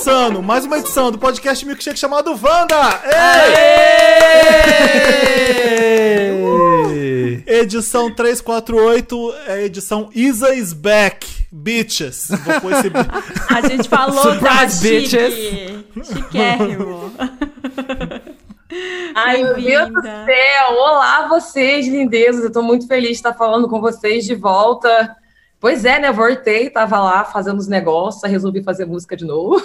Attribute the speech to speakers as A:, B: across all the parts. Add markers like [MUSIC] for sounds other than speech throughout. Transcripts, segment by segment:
A: começando mais uma edição do podcast Milkshake chamado Wanda! Edição 348, é edição Isa is back, bitches. Vou pôr esse...
B: A gente falou
C: Surprise,
B: tá
C: bitches.
B: chique. Chiquérrimo.
D: Ai, meu Deus do céu! Olá, vocês, lindezas! Eu tô muito feliz de estar falando com vocês de volta. Pois é, né? Voltei, tava lá fazendo os negócios, resolvi fazer música de novo.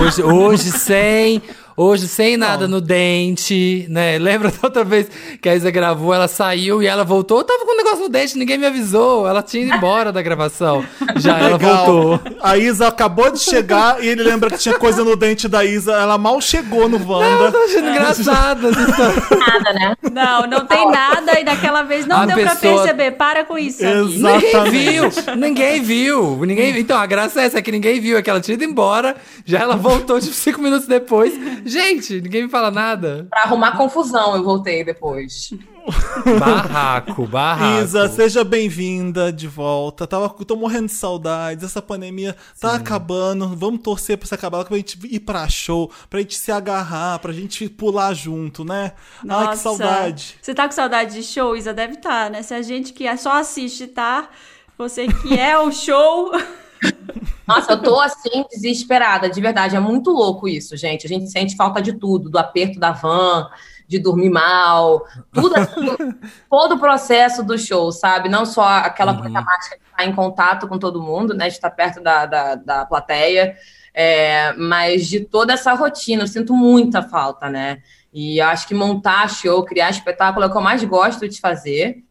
C: Hoje, hoje sem, hoje sem nada no dente, né? [LAUGHS] Lembra da outra vez que a Isa gravou, ela saiu e ela voltou, eu tava com um negócio no dente, ninguém me avisou, ela tinha ido embora da gravação. [LAUGHS] Já ela
A: Legal.
C: voltou.
A: A Isa acabou de chegar e ele lembra que tinha coisa no dente da Isa. Ela mal chegou no
C: Eu
A: Wanda.
C: tô achando engraçado essa [LAUGHS] história.
D: Nada, né?
B: Não, não tem nada e daquela vez não
C: A
B: deu pra
C: pessoa-
B: perceber. Para com isso.
A: Exato.
C: Ninguém viu,
A: Exatamente.
C: ninguém viu, ninguém Então, a graça é essa, é que ninguém viu, é que ela tinha ido embora, já ela voltou, tipo, cinco minutos depois. Gente, ninguém me fala nada.
D: Pra arrumar confusão, eu voltei depois.
C: Barraco, barraco.
A: Isa, seja bem-vinda de volta. Tava, tô morrendo de saudades. Essa pandemia tá acabando. Vamos torcer pra isso acabar, pra gente ir pra show, pra gente se agarrar, pra gente pular junto, né? Ai, que saudade.
B: Você tá com saudade de show, Isa? Deve estar, né? Se a gente que só assiste tá, você que é o show. [LAUGHS]
D: Nossa, eu tô assim, desesperada, de verdade. É muito louco isso, gente. A gente sente falta de tudo, do aperto da van, de dormir mal, tudo assim, [LAUGHS] todo o processo do show, sabe? Não só aquela coisa mágica de estar em contato com todo mundo, né? De estar perto da, da, da plateia, é, mas de toda essa rotina. Eu sinto muita falta, né? E acho que montar show, criar espetáculo é o que eu mais gosto de fazer.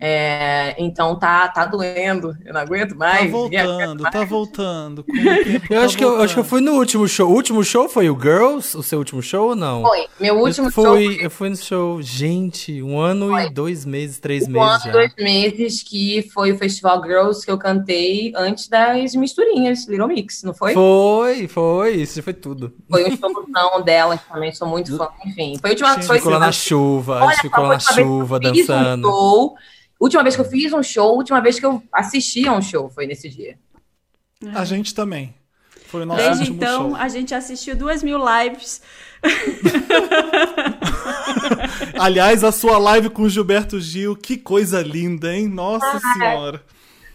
D: É, então tá, tá doendo, eu não aguento
A: Tá
D: mais. aguenta [LAUGHS]
A: voltando,
D: mais.
A: tá voltando. Com o [LAUGHS] tempo
C: Eu
A: tá
C: acho, que eu, acho que eu fui no último show. O último show foi o Girls? O seu último show ou não?
D: Foi, meu último
C: eu
D: show
C: fui, Eu fui no show, gente, um ano e dois meses, três
D: um
C: meses
D: ano
C: já.
D: e dois meses, que foi o Festival Girls que eu cantei antes das misturinhas, Little Mix, não foi?
C: Foi, foi, isso foi tudo.
D: Foi um showzão [LAUGHS] delas também, sou muito fã, enfim. Foi a última
A: Gente,
D: foi,
C: Ficou lá na chuva, a
D: Olha
C: gente ficou lá na chuva,
D: fiz um
C: dançando.
D: show, última vez que eu fiz um show, última vez que eu assisti a um show foi nesse dia.
A: A gente também. Foi o nosso
B: Desde
A: último
B: então,
A: show.
B: a gente assistiu duas mil lives. [LAUGHS]
A: Aliás, a sua live com o Gilberto Gil, que coisa linda, hein? Nossa Senhora.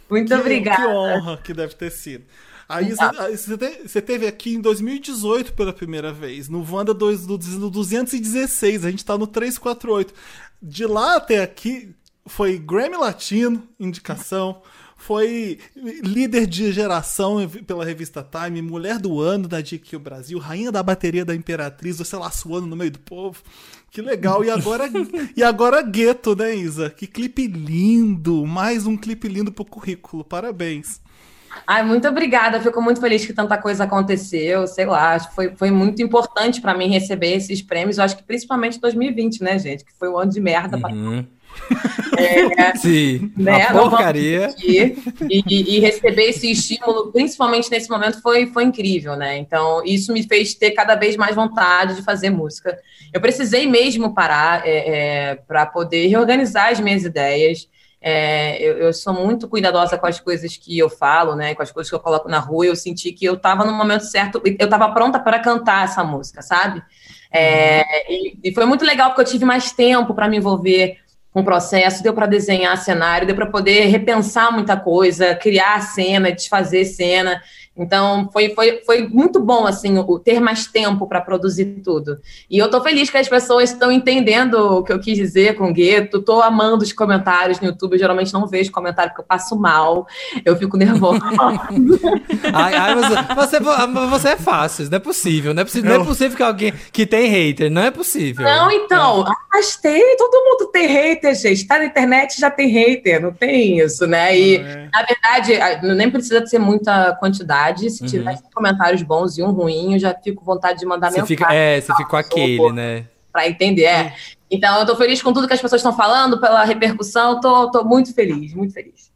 D: Muito
A: Que,
D: obrigada.
A: que honra que deve ter sido. Aí te- você teve aqui em 2018 pela primeira vez, no Wanda 2, do, do 216, a gente tá no 348. De lá até aqui foi Grammy Latino, indicação, foi líder de geração pela revista Time, mulher do ano da GQ Brasil, rainha da bateria da Imperatriz, você lá suando no meio do povo. Que legal. E agora, [LAUGHS] e agora Gueto, né, Isa? Que clipe lindo. Mais um clipe lindo pro currículo. Parabéns.
D: Ai, muito obrigada. Fico muito feliz que tanta coisa aconteceu. Sei lá, acho que foi, foi muito importante para mim receber esses prêmios. Eu acho que principalmente 2020, né, gente? Que foi um ano de merda pra
C: Uhum.
D: É, [LAUGHS]
C: Sim,
D: Né, não
C: porcaria.
D: e, e- receber esse estímulo, principalmente nesse momento, foi, foi incrível, né? Então, isso me fez ter cada vez mais vontade de fazer música. Eu precisei mesmo parar para poder reorganizar as minhas ideias. É, eu, eu sou muito cuidadosa com as coisas que eu falo, né? Com as coisas que eu coloco na rua. Eu senti que eu estava no momento certo, eu estava pronta para cantar essa música, sabe? É, e, e foi muito legal porque eu tive mais tempo para me envolver com o processo, deu para desenhar cenário, deu para poder repensar muita coisa, criar cena, desfazer cena. Então, foi, foi, foi muito bom, assim, o, ter mais tempo para produzir tudo. E eu tô feliz que as pessoas estão entendendo o que eu quis dizer com o Gueto. Tô amando os comentários no YouTube. Eu geralmente não vejo comentário porque eu passo mal, eu fico nervosa. [LAUGHS]
C: Ai, ai, você, você, você é fácil, não é possível. Não é possível, não é possível que alguém que tem hater, não é possível.
D: Não, então, mas tem, todo mundo tem hater, gente. Tá na internet já tem hater, não tem isso, né? E,
A: É.
D: na verdade, nem precisa ser muita quantidade. Se
C: Uhum.
D: tiver comentários bons e um ruim, eu já fico com vontade de mandar
C: Você
D: mensagem
C: fica, é, você fica com aquele, né?
D: pra entender. É. Então, eu tô feliz com tudo que as pessoas estão falando, pela repercussão. Tô, tô muito feliz, muito feliz.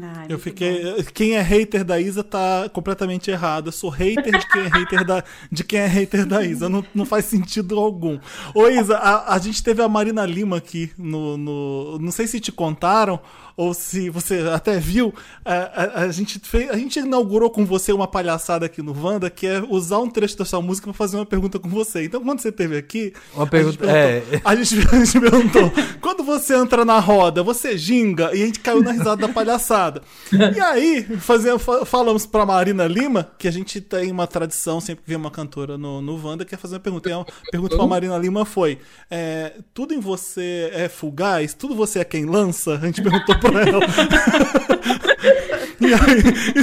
B: Ai,
A: Eu fiquei. Quem é hater da Isa tá completamente errado. Eu sou hater de quem é hater da, de quem é hater da Isa. Não, não faz sentido algum. Ô, Isa, a, a gente teve a Marina Lima aqui no, no. Não sei se te contaram. Ou se você até viu, a, a, a gente fez, a gente inaugurou com você uma palhaçada aqui no Wanda, que é usar um trecho da sua música para fazer uma pergunta com você. Então, quando você esteve aqui,
C: uma pergunta,
A: a, gente perguntou, é... [LAUGHS] a, gente, a gente perguntou: quando você entra na roda, você ginga? E a gente caiu na risada da palhaçada. E aí, fazer, falamos pra Marina Lima, que a gente tem uma tradição sempre que vem uma cantora no, no Wanda, que é fazer uma pergunta. E a pergunta pra Marina Lima foi: é, tudo em você é fugaz? Tudo você é quem lança? A gente perguntou pra ela. [LAUGHS] e aí,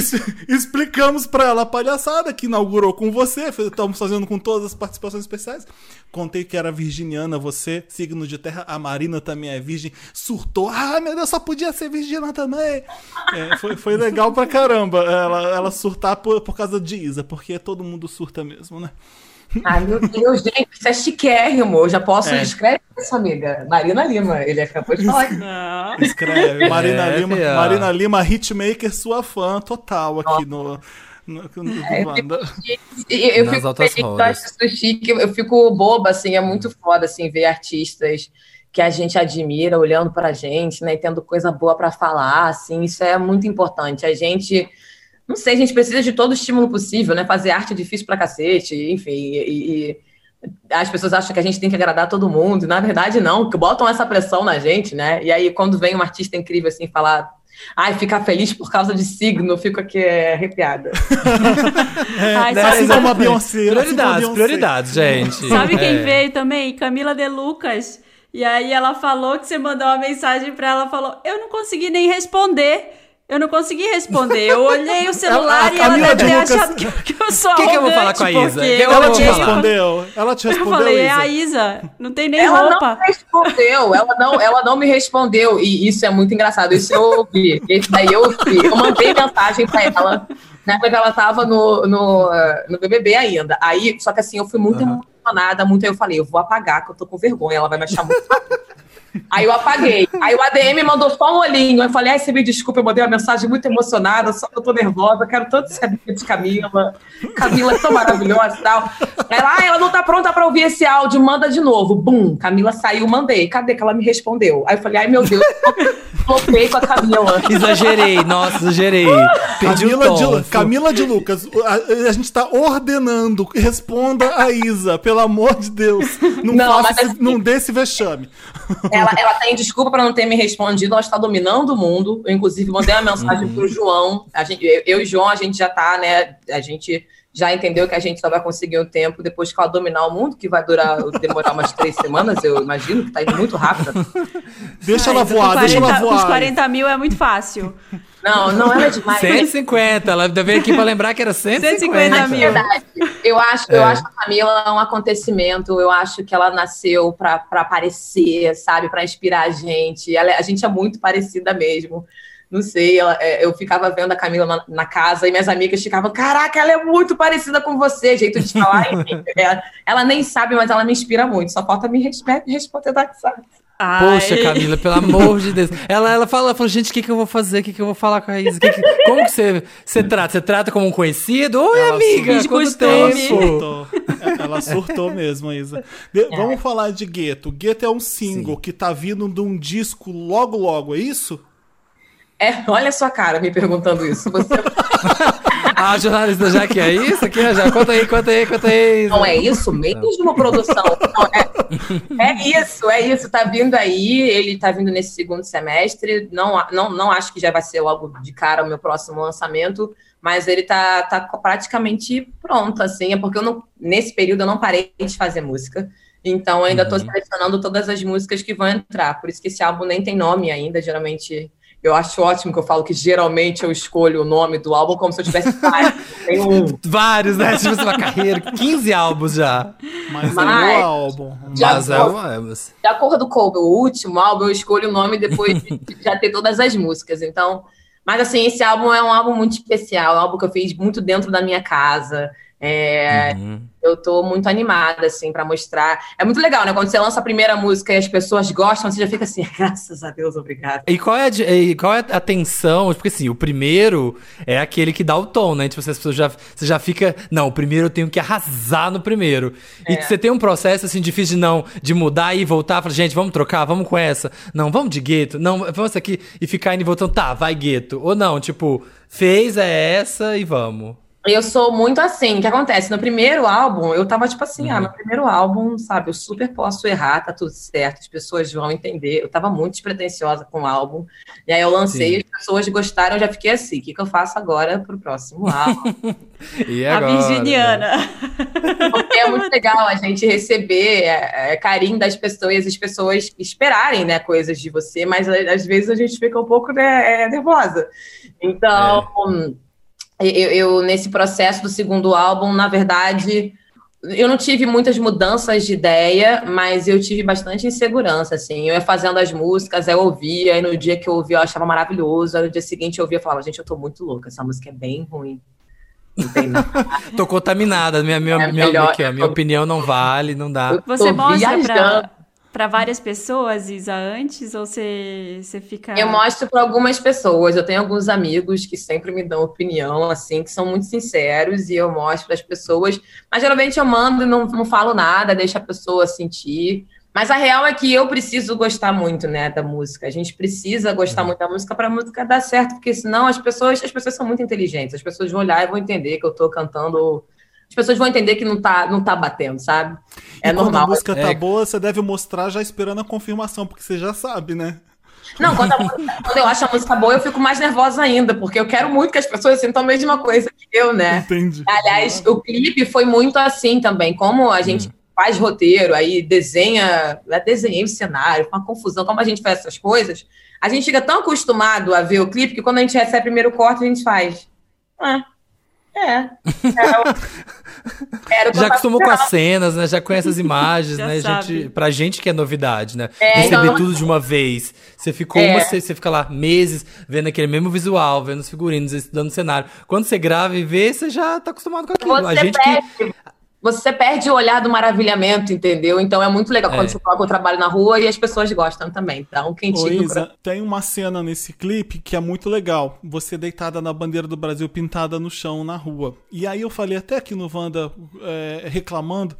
A: explicamos pra ela a palhaçada que inaugurou com você, estamos fazendo com todas as participações especiais. Contei que era virginiana você, signo de terra, a Marina também é virgem, surtou. Ah, meu Deus, só podia ser virginiana também. É, foi, foi legal pra caramba ela, ela surtar por, por causa de Isa, porque todo mundo surta mesmo, né?
D: Ai, meu Deus, gente, isso é chiquérrimo. Eu já posso é. escrever isso, amiga. Marina Lima, ele acabou de falar.
A: Não. [LAUGHS] Escreve. Marina é, Lima, Marina Lima, hitmaker, sua fã total aqui no. no, no
D: é, eu fico, eu, eu fico feliz, chique, eu fico boba, assim, é muito foda, assim, ver artistas que a gente admira olhando pra gente, né, e tendo coisa boa para falar, assim, isso é muito importante. A gente não sei, a gente precisa de todo o estímulo possível, né? Fazer arte é difícil pra cacete, enfim, e, e as pessoas acham que a gente tem que agradar todo mundo, na verdade não, que botam essa pressão na gente, né? E aí quando vem um artista incrível assim falar Ai, ficar feliz por causa de signo, fico aqui é, arrepiada. [LAUGHS]
A: é, Ai, né? assim como a Beyoncé.
C: Prioridades, assim prioridades, gente.
B: Sabe quem é. veio também? Camila De Lucas. E aí ela falou que você mandou uma mensagem para ela, falou: "Eu não consegui nem responder". Eu não consegui responder. Eu olhei o [LAUGHS] celular e ela deve ter Lucas... achado que, que eu sou O
C: que, que eu vou falar com a Isa?
A: Ela te respondeu. Ela te respondeu.
B: Eu falei,
A: Isa.
B: é a Isa. Não tem nem
D: ela
B: roupa.
D: Ela não respondeu. Ela não, ela não me respondeu. E isso é muito engraçado. Isso eu ouvi. Esse daí eu ouvi. Eu mandei mensagem pra ela. Na época ela tava no, no, no BBB ainda. Aí, só que assim, eu fui muito uhum. emocionada. Muito aí eu falei, eu vou apagar, que eu tô com vergonha. Ela vai me achar muito. Aí eu apaguei. Aí o ADM mandou só um olhinho. Eu falei, ai, você me desculpa, eu mandei uma mensagem muito emocionada, só que eu tô nervosa, quero tanto saber de Camila. Camila é tão maravilhosa e tal. Ela, ah, ela não tá pronta pra ouvir esse áudio, manda de novo. Bum, Camila saiu, mandei. Cadê que ela me respondeu? Aí eu falei, ai, meu Deus, flopei com a Camila.
C: Exagerei, nossa, exagerei.
A: Perdi Camila, de, Camila de Lucas, a, a, gente tá ordenando, responda a Isa, pelo amor de Deus. Não, não, faça, assim, não dê esse vexame.
D: Ela, ela tem desculpa para não ter me respondido, ela está dominando o mundo. Eu, inclusive, mandei uma mensagem uhum. pro João. A gente, eu, eu e o João, a gente já tá, né? A gente já entendeu que a gente só vai conseguir um tempo depois que ela dominar o mundo, que vai durar, demorar umas três semanas, eu imagino, que tá indo muito rápido.
A: Deixa ela voar, 40, deixa ela voar.
B: Os 40 mil é muito fácil.
D: Não, não era demais.
C: 150, ela veio aqui para lembrar que era 150. 150
D: mil. Verdade. Eu acho, é. eu acho a Camila um acontecimento, eu acho que ela nasceu para aparecer, sabe, para inspirar a gente. Ela, é, a gente é muito parecida mesmo não sei, ela, é, eu ficava vendo a Camila na, na, casa e minhas amigas ficavam, caraca, ela é muito parecida com você, jeito de falar. ela, [LAUGHS] ela, nem sabe, mas ela me inspira muito. Só falta me responder da WhatsApp.
C: Poxa, Camila, pelo amor de Deus. Ela, ela fala, ela fala gente, o que, que eu vou fazer? O que, que eu vou falar com a Isa? Que que, como que você, você trata? Você trata como um conhecido? Oi, ela amiga, quanto tempo?
A: Surtou. Ela surtou mesmo, Isa. De, é. Vamos falar de Gueto. Gueto é um single Sim. que tá vindo de um disco logo, logo, é isso?
D: É, olha a sua cara me perguntando isso. Você... [LAUGHS]
C: a [LAUGHS] jornalista já que é isso aqui, já conta aí, conta aí, conta aí.
D: Não é isso mesmo, produção. Não, é, é, isso, é isso. Tá vindo aí, ele tá vindo nesse segundo semestre. Não, não, não acho que já vai ser logo de cara o meu próximo lançamento, mas ele tá, tá praticamente pronto, assim. É porque eu não, nesse período eu não parei de fazer música. Então, ainda estou uhum. selecionando todas as músicas que vão entrar. Por isso que esse álbum nem tem nome ainda. Geralmente eu acho ótimo que eu falo que geralmente eu escolho o nome do álbum como se eu tivesse
C: vários. um. [LAUGHS] Vários, né? Tive uma carreira, 15 álbuns já.
A: Mas, Mas é o álbum.
C: Mas
D: é o álbum. De acordo com o último álbum, eu escolho o nome depois de [LAUGHS] já ter todas as músicas. Então, mas assim, esse álbum é um álbum muito especial, é um álbum que eu fiz muito dentro da minha casa. É, uhum. Eu tô muito animada, assim, para mostrar. É muito legal, né? Quando você lança a primeira música e as pessoas gostam, você já fica assim, [LAUGHS] graças a Deus, obrigada.
C: E qual é a, e qual é a tensão? Porque assim, o primeiro é aquele que dá o tom, né? Tipo, as pessoas já, você já fica. Não, o primeiro eu tenho que arrasar no primeiro. É. E você tem um processo assim difícil de não, de mudar e voltar, falar, gente, vamos trocar, vamos com essa. Não, vamos de gueto. Não, vamos aqui e ficar indo e voltando, tá, vai gueto. Ou não, tipo, fez é essa e vamos.
D: Eu sou muito assim. O que acontece? No primeiro álbum, eu tava tipo assim: ah, uhum. ah, no primeiro álbum, sabe, eu super posso errar, tá tudo certo, as pessoas vão entender. Eu tava muito despretensiosa com o álbum. E aí eu lancei, Sim. as pessoas gostaram, eu já fiquei assim: o que, que eu faço agora pro próximo álbum? [LAUGHS]
C: e agora,
B: a Virginiana.
D: Porque é muito legal a gente receber é, é, carinho das pessoas, as pessoas esperarem, né, coisas de você, mas às vezes a gente fica um pouco né, é, nervosa. Então. É eu, eu, nesse processo do segundo álbum, na verdade, eu não tive muitas mudanças de ideia, mas eu tive bastante insegurança, assim. Eu ia fazendo as músicas, eu ouvia, e no dia que eu ouvia eu achava maravilhoso, aí no dia seguinte eu ouvia e falava, gente, eu tô muito louca, essa música é bem ruim.
C: tô contaminada, minha, minha, é minha, melhor, minha, minha opinião não vale, não dá.
B: Você mostra pra, para várias pessoas, Isa, antes? Ou você, você fica.
D: Eu mostro para algumas pessoas. Eu tenho alguns amigos que sempre me dão opinião, assim, que são muito sinceros, e eu mostro para as pessoas. Mas geralmente eu mando e não, não falo nada, deixo a pessoa sentir. Mas a real é que eu preciso gostar muito, né, da música. A gente precisa gostar uhum. muito da música para a música dar certo, porque senão as pessoas, as pessoas são muito inteligentes. As pessoas vão olhar e vão entender que eu estou cantando as pessoas vão entender que não tá, não tá batendo, sabe?
A: É e normal. Quando a música tá é. boa, você deve mostrar já esperando a confirmação, porque você já sabe, né?
D: Não, quando, [LAUGHS] música, quando, eu acho a música boa, eu fico mais nervosa ainda, porque eu quero muito que as pessoas sintam a mesma coisa que eu, né?
A: Entendi.
D: Aliás, o clipe foi muito assim também, como a gente hum. faz roteiro, aí desenha, eu desenhei o cenário, uma confusão, como a gente faz essas coisas, a gente fica tão acostumado a ver o clipe que quando a gente recebe o primeiro corte, a gente faz. Ah, é. [LAUGHS]
C: Era já acostumou com as cenas, né? Já conhece as [LAUGHS] imagens, né? Gente, pra gente que é novidade, né? É, Receber então... tudo de uma vez. Você ficou é. uma, você, você fica lá meses vendo aquele mesmo visual, vendo os figurinos, estudando o cenário. Quando você grava e vê, você já tá acostumado com aquilo.
D: Você a gente que você perde o olhar do maravilhamento, entendeu? Então é muito legal é. quando você coloca o trabalho na rua e as pessoas gostam também. Então, quem te
A: Isa, tem uma cena nesse clipe que é muito legal. Você deitada na bandeira do Brasil pintada no chão na rua. E aí eu falei até aqui no Wanda é, reclamando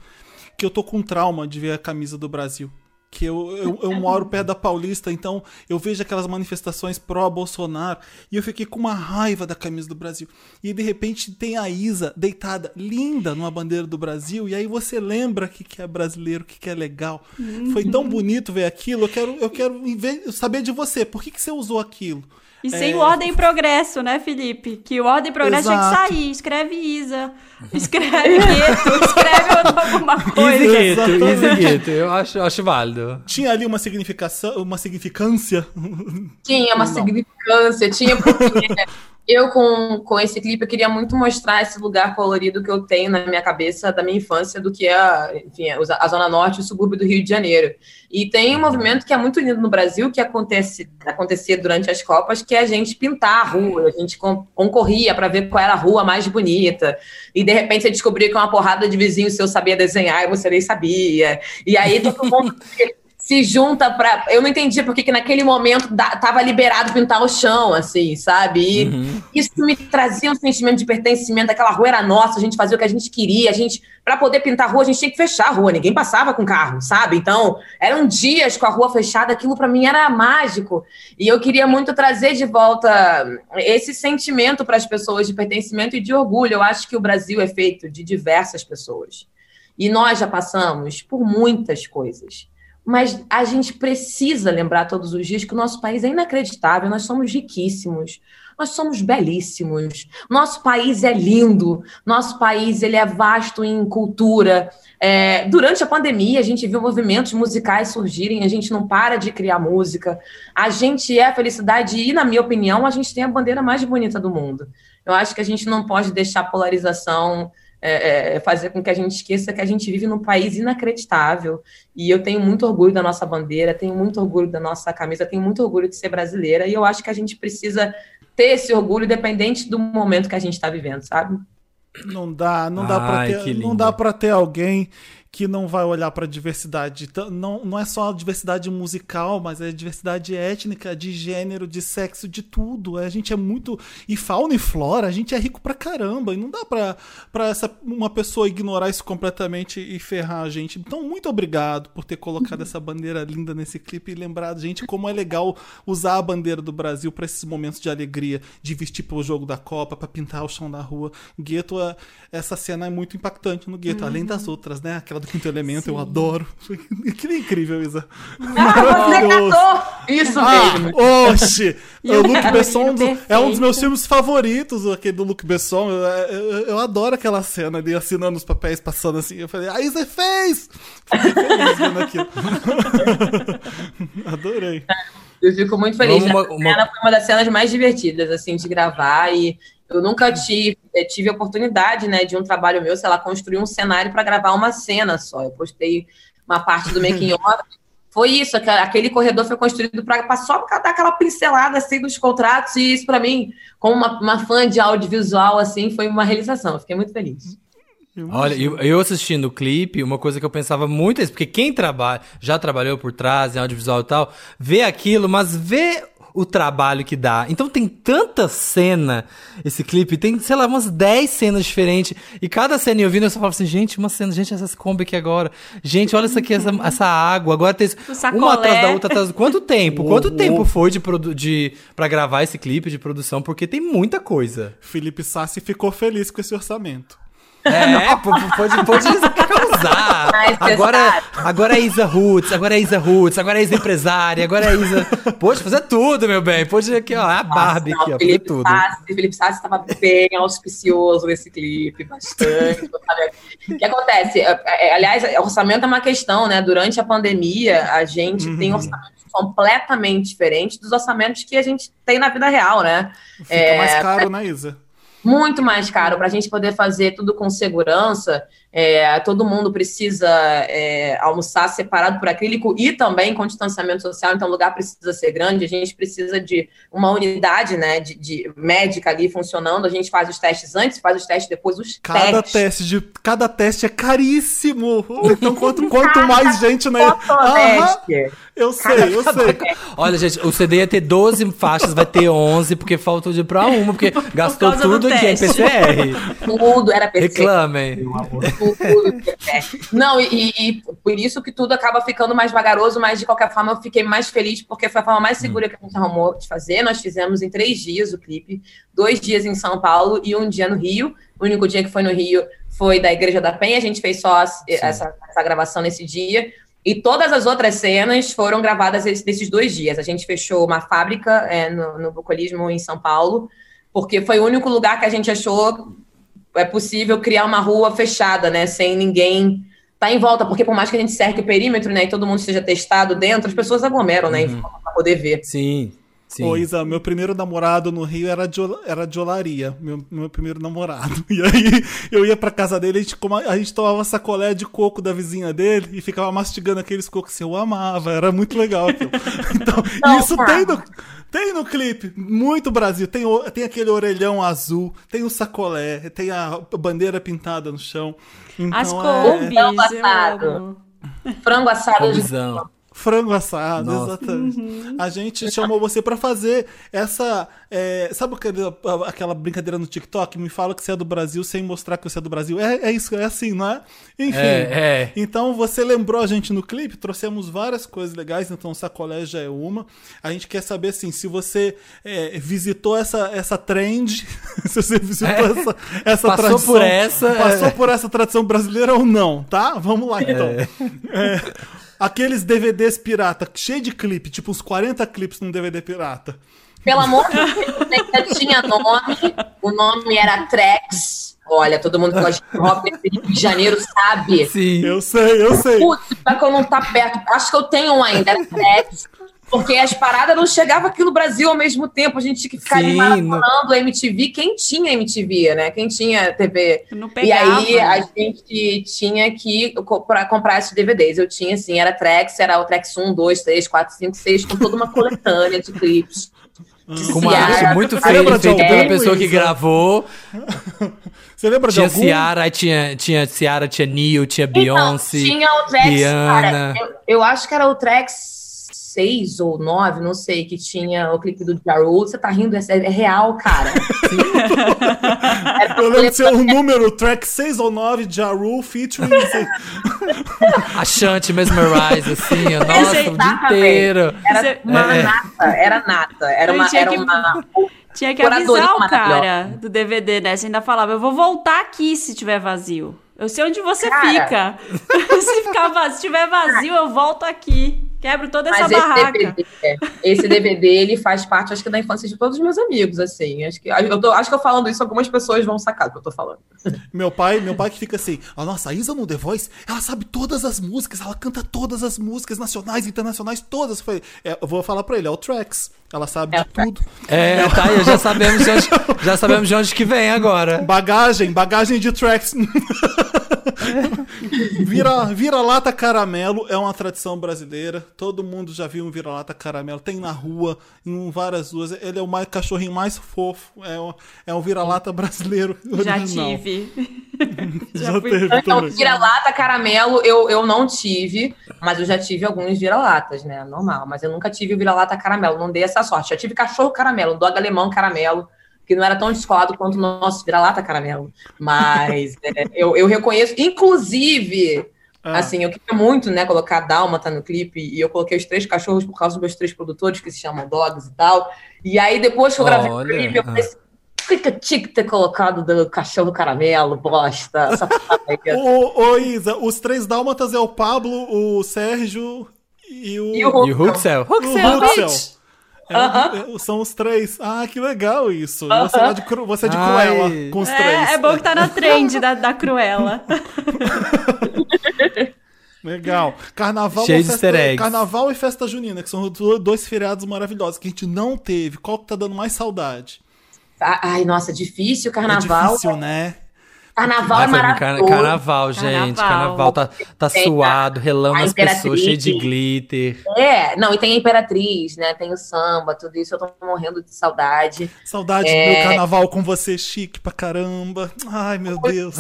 A: que eu tô com trauma de ver a camisa do Brasil que eu, eu, eu, moro perto da Paulista, então eu vejo aquelas manifestações pró-Bolsonaro e eu fiquei com uma raiva da camisa do Brasil. E de repente tem a Isa deitada, linda, numa bandeira do Brasil, e aí você lembra que, que é brasileiro, que, que é legal. Foi tão bonito ver aquilo, eu quero, eu quero saber de você, por que, que você usou aquilo?
B: E sem é... ordem e progresso, né, Felipe? Que o ordem e progresso Exato. tinha que sair. Escreve Isa, escreve Gueto, [LAUGHS] escreve alguma coisa. Easy
C: Gueto, Gueto. Eu acho, acho válido.
A: Tinha ali uma significação, uma significância?
D: Tinha uma Não. significância, tinha porque eu, com, com esse clipe, eu queria muito mostrar esse lugar colorido que eu tenho na minha cabeça da minha infância, do que é, enfim, a Zona Norte o subúrbio do Rio de Janeiro. E tem um movimento que é muito lindo no Brasil, que acontece, acontecia durante as Copas, que é a gente pintar a rua, a gente concorria para ver qual era a rua mais bonita. E de repente você descobria que uma porrada de vizinhos seu sabia desenhar e você nem sabia. E aí [LAUGHS] todo mundo se junta para. Eu não entendia porque que naquele momento da, tava liberado pintar o chão, assim, sabe? E uhum. isso me trazia um sentimento de pertencimento. Aquela rua era nossa, a gente fazia o que a gente queria. A gente, para poder pintar a rua, a gente tinha que fechar a rua. Ninguém passava com carro, sabe? Então, eram dias com a rua fechada. Aquilo para mim era mágico. E eu queria muito trazer de volta esse sentimento para as pessoas de pertencimento e de orgulho. Eu acho que o Brasil é feito de diversas pessoas. E nós já passamos por muitas coisas. Mas a gente precisa lembrar todos os dias que o nosso país é inacreditável, nós somos riquíssimos, nós somos belíssimos, nosso país é lindo, nosso país ele é vasto em cultura. É, durante a pandemia, a gente viu movimentos musicais surgirem, a gente não para de criar música, a gente é a felicidade e, na minha opinião, a gente tem a bandeira mais bonita do mundo. Eu acho que a gente não pode deixar a polarização é, é, fazer com que a gente esqueça que a gente vive num país inacreditável. E eu tenho muito orgulho da nossa bandeira, tenho muito orgulho da nossa camisa, tenho muito orgulho de ser brasileira. E eu acho que a gente precisa ter esse orgulho, independente do momento que a gente está vivendo, sabe?
A: Não dá, não dá para ter, não dá para ter alguém que não vai olhar para a diversidade. Não, não é só a diversidade musical, mas é a diversidade étnica, de gênero, de sexo, de tudo. A gente é muito. E fauna e flora, a gente é rico pra caramba. E não dá pra, pra essa, uma pessoa ignorar isso completamente e ferrar a gente. Então, muito obrigado por ter colocado essa bandeira linda nesse clipe e lembrado, gente, como é legal usar a bandeira do Brasil para esses momentos de alegria, de vestir pro jogo da Copa, para pintar o chão da rua. Gueto, essa cena é muito impactante no Gueto, uhum. além das outras, né? Aquela do quinto elemento, Sim. eu adoro. [LAUGHS] Que incrível, Isa.
D: Ah, Isso ah, mesmo.
A: Oxe! [LAUGHS] o Luc Besson é um dos meus filmes favoritos, aquele do Luc Besson. Eu, eu, eu, adoro aquela cena ali assinando os papéis, passando assim. Eu falei, a Isa fez! Fiquei feliz vendo aquilo. [LAUGHS] Adorei.
D: Eu fico muito feliz. Uma, uma... Ela foi uma das cenas mais divertidas, assim, de gravar e eu nunca tive, eh, tive a oportunidade, né, de um trabalho meu, sei lá, construir um cenário para gravar uma cena só. Eu postei uma parte do [LAUGHS] making off. Foi isso, aquele corredor foi construído para só para dar aquela pincelada assim dos contratos, e isso para mim, como uma, uma, fã de audiovisual, assim, foi uma realização. Eu fiquei muito feliz.
C: Olha, eu, eu, assistindo o clipe, uma coisa que eu pensava muito é isso, porque quem trabalha, já trabalhou por trás, em audiovisual e tal, vê aquilo, mas vê o trabalho que dá. Então tem tanta cena esse clipe, tem, sei lá, umas 10 cenas diferentes. E cada cena eu vindo, eu só falo assim, gente, uma cena, gente, essas Kombi aqui agora. Gente, olha isso aqui, essa, essa água. Agora tem uma atrás da outra. Atrás... Quanto [LAUGHS] tempo? Quanto tempo foi de, produ... de pra gravar esse clipe de produção? Porque tem muita coisa.
A: Felipe Sassi ficou feliz com esse orçamento.
C: É, [LAUGHS] pode, pode causar. [LAUGHS] Agora, agora é Isa Roots, agora é Isa Roots, agora é Isa empresária, agora é Isa. Pode fazer tudo, meu bem. Pode aqui, ó, a Barbie Nossa, aqui, ó, fazer tudo.
D: Sassi, Felipe Sassi estava bem auspicioso nesse clipe, bastante. o que acontece? É, é, aliás, orçamento é uma questão, né? Durante a pandemia, a gente uhum. tem orçamentos completamente diferentes dos orçamentos que a gente tem na vida real, né?
A: Fica é, mais caro, né, Isa?
D: Muito mais caro para a gente poder fazer tudo com segurança. É, todo mundo precisa é, almoçar separado por acrílico e também com distanciamento social, então o lugar precisa ser grande. A gente precisa de uma unidade né, de, de médica ali funcionando. A gente faz os testes antes, faz os testes depois, os
A: cada
D: testes.
A: Teste de, cada teste é caríssimo. [LAUGHS] Então, quanto, quanto mais gente na. Né? eu sei, eu sei.
C: Olha, gente, o CD ia ter 12 faixas, vai ter 11, porque faltou de pra uma, porque gastou tudo aqui em PCR.
D: Tudo era PCR.
C: Reclamem.
D: Não, e, e, por isso que tudo acaba ficando mais vagaroso, mas de qualquer forma eu fiquei mais feliz porque foi a forma mais segura que a gente arrumou de fazer. Nós fizemos em três dias o clipe, dois dias em São Paulo e um dia no Rio. O único dia que foi no Rio foi da Igreja da Penha, a gente fez só essa, essa gravação nesse dia. E todas as outras cenas foram gravadas nesses dois dias. A gente fechou uma fábrica é, no, no Bucolismo em São Paulo, porque foi o único lugar que a gente achou é possível criar uma rua fechada, né? Sem ninguém tá em volta, porque por mais que a gente cerque o perímetro, né, e todo mundo esteja testado dentro, as pessoas aglomeram, né, uhum. para poder ver.
C: Sim. Sim.
A: Ô, Isa, meu primeiro namorado no Rio era de, era de olaria, meu, meu primeiro namorado. [LAUGHS] E aí eu ia pra casa dele, a gente, a gente tomava sacolé de coco da vizinha dele e ficava mastigando aqueles cocos que eu amava, era muito legal. [LAUGHS] Então, Não, isso tem no, tem no clipe, muito Brasil. Tem, tem aquele orelhão azul, tem o sacolé, tem a bandeira pintada no chão.
B: Então, As combis, é... Frango assado.
D: Frango assado de
A: Frango assado, Nossa. exatamente. Uhum. A gente chamou você para fazer essa. É, sabe aquela, aquela brincadeira no TikTok? Me fala que você é do Brasil sem mostrar que você é do Brasil. É, é isso, é assim, não é? Enfim. É, é. Então você lembrou a gente no clipe, trouxemos várias coisas legais, então sacolé já é uma. A gente quer saber assim, se você é, visitou essa, essa trend, [LAUGHS] se você visitou é. essa, essa
C: passou
A: tradição.
C: Por essa,
A: passou por essa tradição brasileira ou não, tá? Vamos lá então. É. [LAUGHS] Aqueles DVDs pirata, cheio de clipe, tipo uns 40 clipes num DVD pirata.
D: Pelo amor de Deus, tinha nome, o nome era Trex. Olha, todo mundo que gosta de rock Rio de Janeiro sabe.
A: Sim. Eu sei, eu sei.
D: Putz, pra que eu não tá perto. Acho que eu tenho um ainda, é Trex. Porque as paradas não chegavam aqui no Brasil ao mesmo tempo. A gente tinha que ficar Sim, ali maratonando no... MTV. Quem tinha MTV, né? Quem tinha TV. e aí né? a gente tinha que comprar, comprar esses DVDs. Eu tinha, assim, era Trex, era o Trex 1, 2, 3, 4, 5, 6, com toda uma coletânea de clipes.
C: Com uma arte muito feia, feita pela pessoa que gravou.
A: Você lembra
C: Tinha
A: de algum?
C: Ciara, tinha, tinha Ciara, tinha Neil, tinha
D: Então,
C: Beyoncé.
D: tinha o
C: Rihanna.
D: cara, eu, eu acho que era o track 6 ou 9, não sei, que tinha o clipe do Ja Rule. Você tá rindo? É, é real, cara. Pra [LAUGHS]
A: Eu lembro de ser um [LAUGHS] número, track 6 ou 9, Ja Rule, featuring... sei-
C: A Shanti Mesmerize, assim, [LAUGHS] ó, nossa, o dia inteiro.
D: Era
B: Você-
D: uma
C: É.
D: nata, era nata. Era uma.
B: tinha
D: Era
B: que-
D: uma...
B: Tinha que avisar o cara do DVD, né? Você ainda falava, eu vou voltar aqui se tiver vazio. Eu sei onde você
D: Cara.
B: fica. se ficar vazio, se tiver vazio, eu volto aqui. Quebro toda essa
D: Mas esse
B: barraca.
D: DVD, é, esse DVD, ele faz parte, acho que, da infância de todos os meus amigos, assim. Acho que, eu tô, acho que eu falando isso, algumas pessoas vão sacar do que eu tô falando. [LAUGHS]
A: Meu pai, meu pai que fica assim, a nossa Isa no The Voice, ela sabe todas as músicas, ela canta todas as músicas nacionais, internacionais, todas. Eu, falei, é, eu vou falar pra ele, é o Tracks. Ela sabe
D: É
A: de tudo.
C: É, tá aí, já sabemos de onde, [LAUGHS] já sabemos de onde que vem agora.
A: Bagagem, bagagem de Tracks. [LAUGHS] vira, vira-lata caramelo é uma tradição brasileira. Todo mundo já viu um vira-lata caramelo. Tem na rua, em várias ruas. Ele é o mais, cachorrinho mais fofo. É um, é um vira-lata brasileiro.
B: Já
A: original.
B: tive. [LAUGHS]
A: Já,
B: Já fui-
A: teve
D: Então, vira-lata, caramelo, eu, eu não tive, mas eu já tive alguns vira-latas, né? Normal. Mas eu nunca tive o vira-lata caramelo, não dei essa sorte. Já tive cachorro caramelo, dog alemão caramelo, que não era tão descolado quanto o nosso vira-lata caramelo. Mas [LAUGHS] é, eu, eu reconheço, inclusive.
A: Ah.
D: Assim, eu queria muito, né, colocar Dálmata no clipe e eu coloquei os três cachorros por causa dos meus três produtores que se chamam Dogs e tal. E aí, depois que eu gravei o
C: Olha,
D: clipe, eu
C: ah.
D: Que ter colocado do cachorro caramelo, bosta, essa paia?" [LAUGHS]
A: Ô, ô, Isa, os três dálmatas é o Pablo, o Sérgio e o.
D: E o
C: o Huxel?
A: o
C: Huxel,
A: Ruxel.
C: bitch!
A: É, é, são os três. Ah, que legal isso. Você é de, cru, você é de. Cruella com os três.
B: É, é bom que tá na trend da, da Cruella. [LAUGHS]
A: Legal. Carnaval,
C: Cheio de
A: festa. Carnaval e festa junina, que são do- dois feriados maravilhosos que a gente não teve. Qual que tá dando mais saudade?
D: Ai, nossa, difícil
A: É
D: carnaval.
A: difícil, né?
D: Carnaval é maravilhoso.
C: carnaval, gente.
B: Carnaval.
C: Carnaval tá, tá suado, relando
D: a
C: nas pessoas, cheio de glitter.
D: É, não, e tem a Imperatriz, né? Tem o samba, tudo isso eu tô morrendo de saudade.
A: Saudade do
D: É.
A: meu carnaval com você, chique pra caramba. Ai, meu Deus.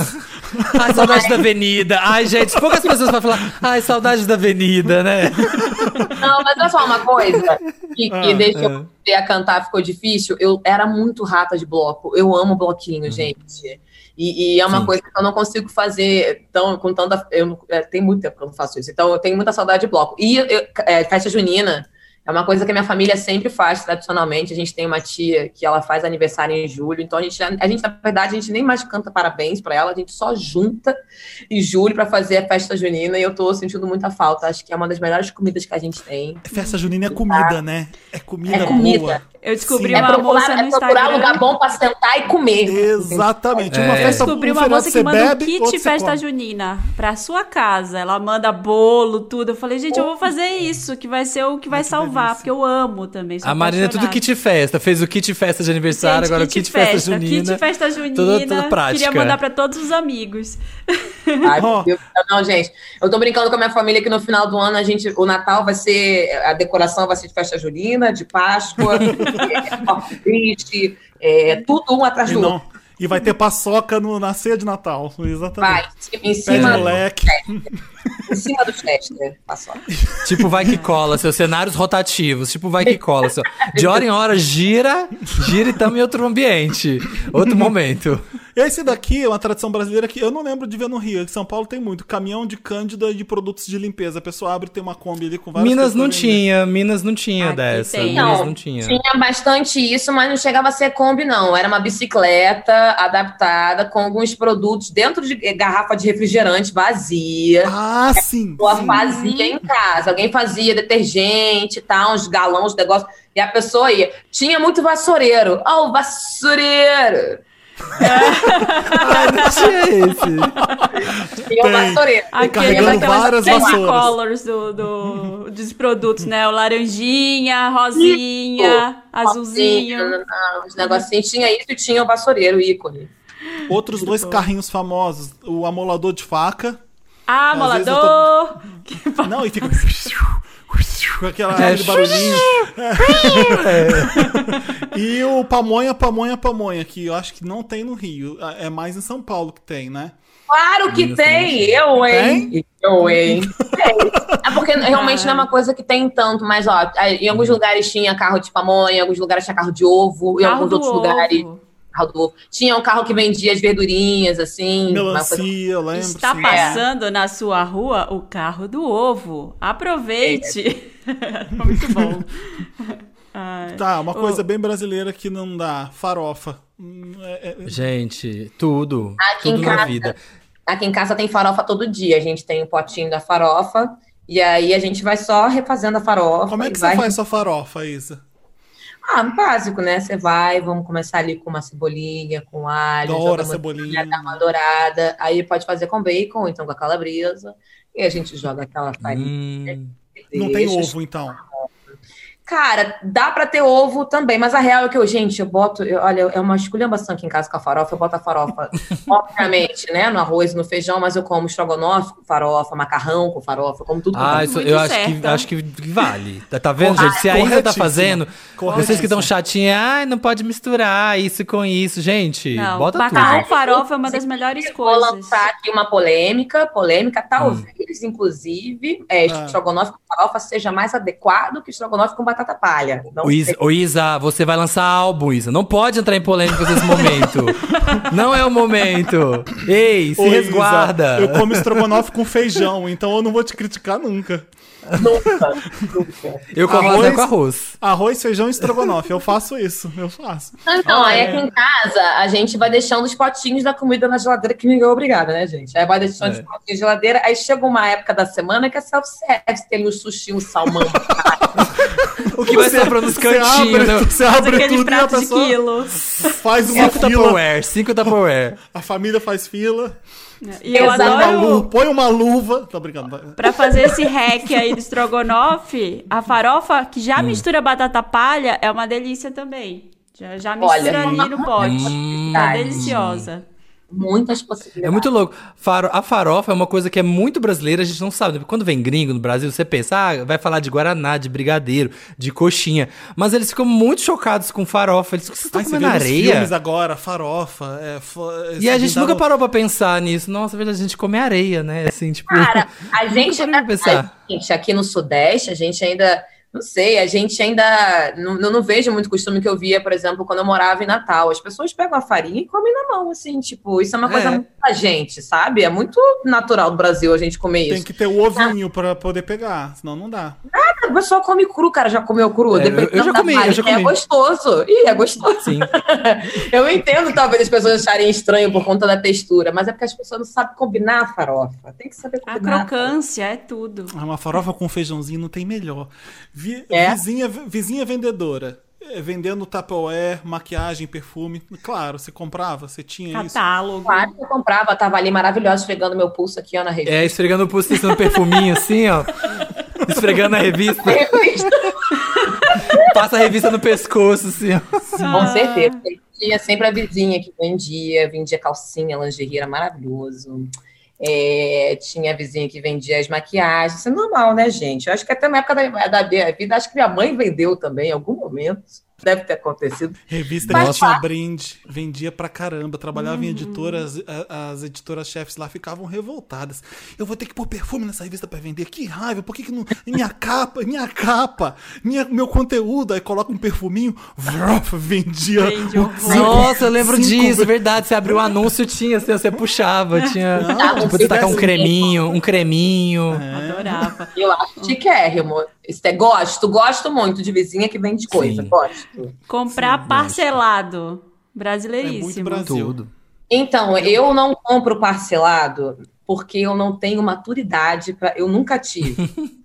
C: Ai, saudade da avenida. Ai, gente, poucas pessoas vão falar. Ai, saudade da avenida, né?
D: Não, mas olha só uma coisa que, que
A: Ah,
D: que
C: é.
D: eu a cantar ficou difícil. Eu era muito rata de bloco. Eu amo bloquinho, gente. E, e é uma.
C: Sim.
D: coisa que eu não consigo fazer tão, com tanta. Eu, não- é, tem muito tempo que eu não faço isso. Então eu tenho muita saudade de bloco. E eu- é, festa junina é uma coisa que a minha família sempre faz tradicionalmente. A gente tem uma tia que ela faz aniversário em julho. Então a gente, a gente na verdade, a gente nem mais canta parabéns pra ela. A gente só junta em julho pra fazer a festa junina. E eu tô sentindo muita falta. Acho que é uma das melhores comidas que a gente tem.
A: Festa junina é comida, né? É comida,
D: É comida.
A: boa.
B: Eu descobri
A: Sim.
D: É
B: uma
D: procurar,
B: moça no
D: é procurar
B: Instagram.
D: lugar bom pra sentar e comer.
A: Exatamente.
C: É.
A: Uma
C: Eu
A: festa
B: Descobri
A: um
B: uma
A: feriado
B: moça que manda um
A: bebe,
B: kit
A: outro você
B: festa junina pra sua casa. Ela manda bolo, tudo. Eu falei, gente, eu vou fazer isso, que vai ser o que vai
A: que
B: salvar,
A: delícia.
B: porque eu amo também.
C: A Marina é tudo kit festa. Fez o kit festa de aniversário,
B: Gente,
C: agora o kit festa, junina.
B: Kit festa junina.
C: Tudo- tudo prática.
B: Queria mandar pra todos os amigos.
D: Ai, Deus. Não, gente, eu tô brincando com a minha família que no final do ano a gente, o Natal vai ser, a decoração vai ser de festa junina, de Páscoa, [LAUGHS] [LAUGHS] é, Corpus Christi, é, tudo um atrás
A: E,
D: do
A: não,
D: outro.
A: e vai ter paçoca no, na ceia de Natal. Exatamente.
D: Vai, em cima,
A: moleque.
D: em cima do Chester, passou.
C: Tipo, vai que cola, seus cenários rotativos. Tipo, vai que cola. Seu. De hora em hora, gira, gira e tamo em outro ambiente. Outro momento.
A: Esse daqui é uma tradição brasileira que eu não lembro de ver no Rio. Em São Paulo tem muito. Caminhão de cândida de produtos de limpeza. A pessoa abre e tem uma Kombi ali com várias
C: Minas não tinha, Minas não tinha
B: Aqui
C: dessa.
B: tem.
C: Minas
D: Não,
C: não tinha.
D: Tinha bastante isso, mas não chegava a ser Kombi, não. Era uma bicicleta adaptada com alguns produtos dentro de garrafa de refrigerante vazia.
A: Ah, sim.
D: pessoa
A: sim.
D: fazia em casa. Alguém fazia detergente e tal, uns galões, negócio. E a pessoa ia. Tinha muito vassoureiro. Ó, o vassoureiro! [LAUGHS]
C: Ah, não tinha esse.
D: Tinha o vassoureiro.
B: Aquele
A: carregando
B: daquelas
A: várias vassouras.
B: colors do, do, dos produtos, né? O laranjinha, rosinha, azulzinho.
D: Não, não, Os negocinhos. Tinha isso e tinha o vassoureiro, o ícone.
A: Outros dois carrinhos famosos. O amolador de faca.
B: Ah,
A: Às vezes eu
B: molador!
A: Não, e fica Aquela,
C: É.
A: aquele barulhinho. [LAUGHS] e o pamonha, pamonha, pamonha, que eu acho que não tem no Rio. É mais em São Paulo que tem, né?
D: Claro que tem, eu, hein? Eu, hein? Tem. É porque realmente não é uma coisa que tem tanto, mas ó, em alguns lugares tinha carro de pamonha, em alguns lugares tinha carro de ovo, em
B: Carro
D: alguns
B: do
D: outros
B: ovo.
D: lugares. Tinha um carro que vendia as verdurinhas, assim. uma coisa-
A: Melancia, eu lembro.
B: Está
A: sim.
B: passando na sua rua o carro do ovo. Aproveite. [LAUGHS] Muito bom. [LAUGHS] Ai.
A: Tá, uma
B: O-
A: coisa bem brasileira que não dá. Farofa. Hum, é- é-
C: Gente, tudo.
D: Aqui em
C: tudo na
D: casa.
C: vida.
D: Aqui em casa tem farofa todo dia. A gente tem o potinho da farofa. E aí a gente vai só refazendo a farofa.
A: Como é que
D: vai...
A: você faz sua farofa, Isa?
D: Ah, básico, né? Você vai, vamos começar ali com uma cebolinha, com alho,
A: Adoro
D: joga
A: a
D: uma
A: cebolinha.
D: dá uma dourada. Aí pode fazer com bacon, então com a calabresa. E a gente joga aquela farinha.
C: Hum,
A: Não tem ovo, então.
D: Cara, dá pra ter ovo também, mas a real é que eu, gente, eu boto, eu- olha, é uma esculhambação aqui em casa com a farofa, eu boto a farofa, [LAUGHS] obviamente, né, no arroz e no feijão, mas eu como estrogonofe com farofa, macarrão com farofa, eu como tudo com
C: Ah, isso, eu acho que, acho que vale. Tá, tá vendo, gente? Se a Isa tá fazendo, vocês que estão chatinhos, ai, não pode misturar isso com isso. Gente,
B: Não,
C: bota
B: macarrão
C: tudo.
B: farofa é uma das melhores
D: Vou
B: coisas.
D: lançar aqui uma polêmica, polêmica, talvez, inclusive, é,
A: Ah.
D: estrogonofe com farofa seja mais adequado que estrogonofe com batata palha. Não
C: Ô Isa, ô, Isa, você vai lançar álbum, Isa. Não pode entrar em polêmicas nesse momento. [LAUGHS] não é o momento. Ei, se
A: Ô, Isa,
C: resguarda.
A: eu como estrogonofe com feijão, então eu não vou te criticar nunca.
D: Nunca, nunca.
C: Eu como
A: Arroz-
C: lasanha com arroz.
A: Arroz, feijão e estrogonofe. Eu faço isso, eu faço.
D: Então,
A: Ah,
D: aí
A: é.
D: aqui em casa, a gente vai deixando os potinhos da comida na geladeira, que ninguém é obrigado, né, gente? Aí vai deixando
C: É.
D: os potinhos na geladeira, aí chega uma época da semana que é self-service, tem ali o sushi, o salmão. [LAUGHS]
C: O que vai sobrando nos
A: Você
C: cantinhos.
A: abre,
C: né?
A: você abre
B: aquele
A: tudo e a
B: prato de
A: pessoa
B: quilo.
A: faz uma
C: Cinco
A: fila.
C: Tupperware, cinco Tupperware.
A: A família faz fila.
B: E eu
D: Exato.
A: Uma luva,
B: adoro,
A: põe uma luva. Tô brincando.
B: pra fazer esse hack aí do estrogonofe, a farofa que
C: Hum.
B: já mistura batata palha é uma delícia também. Já, já mistura
D: Olha,
B: ali no pote.
C: Hum.
B: Tá deliciosa.
D: Muitas possibilidades.
C: É muito louco. Faro- a farofa é uma coisa que é muito brasileira, a gente não sabe. Quando vem gringo no Brasil, você pensa, ah, vai falar de guaraná, de brigadeiro, de coxinha. Mas eles ficam muito chocados com farofa. Eles vocês estão comendo areia?
A: filmes agora, farofa. É, fo-
C: E a gente nunca parou pra pensar nisso. Nossa, verdade, a gente come areia, né? Assim, tipo.
D: Cara, a [LAUGHS] gente,
C: Nunca parei pra pensar.
D: a gente aqui no Sudeste, a gente ainda, não sei, a gente ainda, não, não, não vejo muito costume que eu via, por exemplo, quando eu morava em Natal. As pessoas pegam a farinha e comem na mão, assim, tipo, isso é uma coisa
C: É.
D: muito da gente, sabe? É muito natural do Brasil a gente comer isso.
A: Tem que ter o ovinho pra poder pegar, senão não dá.
D: A pessoa come cru, cara, já comeu cru.
C: É, eu- eu já
D: da
C: comi, eu já
D: É
C: comi.
D: gostoso. Ih, é gostoso.
C: Sim. [LAUGHS]
D: Eu entendo, talvez, as pessoas acharem estranho por conta da textura, mas é porque as pessoas não sabem combinar a farofa. Tem que saber
B: A
D: combinar.
B: crocância é tudo.
A: Ah, Uma farofa com feijãozinho não tem melhor. Vi-
D: É?
A: vizinha, vizinha vendedora. é, Vendendo Tupperware, maquiagem, perfume. Claro, você comprava, você tinha isso.
B: Catálogo.
D: Claro que eu comprava, tava ali maravilhosa, esfregando meu pulso aqui, ó, na revista.
C: É, esfregando o pulso, um perfuminho assim, ó. Esfregando [LAUGHS] a revista. Passa a revista no pescoço, assim, ó.
D: Com certeza. Tinha sempre a vizinha que vendia, vendia calcinha, lingerie, era maravilhoso. É, tinha a vizinha que vendia as maquiagens. Isso é normal, né, gente? Eu acho que até na época da, da minha vida, acho que minha mãe vendeu também, em algum momento. Deve ter acontecido.
A: Revista
D: Mas
A: que tinha brinde, vendia pra caramba. Trabalhava
B: Uhum.
A: em editoras, as editoras-chefes lá ficavam revoltadas. Eu vou ter que pôr perfume nessa revista pra vender. Que raiva, por que, que não. Minha [LAUGHS] capa, minha capa, minha, meu conteúdo. Aí coloca um perfuminho, vrof, vendia.
B: Horror.
C: Nossa, eu lembro
A: Cinco
C: disso,
A: ve-
C: verdade. Você abriu o anúncio, tinha, assim, você puxava, tinha.
D: Não,
C: tipo, você tacar um creminho, um creminho.
B: Adorava.
D: Eu acho chiquérrimo. Isso é, gosto, gosto muito de vizinha que vende coisa.
C: Sim.
D: Gosto.
B: Comprar parcelado.
A: É muito
B: Brasileiríssimo.
A: Brasil.
C: Tudo.
D: Então, eu não compro parcelado porque eu não tenho maturidade para. Eu nunca tive. [LAUGHS]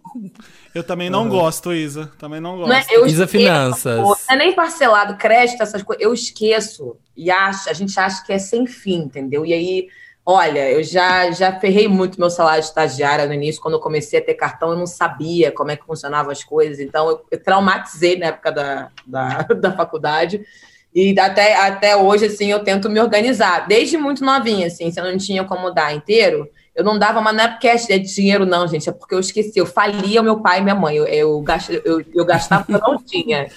A: Eu também não gosto, Isa. Também não gosto.
D: Não é, eu
C: Isa
D: esqueço,
C: Finanças.
D: Não é nem parcelado, crédito, essas coisas. Eu esqueço. E acho, a gente acha que é sem fim, entendeu? E aí, olha, eu já, já ferrei muito meu salário de estagiária no início. Quando eu comecei a ter cartão, eu não sabia como é que funcionavam as coisas. Então, eu, eu traumatizei na época da, da, [LAUGHS] da faculdade. E até, até hoje, assim, eu tento me organizar. Desde muito novinha, assim, se eu não tinha como dar inteiro, Eu não dava, mas não é porque é dinheiro, não, gente. É porque eu esqueci. Eu falia meu pai e minha mãe. Eu, eu, eu, eu gastava porque eu não tinha.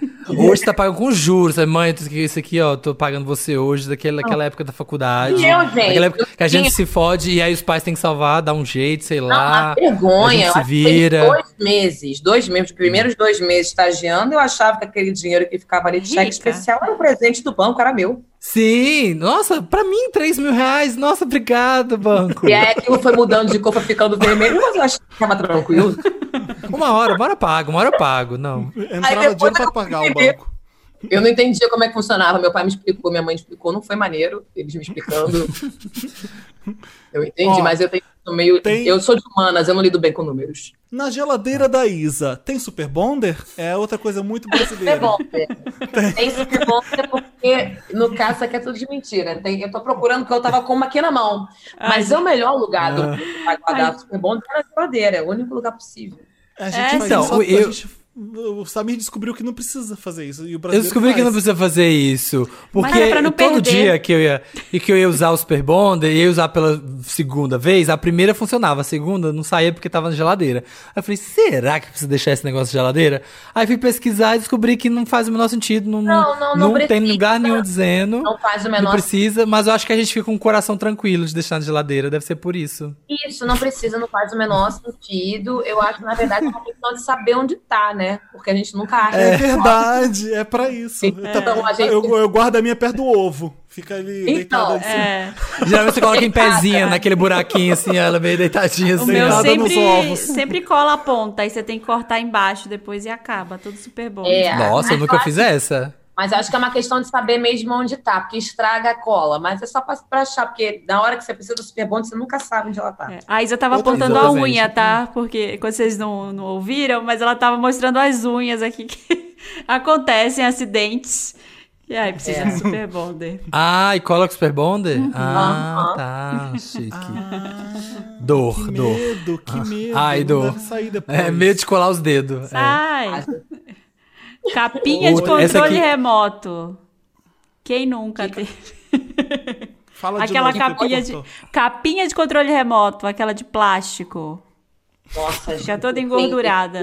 D: [LAUGHS]
C: Hoje você tá pagando com juros. Sabe? Mãe, isso aqui, ó, tô pagando você hoje, daquela, daquela época da faculdade.
D: E eu, gente,
C: Daquela época que a gente
D: tinha-
C: se fode e aí os pais têm que salvar, dar um jeito, sei
D: Não,
C: lá.
D: uma vergonha.
C: a
D: Eu
C: gente se vira.
D: dois meses, dois meses, os primeiros dois meses estagiando, eu achava que aquele dinheiro que ficava ali de cheque
B: Rica.
D: especial era um presente do banco, era meu.
C: Sim, nossa, pra mim, 3 mil reais. Nossa, obrigado, banco.
D: E aí aquilo foi mudando de cor, foi ficando vermelho, mas eu achei que estava tranquilo.
C: Uma hora, uma hora eu pago, uma hora eu pago. Não.
A: Entrava dinheiro pra pagar o banco.
D: Eu não entendia como é que funcionava. Meu pai me explicou, minha mãe explicou, não foi maneiro, eles me explicando. [LAUGHS] Eu entendi,
A: Ó,
D: mas eu tenho sou meio.
A: tem-
D: Eu sou de humanas, eu não lido bem com números.
A: Na geladeira da Isa, tem Super Bonder? É outra coisa muito
D: Super
A: brasileira.
D: Bonder. Tem Super Bonder porque, no caso, isso aqui é tudo de mentira. Tem, eu tô procurando porque eu tava com uma aqui na mão. Mas é o melhor lugar do
C: Ah.
D: mundo pra guardar Super Bonder é na geladeira. É o único lugar possível.
A: A gente
B: É,
C: então,
A: a
C: eu-
A: gente- o Samir descobriu que não precisa fazer isso. E o
C: Eu descobri que
A: faz.
C: não precisa fazer isso. Porque
B: era pra não
C: todo
B: perder.
C: dia que eu ia e que eu ia usar o Super Bonder, e ia usar pela segunda vez, a primeira funcionava, a segunda não saía porque tava na geladeira. Aí eu falei, será que precisa deixar esse negócio de geladeira? Aí fui pesquisar e descobri que não faz o menor sentido. Não,
D: Não, não, não
C: tem
D: precisa.
C: lugar nenhum dizendo.
D: Não faz o
C: Não
D: menor
C: precisa, mas eu acho que a gente fica com o coração tranquilo de deixar na geladeira. Deve ser por isso.
D: Isso, não precisa, não faz o menor sentido. Eu acho que, na verdade, é uma questão de saber onde tá, né? Porque a gente nunca acha.
A: É verdade, é pra isso.
D: Então, a gente-
A: eu, eu guardo a minha perto do ovo. Fica ali
D: Então,
A: deitado assim.
B: É.
C: Geralmente você coloca em
D: Deitada.
C: pezinha, naquele buraquinho assim, ela meio deitadinha
B: O
C: assim.
B: meu.
A: Deitada nos
B: sempre,
A: ovos.
B: sempre cola a ponta, aí você tem que cortar embaixo depois e acaba. Tudo super bom.
D: É.
C: Nossa, eu nunca fiz essa.
D: Mas acho que é uma questão de saber mesmo onde tá, porque estraga a cola. Mas é só pra, pra achar, porque na hora que você precisa do Super Bond, você nunca sabe onde ela tá.
B: É. A Isa tava
A: Outra
B: apontando a unha, tá? Porque quando vocês não, não ouviram, mas ela tava mostrando as unhas aqui que [LAUGHS] acontecem acidentes. E aí precisa
D: É.
B: de super bonder.
C: Ah, e coloca o Super Bonder?
B: Uhum.
C: Ah,
D: Aham.
C: tá. Chique.
A: Ah,
C: dor,
A: que
C: dor.
A: medo, que medo.
C: Ai, dor.
A: sair depois.
C: É medo de colar os dedos. É.
B: Capinha de
C: Outra-
B: controle
C: aqui-
B: remoto. Quem nunca teve? [LAUGHS]
A: Fala de
B: Aquela
A: novo, que
B: capinha de, capinha de controle remoto, aquela de plástico.
D: Nossa,
B: Fica toda
D: tem
B: engordurada.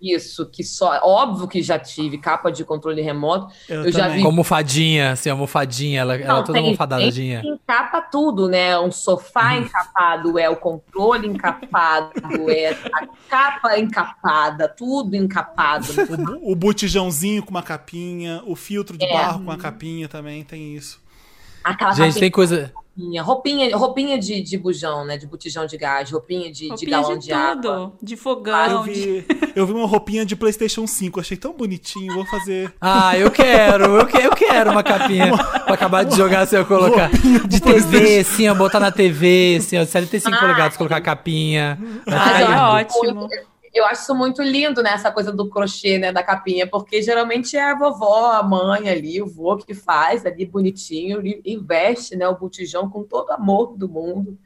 D: Disso, que só. Óbvio que já tive capa de controle remoto.
A: Eu
D: Eu, já vi.
C: Com almofadinha, assim, almofadinha, ela, ela
D: Não,
C: é toda
D: tem-
C: almofadadinha.
D: encapa tudo, né? Um sofá
C: Uhum.
D: encapado, é o controle encapado, é a capa encapada, tudo encapado. [LAUGHS]
A: O, o botijãozinho com uma capinha, o filtro de
D: É.
A: barro com uma capinha também tem isso.
D: Aquela
C: Gente, tem coisa.
D: Capinha, roupinha, roupinha de, de bujão, né? De botijão de gás, roupinha de, de
B: Roupinha
D: galão
B: de,
D: de, água.
B: tudo. De
A: Eu
B: fogão. de-
A: vi, eu vi uma roupinha de PlayStation 5, achei tão bonitinho, vou fazer.
C: Ah, eu quero, eu, que, eu quero uma capinha pra acabar de jogar assim, eu colocar. De TV, assim, ó, botar na TV, assim, ó, 75
D: Ah,
C: polegadas, colocar a capinha.
D: Mas eu
B: é ótimo.
D: muito- Eu acho isso muito lindo, né? Essa coisa do crochê, né? Da capinha, porque geralmente é a vovó, a mãe ali, o vô que faz ali bonitinho e investe, né? O botijão com todo amor do mundo.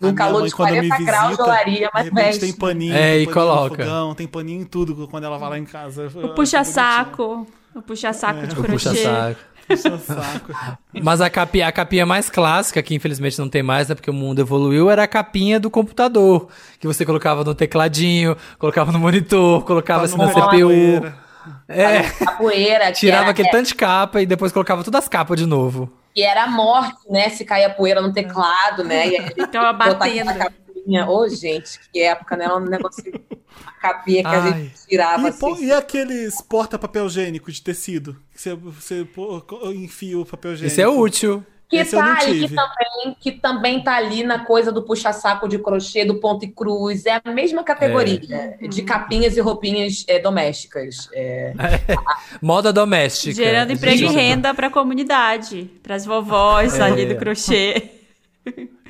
D: Num
A: minha
D: calor
A: mãe,
D: de
A: quando me
D: 40 graus,
A: visita,
D: gelaria,
A: De
D: mas
A: repente
D: veste.
A: tem paninho,
C: É,
A: tem
C: e
A: paninho
C: coloca.
A: no fogão, tem paninho em tudo quando ela vai lá em casa.
B: O puxa-saco. O puxa-saco de
C: O Puxa-saco. [LAUGHS] Mas a capinha, a capinha mais clássica, que infelizmente não tem mais, né? Porque o mundo evoluiu, era a capinha do computador. Que você colocava no tecladinho, colocava no monitor, colocava
A: Pra
C: assim na CPU. É,
D: A poeira,
C: tirava
D: era,
C: aquele tanto de capa e depois colocava todas as capas de novo.
D: que era a morte, né? Se caía poeira no teclado, né? E aí [LAUGHS] botar
B: batendo.
D: Ô, gente, que época, né? Um negócio. A capinha que a
C: Ai.
D: gente tirava
A: E,
D: assim.
A: e aqueles porta-papel higiênico de tecido? Que você, você pô- enfia o papel higiênico.
C: Isso é útil.
D: Que
A: Esse
D: tá ali, que também, que também tá ali na coisa do puxa-saco de crochê, do ponto e cruz. É a mesma categoria de capinhas e roupinhas é, domésticas. É, [LAUGHS]
C: Moda doméstica.
B: Gerando emprego e renda pra comunidade. Pras vovós ali do crochê.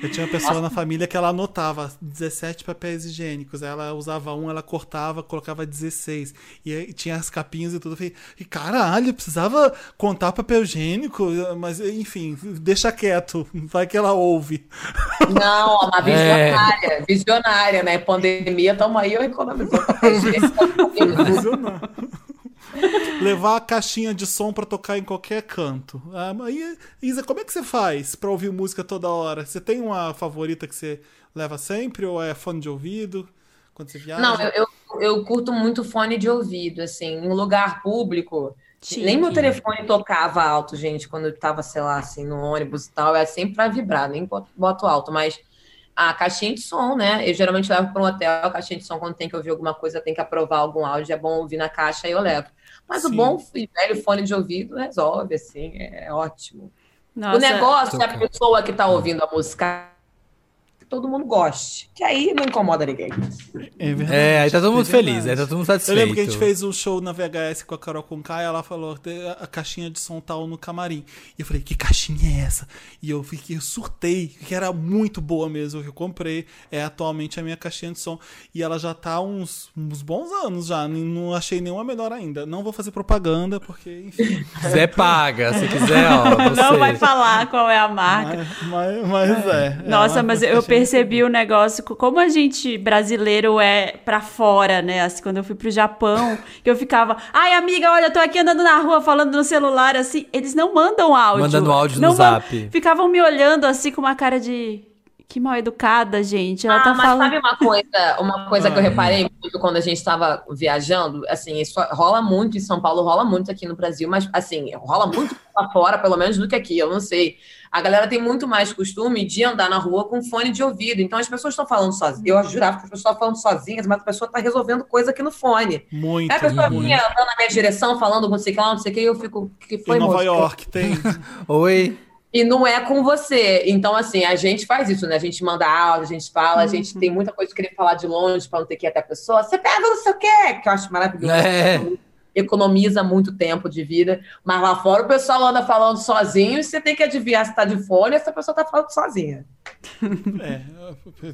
A: Eu tinha uma pessoa na família que ela anotava 17 papéis higiênicos. Ela usava um, ela cortava, colocava 16. E tinha as capinhas e tudo. Eu falei, "E caralho, precisava contar papel higiênico? Mas, enfim, deixa quieto. Vai que ela ouve.
D: não, uma visionária. Visionária, né? Pandemia, tamo aí, eu economizou papel higiênico. [LAUGHS] [LAUGHS]
A: Levar a caixinha de som pra tocar em qualquer canto. Ah, aí, Isa, como é que você faz pra ouvir música toda hora? Você tem uma favorita que você leva sempre ou é fone de ouvido? Quando você viaja?
D: Não, eu, eu, eu curto muito fone de ouvido, assim, em lugar público.
B: Chique.
D: Nem meu telefone tocava alto, gente, quando eu tava, sei lá, assim, no ônibus e tal. É sempre pra vibrar, nem boto, boto alto, mas a caixinha de som, né? Eu geralmente levo para um hotel, a caixinha de som, quando tem que ouvir alguma coisa, tem que aprovar algum áudio, é bom ouvir na caixa e eu levo. Mas
A: Sim.
D: o bom e velho fone de ouvido resolve, assim, é ótimo.
B: Nossa,
D: o negócio é a pessoa que tá ouvindo a música todo mundo goste, que aí não incomoda ninguém.
A: É verdade.
C: É, aí tá todo mundo
A: é
C: feliz, aí tá todo mundo
A: Eu
C: satisfeito.
A: lembro que a gente fez um show na VHS com a Carol Conká e ela falou "Tem a caixinha de som tal no camarim. E eu falei, que caixinha é essa? E eu fiquei, eu surtei, que era muito boa mesmo, que eu comprei. É atualmente a minha caixinha de som. E ela já tá uns, uns bons anos já, não achei nenhuma melhor ainda. Não vou fazer propaganda, porque, enfim. [LAUGHS]
C: Se quiser, paga. Se quiser, ó, você.
B: Não vai falar qual é a marca.
A: mas, mas, mas é. é
B: Nossa, mas eu
A: caixinha-
B: percebi o negócio, co- como a gente brasileiro é pra fora, né? Assim, quando eu fui pro Japão, que eu ficava, ai amiga, olha, eu tô aqui andando na rua falando no celular, assim, eles não mandam áudio.
C: Mandando áudio no zap.
B: Ficavam me olhando assim com uma cara de. Que mal educada, gente. Ela
D: ah,
B: tá
D: mas
B: falando.
D: sabe uma coisa, uma coisa que eu reparei muito quando a gente estava viajando? Assim, isso rola muito em São Paulo, rola muito aqui no Brasil, mas assim, rola muito lá fora, pelo menos, do que aqui, eu não sei. A galera tem muito mais costume de andar na rua com fone de ouvido. Então as pessoas estão falando sozinhas. Eu jurava que as pessoas estavam falando sozinhas, mas a pessoa está resolvendo coisa aqui no fone.
A: Muito,
D: Aí a pessoa
A: muito.
D: vinha andando na minha direção, falando não sei o que lá, não sei o que, e eu fico, o que foi,
A: Em Nova
D: moço?
A: York tem. [LAUGHS]
C: Oi.
D: E não é com você. Então, assim, a gente faz isso, né? A gente manda áudio, a gente fala, a gente tem muita coisa de querer falar de longe para não ter que ir até a pessoa. Você pega não sei o quê, que eu acho maravilhoso.
C: É.
D: Economiza muito tempo de vida. Mas lá fora o pessoal anda falando sozinho e você tem que adivinhar se tá de fone ou se a pessoa tá falando sozinha. [LAUGHS]
A: É,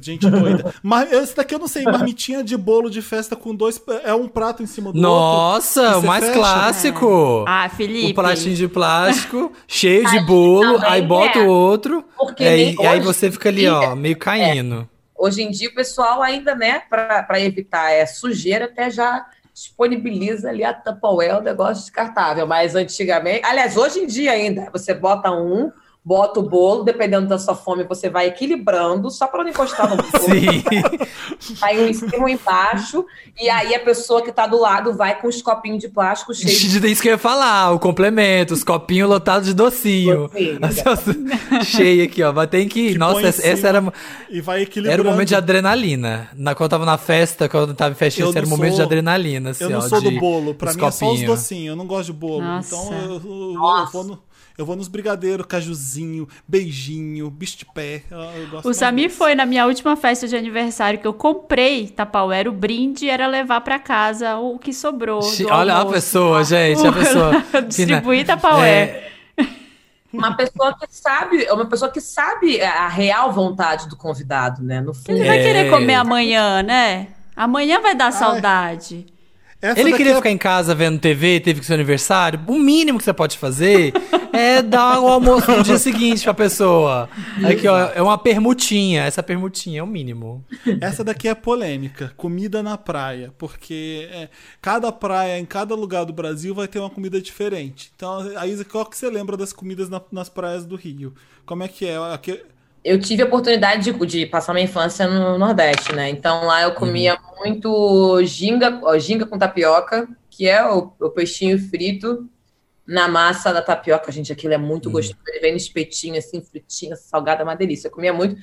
A: gente doida. Mas esse daqui eu não sei, marmitinha de bolo de festa com dois. É um prato em cima do outro.
C: Nossa,
A: E
C: o
A: você
C: mais
A: fecha?
C: clássico.
B: Ah, Felipe.
C: O pratinho de plástico, [LAUGHS] cheio de bolo, aí bota
D: é.
C: o outro,
D: Porque
C: é, e aí
D: hoje
C: você fica ali, ó, meio caindo.
D: Hoje em dia o pessoal ainda, né, para evitar é, sujeira, até já disponibiliza ali a Tupperware, o negócio descartável. Mas antigamente, aliás, hoje em dia ainda, você bota um, bota o bolo, dependendo da sua fome, você vai equilibrando, só para não encostar no bolo.
C: Sim. [LAUGHS]
D: Vai um em cima, um embaixo, e aí a pessoa que tá do lado vai com os copinhos de plástico cheios de
C: Isso que eu ia falar, o complemento, os copinhos lotados de docinho.
D: docinho.
C: Cheio aqui, ó. Mas tem que.
A: Que
C: Nossa, essa, essa era,
A: E vai equilibrando.
C: era o momento de adrenalina. Na, quando eu tava na festa, quando eu tava em festinha,
A: Eu
C: esse era o
A: não
C: momento de
A: sou-
C: adrenalina. Assim,
A: Eu não
C: ó,
A: sou do
C: de-
A: bolo. Pra mim é só os
C: copinhos.
A: docinhos. Eu não gosto de bolo.
B: Nossa.
A: Então eu, eu- eu
D: Nossa.
A: vou no, eu vou nos brigadeiros, cajuzinho, beijinho, bicho de pé. Eu, eu gosto
B: O Samir
A: desse.
B: foi na minha última festa de aniversário que eu comprei Tapauera. O brinde era levar pra casa o que sobrou. do
C: Olha a
B: almoço.
C: pessoa, gente, a [LAUGHS] pessoa.
B: Distribuir
C: Fina-
B: Tapauera.
C: É,
D: Uma pessoa que sabe, é uma pessoa que sabe a real vontade do convidado, né? No fundo.
B: Ele vai
C: É.
B: querer comer amanhã, né? Amanhã vai dar saudade.
A: Essa
C: Ele queria
A: é-
C: ficar em casa vendo TV, teve que ser aniversário. O mínimo que você pode fazer é dar o almoço no dia seguinte pra pessoa. Aqui, ó, é uma permutinha. Essa permutinha é o mínimo.
A: Essa daqui é polêmica, comida na praia, porque é, cada praia, em cada lugar do Brasil, vai ter uma comida diferente. Então, a Isa, qual que você lembra das comidas na- nas praias do Rio? Como é que é? Aqui,
D: Eu tive a oportunidade de, de passar minha infância no Nordeste, né? Então lá eu comia muito ginga, ó, ginga com tapioca, que é o, o peixinho frito na massa da tapioca. Gente, aquilo é muito gostoso. Ele vem no espetinho, assim, fritinho, salgado, é uma delícia. Eu comia muito.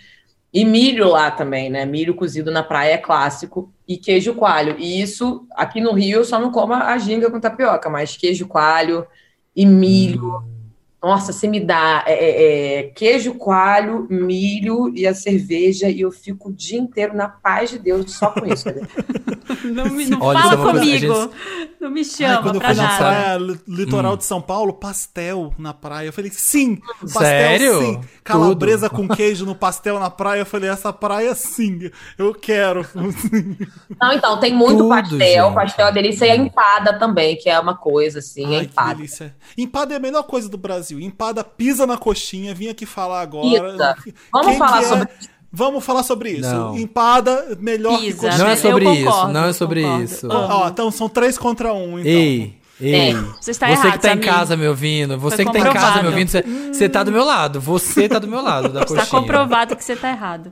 D: E milho lá também, né? Milho cozido na praia é clássico. E queijo coalho. E isso, aqui no Rio, eu só não como a ginga com tapioca, mas queijo coalho e milho. Nossa, você me dá é, é, é, queijo coalho, milho e a cerveja, e eu fico o dia inteiro na paz de Deus só com isso. [LAUGHS]
B: Não, me- não
C: Olha,
B: fala
C: é coisa a
B: comigo.
C: gente-
B: Não me
A: Ai,
B: chama
A: quando eu
B: pra
A: fui na
B: nada.
A: praia li- litoral de São Paulo, pastel na praia. Eu falei, sim, pastel
C: Sério?
A: sim. Calabresa com queijo no pastel na praia. Eu falei, essa praia sim, eu quero. [LAUGHS]
D: Não, então, tem muito
C: Tudo,
D: pastel.
C: gente.
D: Pastel é delícia e a empada também, que é uma coisa assim, a
A: Ai, que
D: empada.
A: delícia. Empada é a melhor coisa do Brasil. Empada pisa na coxinha, vim aqui falar agora.
D: Pisa. Vamos
A: Quem
D: falar
A: que é?
D: sobre
A: Vamos falar sobre isso.
C: Não.
A: Empada, melhor que
B: Pisa.
A: coxinha.
C: Não é
B: Eu
C: sobre
B: concordo,
C: isso, não é sobre
B: concordo.
C: isso.
B: Ah.
A: Ó, então são três contra um, então.
C: Ei, Ei,
B: Você está
C: você
B: errado,
C: que tá em casa me ouvindo, você
B: Foi
C: que tá em casa me ouvindo, você, você tá do meu lado, você tá do meu lado da
B: Está
C: coxinha.
B: comprovado que você tá errado.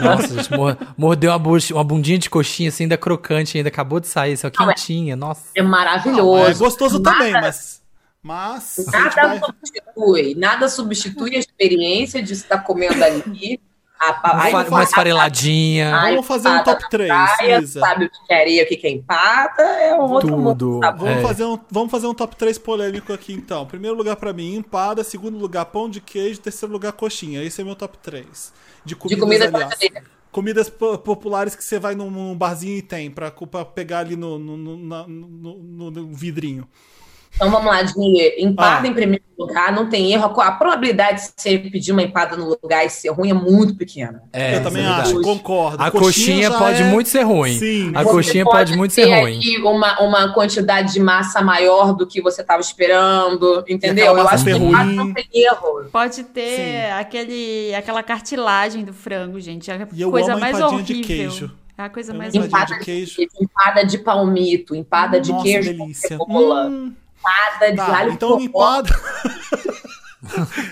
C: Nossa, gente, mor- mordeu uma, bucha- uma bundinha de coxinha assim, ainda crocante, ainda acabou de sair, ó,
D: Não, é-
C: quentinha, nossa.
D: É maravilhoso.
A: É gostoso
D: Nada-
A: também, mas. Mas.
D: Nada
A: vai-
D: substitui, nada substitui a experiência de estar comendo ali. A,
C: Uma, fa- uma esfareladinha.
A: Vamos fazer um top
D: na
A: 3,
D: praia,
A: Isa.
D: Sabe o que é areia, o que é empada, é um outro
C: Tudo.
D: mundo.
A: Vamos,
C: É.
A: fazer um, vamos fazer um top 3 polêmico aqui então. Primeiro lugar pra mim, empada. Segundo lugar, pão de queijo. Terceiro lugar, coxinha. Esse é meu top 3. De
D: De
A: comidas,
D: comida
A: aliás.
D: brasileira.
A: Comidas po- populares que você vai num, num barzinho e tem, pra, pra pegar ali no, no, no, na- no- no- no vidrinho.
D: Então vamos lá, de empada
A: Ah.
D: em primeiro lugar, não tem erro. A probabilidade de você pedir uma empada no lugar e ser ruim é muito pequena.
C: É,
A: Eu também
C: é
A: acho, concordo.
C: A coxinha
A: já
C: pode
A: é-
C: muito ser ruim.
A: Sim.
C: A
D: Você
C: coxinha pode muito ser
D: ter
C: ruim.
D: ali uma, uma quantidade de massa maior do que você estava esperando, entendeu? Eu acho que
A: ser
D: empada
A: ruim.
D: não tem erro.
B: Pode ter
A: Sim.
B: aquele, aquela cartilagem do frango, gente. É a
A: E eu
B: coisa mais horrível.
A: de queijo.
B: É a coisa mais
A: amo
B: horrível.
A: empadinha de queijo.
D: Empada de palmito, empada de
A: Nossa,
D: queijo com
A: delícia.
D: cebola,
A: Hum,
D: empada de
A: tá,
D: alho
A: então empada. [LAUGHS]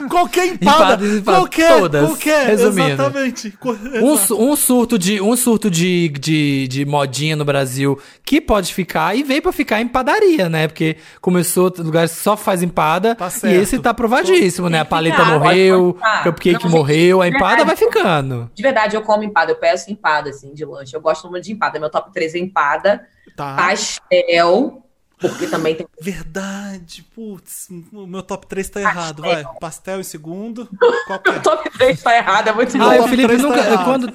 A: qualquer empada.
C: Empadas, empadas,
A: qualquer,
C: todas,
A: qualquer.
C: resumindo.
A: Exatamente.
C: Um, um surto, de, um surto de, de, de modinha no Brasil que pode ficar e veio pra ficar em padaria, né? Porque começou lugares que só faz empada
A: Tá
C: e esse tá provadíssimo, né? A paleta
B: ficar,
C: morreu, o cupcake
D: Não, gente,
C: morreu, a empada vai
D: verdade.
C: ficando.
D: De verdade, eu como empada, eu peço empada, assim, de lanche. Eu gosto muito de empada. Meu top 3 é empada,
A: Tá.
D: pastel, porque também tem [LAUGHS]
A: Verdade. Putz, o meu top 3 tá errado. Vai. Pastel em segundo. Qual que é?
D: O [LAUGHS] top 3 tá errado, é muito
C: Ah,
A: Meu
C: o
A: top
C: Felipe
A: tá
C: nunca.
A: errado.
C: quando,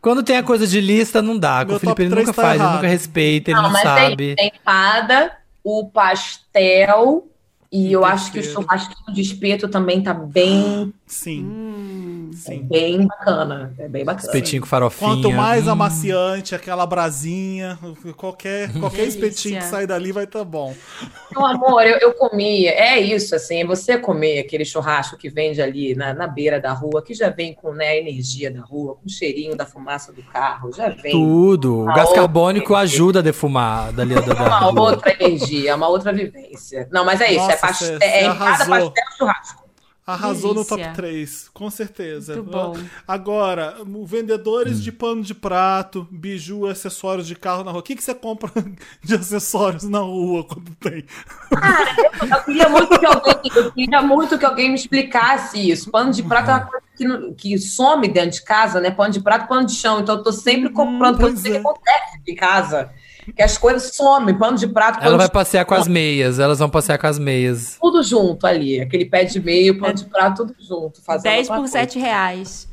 C: quando tem a coisa de lista, não dá.
A: Meu
C: o Felipe ele nunca
A: tá
C: faz, ele
A: errado.
C: nunca respeita, ele não,
D: mas
C: sabe.
D: Tem, tem empada, o pastel e
A: E
D: eu acho que o churrasquinho de espeto também tá bem,
A: Sim.
B: Hum,
D: é
A: Sim.
D: bem bacana. É bem bacana.
C: Espetinho com farofinha.
A: Quanto mais
C: Hum.
A: amaciante, aquela brasinha, qualquer, qualquer
B: Delícia.
A: espetinho que sair dali vai tá bom.
D: Meu amor, eu, eu comi, é isso, assim, você comer aquele churrasco que vende ali na, na beira da rua, que já vem com né, a energia da rua, com o cheirinho da fumaça do carro, já vem
C: Tudo. O gás carbônico
D: energia.
C: ajuda a defumar dali da, da
D: uma
C: rua.
D: outra energia, uma outra vivência. Não, mas é isso,
A: Nossa,
D: é pastel,
A: você-
D: é empada,
A: arrasou.
D: pastel, churrasco.
A: Arrasou no top
B: Delícia.
A: 3, com certeza.
B: Muito bom.
A: Agora, vendedores de pano de prato, biju, acessórios de carro na rua. O que, que você compra [LAUGHS] de acessórios na rua quando tem?
D: Eu queria muito que alguém, eu queria muito que alguém me explicasse isso. Pano de prato é uma coisa que, que some dentro de casa, né? Pano de prato, pano de chão. Então eu tô sempre comprando, porque eu não
A: pois
D: sei o
A: é.
D: que acontece em casa. Que as coisas somem, pano de prato, pano
C: Ela vai
D: de
C: passear com as meias, elas vão passear com as meias.
D: tudo junto ali. Aquele pé de meio, pano de prato, tudo junto. Fazendo
B: 10
D: alguma
B: por
D: coisa.
B: 7 reais.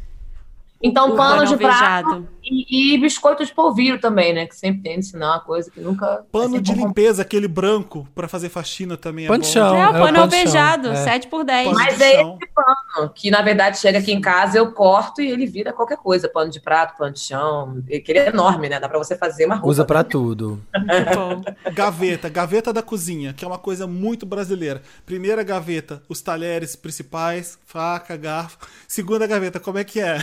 D: Então,
B: O
D: pano
B: pano
D: de prato e, e biscoito de polvilho também, né? Que sempre tem ensinar uma coisa que nunca.
A: Pano
D: é
A: de
D: bom.
A: limpeza, aquele branco, pra fazer faxina também é
C: Pano
A: bom.
C: de chão.
B: é,
C: é
B: pano
C: pano
B: alvejado,
C: é.
B: 7 por 10.
A: Pano
D: Mas é esse pano, que na verdade chega aqui em casa, eu corto e ele vira qualquer coisa. Pano de prato, pano de chão. que Ele é enorme, né? Dá pra você fazer uma roupa.
C: Usa pra tudo.
B: Bom. [LAUGHS]
A: Gaveta, gaveta da cozinha, que é uma coisa muito brasileira. Primeira gaveta, os talheres principais, faca, garfo. Segunda gaveta, como é que é?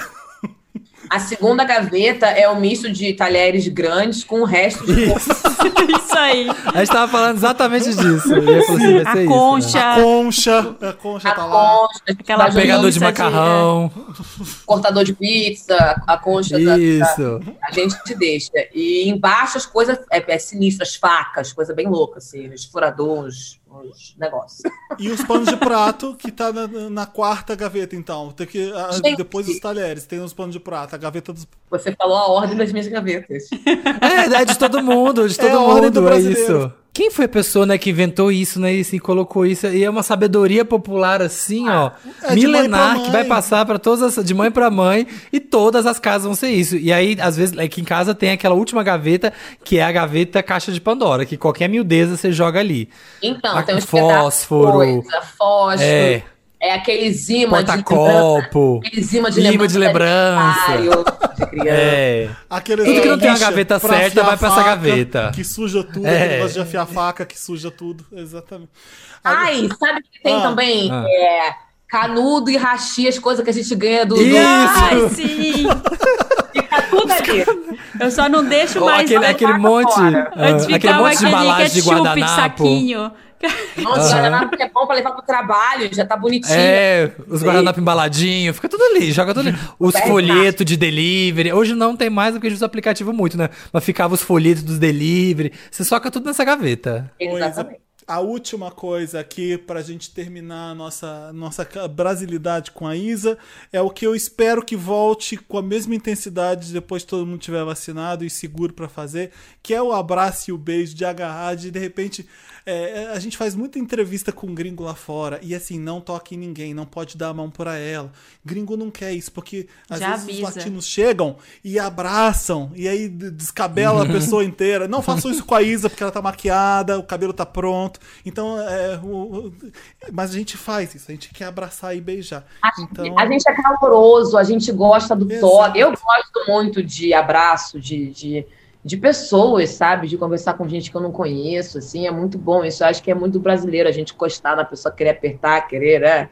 D: A segunda gaveta é um misto de talheres grandes com o resto de
B: Isso [LAUGHS] aí.
C: A gente tava falando exatamente disso. Assim,
B: A
C: isso, né?
B: concha.
A: Concha, a concha
D: a
A: tá lá.
D: concha,
B: Aquela
C: Pegador de
B: Pizza de-
C: macarrão.
D: cortador de pizza, a concha da,
C: Isso.
D: a gente te deixa. E embaixo as coisas é, é sinistro, as facas, coisa bem louca, assim, os furadores, os negócios.
A: E os panos de prato, que tá na, na quarta gaveta, então. Tem que, ah,
D: Gente.
A: depois dos talheres, tem os panos de prato, a gaveta dos.
D: Você falou a ordem das minhas gavetas. [LAUGHS]
C: É, é de todo mundo, de todo
A: É a ordem do
C: mundo, é isso. Quem foi a pessoa, né, que inventou isso, né, e assim, colocou isso? E é uma sabedoria popular, assim, ó,
A: É
C: milenar, que vai passar para todas as, de mãe pra mãe, e todas as casas vão ser isso. E aí, às vezes, aqui em casa tem aquela última gaveta, que é a gaveta caixa de Pandora, que qualquer miudeza você joga ali.
D: Então,
C: Ah,
D: tem uns
C: fósforo.
D: Coisa, fósforo.
C: É.
D: É, aqueles imã de.
C: Porta-copo.
D: Aqueles imã de lembrança.
C: de lembrança.
D: de.
C: É.
A: Aqueles
C: Tudo que não tem a gaveta
A: pra
C: certa vai pra essa gaveta.
A: Que suja tudo,
C: É.
A: aquele negócio de afiar a faca, que suja tudo. Exatamente. Agora-
D: Ai, sabe que tem
A: Ah,
D: também?
C: ah.
D: É, canudo e rachi, as coisas que a gente ganha do. do-
C: Isso.
B: Ai, sim.
D: Fica tudo ali
B: Eu só não deixo
C: Ou
B: mais.
C: aquele,
B: né?
C: aquele monte,
B: Antes
C: aquele monte de
B: aquele
C: embalagem de
B: ketchup de
C: guardanapo.
B: saquinho.
D: Nossa,
C: Aham.
D: guardanapo que é bom pra levar pro trabalho, já tá bonitinho.
C: É, os guardanapo embaladinho, fica tudo ali, joga tudo ali. Os
D: É
C: folhetos de delivery. Hoje não tem mais porque a gente usa aplicativo muito, né? Mas ficava os folhetos dos delivery. Você soca tudo nessa gaveta.
D: Exatamente.
A: A última coisa aqui pra gente terminar a nossa, nossa brasilidade com a Isa é o que eu espero que volte com a mesma intensidade depois que todo mundo tiver vacinado e seguro pra fazer, que é o abraço e o beijo de agarrar, de de repente. É, a gente faz muita entrevista com gringo lá fora e assim, não toque em ninguém, não pode dar a mão pra ela. Gringo não quer isso, porque às
B: Já
A: vezes os
B: avisa.
A: latinos chegam e abraçam e aí descabela a pessoa [LAUGHS] inteira. Não façam isso com a Isa porque ela tá maquiada, o cabelo tá pronto. Então, é, o- o- mas a gente faz isso, a gente quer abraçar e beijar. Então,
D: A gente é caloroso, a gente gosta do toque. Eu gosto muito de abraço, de, de, de pessoas, sabe? De conversar com gente que eu não conheço, assim, é muito bom. Isso eu acho que é muito brasileiro, a gente encostar na pessoa, querer apertar, querer, é.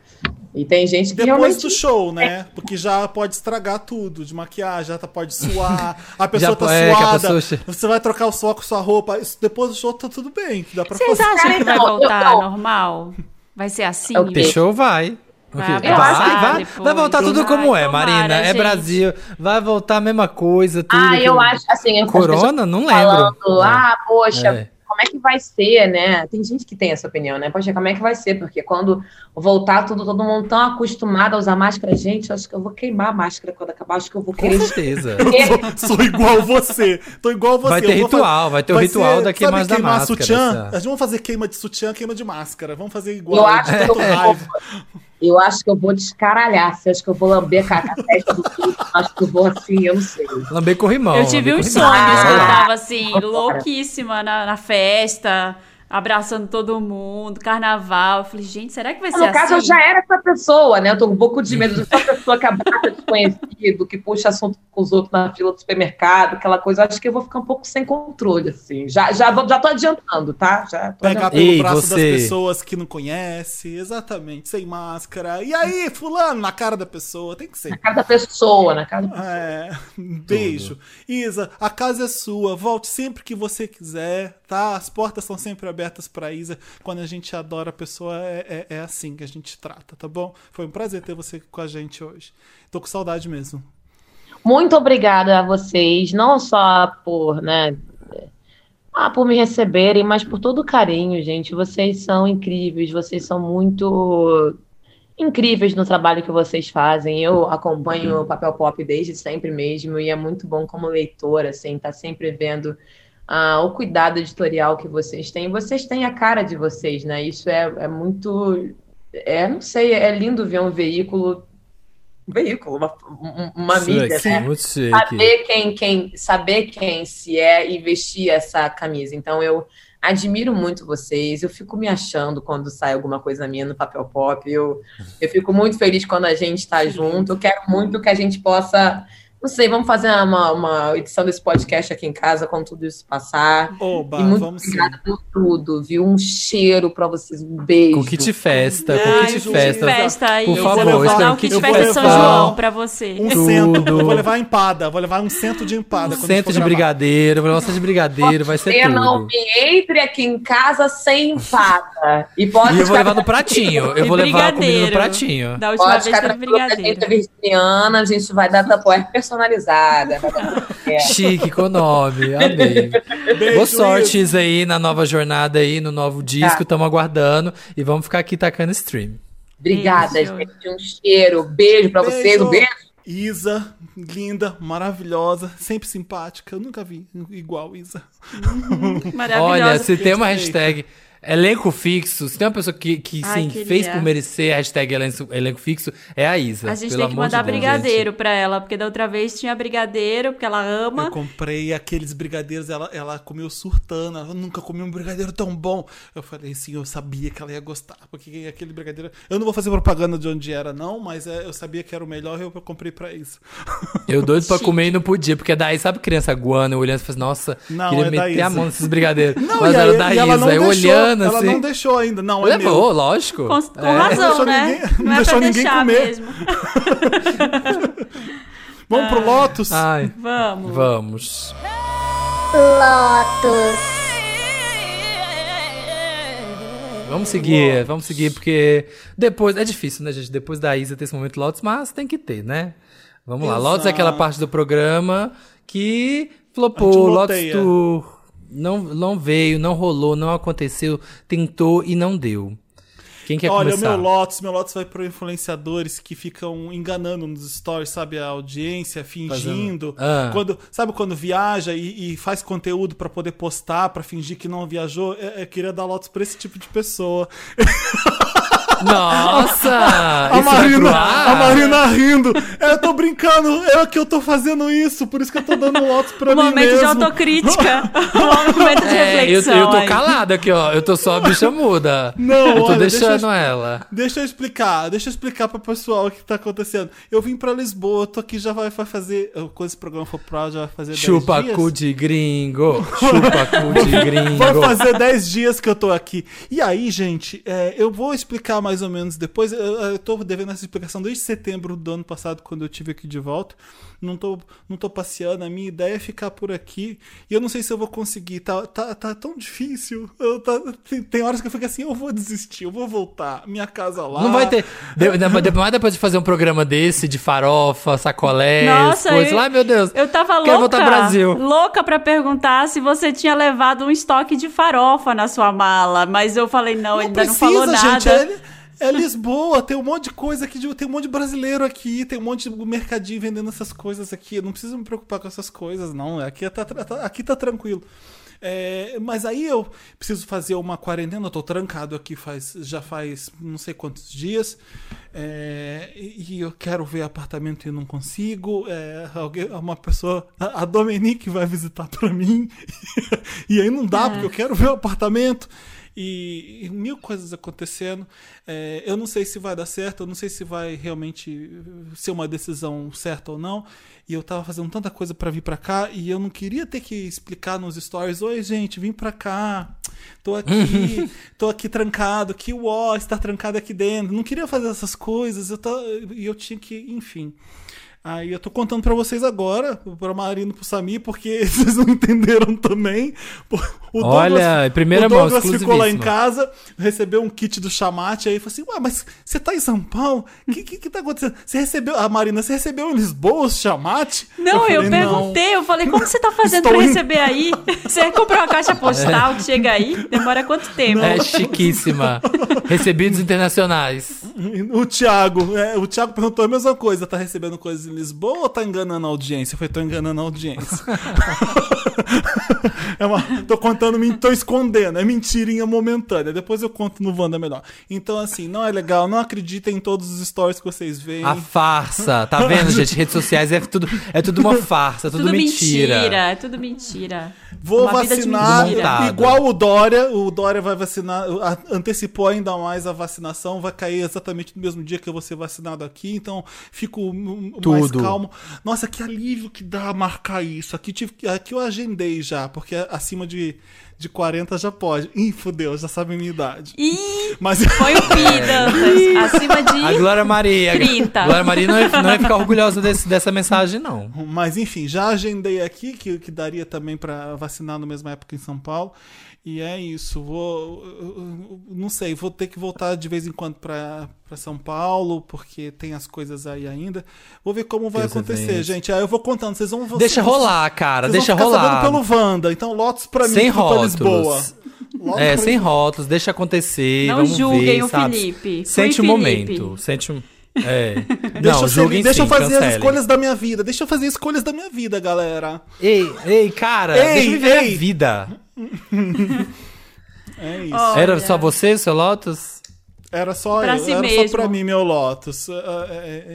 D: E tem gente que
A: depois
D: realmente...
A: do show, né? Porque já pode estragar tudo, de maquiagem, já tá, pode suar, a [LAUGHS] pessoa
C: Já
A: tá
C: é,
A: suada,
C: pessoa
A: você vai trocar o suor com sua roupa, isso, depois do show tá tudo bem, dá pra
B: Vocês
A: fazer.
B: acham que vai
D: Então, eu-
B: voltar
D: eu-
B: normal? Vai ser assim?
D: É o?
C: Fechou, vai.
B: Vai
C: vai, vai, voltar tudo como é,
B: tomara,
C: Marina. É
B: gente.
C: Brasil. Vai voltar a mesma coisa, tudo.
D: Ah, eu
C: que-
D: acho, assim... as pessoas
C: Corona? Não lembro.
D: Falando, ah, poxa,
C: É.
D: como é que vai ser, né? Tem gente que tem essa opinião, né? Poxa, como é que vai ser? Porque quando voltar tudo, todo mundo tão acostumado a usar máscara, gente, eu acho que eu vou queimar a máscara quando acabar, acho que eu vou
C: Com
D: querer... [LAUGHS]
C: certeza.
A: Sou, sou igual você. Tô igual você.
C: Vai ter
A: Eu
C: ritual, vai ter o
A: vai
C: ritual
A: ser-
C: da queimada
A: sabe
C: da
A: queimar
C: máscara.
A: Sutiã?
C: essa.
A: A gente vamos fazer queima de sutiã, queima de máscara. Vamos fazer igual.
D: Eu acho que eu vou. Eu acho que eu vou descaralhar, assim, acho que eu vou lamber a a testa do tudo, acho que eu vou assim, eu não sei.
C: Lamber corrimão.
B: Eu tive uns sonhos que eu
D: Ah.
B: tava assim, louquíssima na, na festa, abraçando todo mundo, carnaval. Eu falei, gente, será que vai ser
D: No caso, eu
B: assim?
D: já era essa pessoa, né? Eu tô com um pouco de medo de essa pessoa que abraça desconhecido, que puxa assunto com os outros na fila do supermercado, aquela coisa. Eu acho que eu vou ficar um pouco sem controle, assim. Já, já, vou- já tô adiantando, tá? Já tô
A: Pegar
D: adiantando.
A: pelo
C: Ei,
A: braço
C: você-
A: das pessoas que não conhece, exatamente, sem máscara. E aí, fulano, na cara da pessoa, tem que ser.
D: Na cara da pessoa, na cara da pessoa.
A: É, beijo. Isa, a casa é sua. Volte sempre que você quiser, tá? As portas estão sempre abertas pra Isa. Quando a gente adora a pessoa, é, é, é assim que a gente trata, tá bom? Foi um prazer ter você com a gente hoje. Tô com saudade mesmo.
D: Muito obrigada a vocês, não só por, né, ah, por me receberem, mas por todo o carinho, gente. Vocês são incríveis, vocês são muito incríveis no trabalho que vocês fazem. Eu acompanho o Papel Pop desde sempre mesmo e é muito bom como leitora, assim, tá sempre vendo ah, o cuidado editorial que vocês têm. Vocês têm a cara de vocês, né? Isso é, é muito, é, não sei, é lindo ver um veículo, um veículo, uma, um- uma mídia, né? Saber quem, quem, saber quem se é e vestir essa camisa. Então eu admiro muito vocês. Eu fico me achando quando sai alguma coisa minha no papel pop. Eu, eu fico muito feliz quando a gente está junto. Eu quero muito que a gente possa. Não sei, vamos fazer uma, uma edição desse podcast aqui em casa quando tudo isso passar.
A: Oba,
D: e muito
A: vamos sim.
D: obrigada por tudo, viu? Um cheiro pra vocês, um beijo.
C: Com kit festa, com kit festa.
B: festa aí.
C: Por
A: Eu vou levar-
B: o kit festa São João pra você.
A: Um
C: Tudo.
A: cento. Eu vou levar empada. Vou levar um cento de empada.
C: Um centro
A: for
C: de brigadeiro, vou levar um centro de brigadeiro, vai ser
D: Você não me entre aqui em casa sem empada. E pode
C: E eu vou levar no pratinho. Eu vou levar a comida no pratinho.
B: Da última
D: Pode
B: vez
D: que a gente é
B: brigadeiro.
D: a gente vai dar tapoer personalizada. certo. [LAUGHS]
C: Chique, com nome. Amei.
A: Beijo,
C: Boa sorte, aí na nova jornada aí, no novo disco.
D: Tá.
C: Estamos aguardando. E vamos ficar aqui tacando stream.
D: Obrigada,
B: Beijo.
D: gente. Um cheiro. Beijo pra vocês. Um beijo.
A: Isa, linda, maravilhosa, sempre simpática. Eu nunca vi igual Isa. [LAUGHS]
B: Maravilhosa.
C: Olha, se tem uma hashtag elenco fixo, se tem uma pessoa que, que
B: Ai,
C: sim,
B: queria.
C: fez por merecer a hashtag elenco, elenco fixo, é a Isa.
B: A gente
C: pelo
B: tem que mandar
C: de Deus,
B: brigadeiro
C: gente.
B: pra ela, porque da outra vez tinha brigadeiro, porque ela ama.
A: Eu comprei aqueles brigadeiros, ela, ela comeu surtando. Ela nunca comi um brigadeiro tão bom. Eu falei, sim, eu sabia que ela ia gostar. Porque aquele brigadeiro. Eu não vou fazer propaganda de onde era, não, mas é, eu sabia que era o melhor e eu comprei pra isso. [LAUGHS]
C: Eu doido pra
B: Chique.
C: comer e não podia, porque daí, sabe criança guana olhando e falando, nossa,
A: Não,
C: queria
A: é
C: meter a
A: Isa.
C: mão nesses brigadeiros.
A: Não,
C: Mas
A: e,
C: era
A: aí-
C: da
A: e ela
C: Isa,
A: não
C: eu
A: deixou,
C: olhando
A: ela
C: assim.
A: não deixou ainda. Não, é
C: Levou,
A: meu.
C: lógico.
B: Com, com
C: É.
B: razão,
A: Não deixou
B: né?
A: ninguém- não
B: não é
A: deixou
B: pra
A: ninguém
B: deixar
A: comer.
B: mesmo. [LAUGHS]
A: Vamos pro Lotus?
C: Ai,
B: Vamos.
C: vamos.
E: Lotus.
C: Vamos seguir, vamos seguir, porque depois. É difícil, né, gente? Depois da Isa ter esse momento Lotus, mas tem que ter, né? Vamos lá. Lotus é aquela
A: Exato.
C: parte do programa que flopou. Lotus. Tour não, não veio, não rolou, não aconteceu, tentou e não deu. Quem quer
A: Olha,
C: começar?
A: o meu Lotus, meu Lotus vai para influenciadores que ficam enganando nos stories, sabe, a audiência, fingindo.
C: Ah.
A: Quando, sabe quando viaja e, e faz conteúdo pra poder postar, pra fingir que não viajou? Eu, eu queria dar Lotus pra esse tipo de pessoa. [LAUGHS]
C: Nossa!
A: A
C: vai
A: Marina, a Marina rindo. É, Eu tô brincando, é que eu tô fazendo isso, por isso que eu tô dando Lotus pra
B: Um
A: mim
B: momento
A: mesmo.
B: de autocrítica. [LAUGHS] um momento de
C: É, eu,
B: reflexão.
C: eu tô
B: aí.
C: calada aqui, ó. Eu tô só a bicha muda.
A: Não,
C: eu tô
A: olha, deixa
C: deixando
A: eu-
C: ela.
A: Deixa eu explicar, deixa eu explicar pro pessoal o que tá acontecendo. Eu vim pra Lisboa, eu tô aqui já vai, vai fazer. Quando esse programa for pro já vai fazer 10
C: Chupa
A: dias.
C: cu de gringo. Chupa cu de [LAUGHS] gringo.
A: Vai fazer 10 dias que eu tô aqui. E aí, gente, é, eu vou explicar mais ou menos depois. Eu, eu tô devendo essa explicação desde setembro do ano passado, quando eu tive aqui de volta. Não tô, não tô passeando. A minha ideia é ficar por aqui. E eu não sei se eu vou conseguir. Tá, tá, tá tão difícil. Eu tá- tem, tem horas que eu fico assim: eu vou desistir, eu vou voltar. Minha casa lá.
C: Não vai ter. De, de, de- mais depois de fazer um programa desse, de farofa, sacolés,
B: Nossa,
C: coisas lá, meu Deus.
B: Eu tava
C: Quero
B: louca,
C: voltar ao Brasil.
B: louca pra perguntar se você tinha levado um estoque de farofa na sua mala, mas eu falei não, ele ainda não falou nada.
A: gente. É, é Lisboa, tem um monte de coisa aqui, tem um monte de brasileiro aqui, tem um monte de mercadinho vendendo essas coisas aqui. Eu não preciso me preocupar com essas coisas, não. Aqui tá, tá- aqui tá tranquilo. É, mas aí eu preciso fazer uma quarentena, eu tô trancado aqui faz, já faz não sei quantos dias. é, e e eu quero ver apartamento e não consigo. É, alguém, uma pessoa, a, a Dominique vai visitar pra mim. [LAUGHS] e aí não dá, porque eu quero ver o apartamento e, e mil coisas acontecendo. É, eu não sei se vai dar certo, eu não sei se vai realmente ser uma decisão certa ou não. E eu tava fazendo tanta coisa pra vir pra cá e eu não queria ter que explicar nos stories: Oi, gente, vim pra cá, tô aqui, [LAUGHS] tô aqui trancado, que uó, está trancado aqui dentro. Não queria fazer essas coisas eu e eu tinha que, enfim. Aí eu tô contando pra vocês agora, pra Marina e pro Samir, porque [LAUGHS] vocês não entenderam também. O
C: Olha, em primeira
A: o
C: mão,
A: Douglas ficou lá em casa, recebeu um kit do chamate, aí falou assim: Ué, mas você tá em São Paulo? O que, que, que tá acontecendo? Você recebeu. A Marina, você recebeu em Lisboa o chamate?
B: Não, eu,
A: falei,
B: perguntei, eu falei, como você tá [LAUGHS] fazendo pra
A: em-
B: receber aí? [LAUGHS] Você comprou uma caixa postal que chega aí? Demora quanto tempo?
C: É chiquíssima. Recebidos internacionais.
A: O Thiago, é, o Thiago perguntou a mesma coisa: tá recebendo coisas em Lisboa ou tá enganando a audiência? Eu falei, tô enganando a audiência. [LAUGHS] é uma, tô contando, tô escondendo, é mentirinha momentânea. Depois eu conto no Wanda melhor. Então, assim, não é legal, não acreditem em todos os stories que vocês veem.
C: A farsa. Tá vendo, [LAUGHS] gente? Redes sociais é tudo, é tudo uma farsa, é tudo,
B: tudo
C: mentira.
B: mentira. é tudo mentira.
A: Vou
B: Uma
A: vacinar igual o Dória. O Dória vai vacinar, antecipou ainda mais a vacinação. Vai cair exatamente no mesmo dia que eu vou ser vacinado aqui. Então fico hum, mais
C: Tudo.
A: calmo. Nossa, que alívio que dá marcar isso. Aqui, tive, aqui eu agendei já, porque acima de, de 40 já pode. Ih, fudeu, já sabe a minha idade.
B: Ih,
A: Mas
B: põe o pi. [LAUGHS] Acima de.
C: A Glória Maria.
B: 30.
C: Glória Maria não ia, não ia ficar orgulhosa desse- dessa mensagem, não.
A: Mas enfim, já agendei aqui, que, que daria também pra vacinar na mesma época em São Paulo. E é isso. Vou. Não sei, vou ter que voltar de vez em quando pra pra São Paulo, porque tem as coisas aí ainda. Vou ver como vai
C: os
A: acontecer,
C: eventos.
A: gente. Aí eu vou contando. Vocês vão.
C: Deixa
A: vocês-
C: rolar, cara. Deixa
A: vão ficar
C: rolar.
A: pelo Wanda. Então, lotes pra mim,
C: Sem
A: vou pra Lisboa. Logo
C: É, sem
A: Lisboa.
C: rótulos, deixa acontecer.
B: Não
C: vamos
B: julguem
C: ver,
B: o
C: sabe?
B: Felipe.
C: Sente
B: Fui
C: o
B: Felipe.
C: momento. Sente um. É.
A: Deixa, [LAUGHS]
C: não,
A: eu, ser, deixa eu
C: sim,
A: fazer as
C: cancelem.
A: escolhas da minha vida. Deixa eu fazer escolhas da minha vida, galera.
C: Ei, ei, cara,
A: Ei,
C: deixa eu viver
A: ei.
C: a vida. [LAUGHS]
A: É isso.
B: Olha.
C: Era só você, seu Lotus?
A: Era só
B: Pra
A: eu,
B: si
A: era
B: mesmo.
A: só pra mim, meu Lotus. É, é,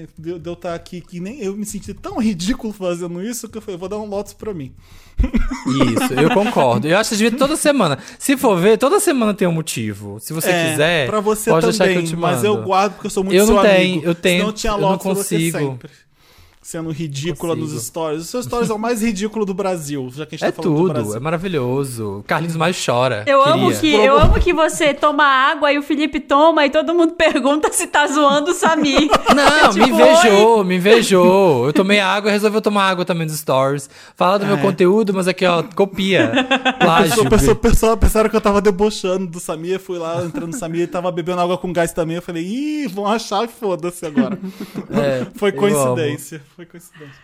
A: é, de eu estar aqui, que nem eu me senti tão ridículo fazendo isso que eu falei, vou dar um Lotus pra mim.
C: Isso, eu concordo. Eu acho que devia toda semana. Se for ver, toda semana tem um motivo. Se você
A: É,
C: quiser,
A: pra você
C: pode
A: também,
C: deixar que eu te mando.
A: mas eu guardo porque eu sou muito
C: Eu
A: seu
C: não tenho,
A: amigo.
C: eu tenho-
A: Senão eu tinha
C: eu não
A: Lotus pra você
C: consigo.
A: sempre. Sendo ridícula
C: Consigo.
A: nos stories. Os seus stories é o mais ridículo do Brasil, já que a gente
C: É
A: tá falando do
C: tudo,
A: Brasil.
C: é maravilhoso. O Carlinhos mais chora.
B: Eu amo, que, eu amo que você toma água e o Felipe toma e todo mundo [LAUGHS] pergunta se tá zoando o Samir. [LAUGHS]
C: Não,
B: Tipo,
C: me invejou, me invejou. Eu tomei água e resolveu tomar água também nos stories. Fala do meu
A: É.
C: conteúdo, mas aqui, ó, copia. Plágio.
A: Pessoa, pensaram que eu tava debochando do Samir, fui lá entrando no Samir, ele tava bebendo água com gás também. Eu falei, ih, vão achar e foda-se agora.
C: É,
A: Foi coincidência. Foi coincidência.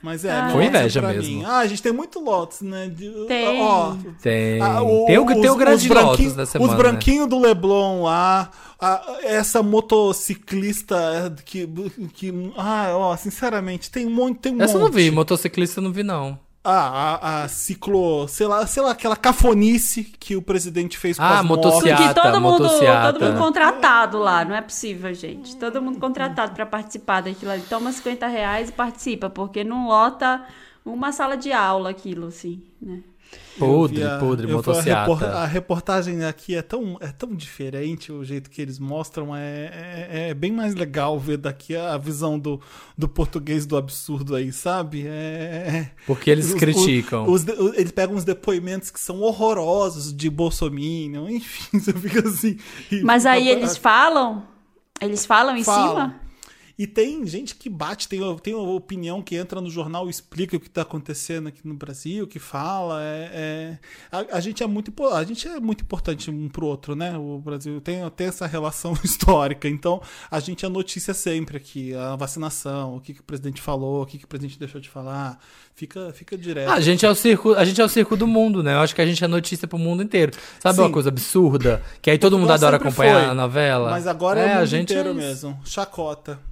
A: Mas é,
B: Ah.
C: Foi inveja
A: pra
C: mesmo.
A: mim. Ah, a gente tem muito Lotus, né? De-
B: Tem.
A: Ó,
C: Tem.
A: ah,
C: tem o, tem o
A: os-
C: grande
A: os branquinho-
C: Lotus da semana.
A: Os
C: né?
A: branquinhos do Leblon lá, a- essa motociclista que, que. Ah, ó, sinceramente, tem um monte. Tem um
C: Essa eu não
A: monte.
C: vi, motociclista eu não vi, não.
A: Ah, a, a ciclo. Sei lá, sei lá, aquela cafonice que o presidente fez com
C: Ah,
A: as
C: motociata.
B: Porque todo mundo,
C: motociata.
B: todo mundo contratado lá, não é possível, gente. Todo mundo contratado pra participar daquilo ali. Toma 50 reais e participa, porque não lota uma sala de aula aquilo, assim, né?
C: Podre,
A: a-
C: podre,
A: vi a reportagem aqui é tão, é tão diferente, o jeito que eles mostram é, é, é bem mais legal ver daqui a visão do, do português do absurdo aí, sabe? É, é-
C: Porque eles
A: os-
C: criticam.
A: os- os- os- eles pegam uns depoimentos que são horrorosos de Bolsominion, [LAUGHS] enfim, você fica assim.
B: Mas aí eles falam? Eles falam em
A: Falam.
B: cima?
A: E tem gente que bate, tem, tem opinião que entra no jornal e explica o que está acontecendo aqui no Brasil, que fala. É, é- a, a gente é muito a gente é muito importante um pro outro, né? O Brasil tem, tem essa relação [LAUGHS] histórica, então a gente é notícia sempre aqui, a vacinação, o que, que o presidente falou, o que, que o presidente deixou de falar, fica, fica direto.
C: Ah, a gente é o circo, a gente é o circo do mundo, né? Eu acho que a gente é notícia pro mundo inteiro. Sabe
A: Sim.
C: uma coisa absurda? Que aí todo mundo adora acompanhar
A: foi,
C: a novela.
A: Mas agora é,
C: é
A: o mundo
C: a gente
A: inteiro
C: é
A: mesmo. Chacota.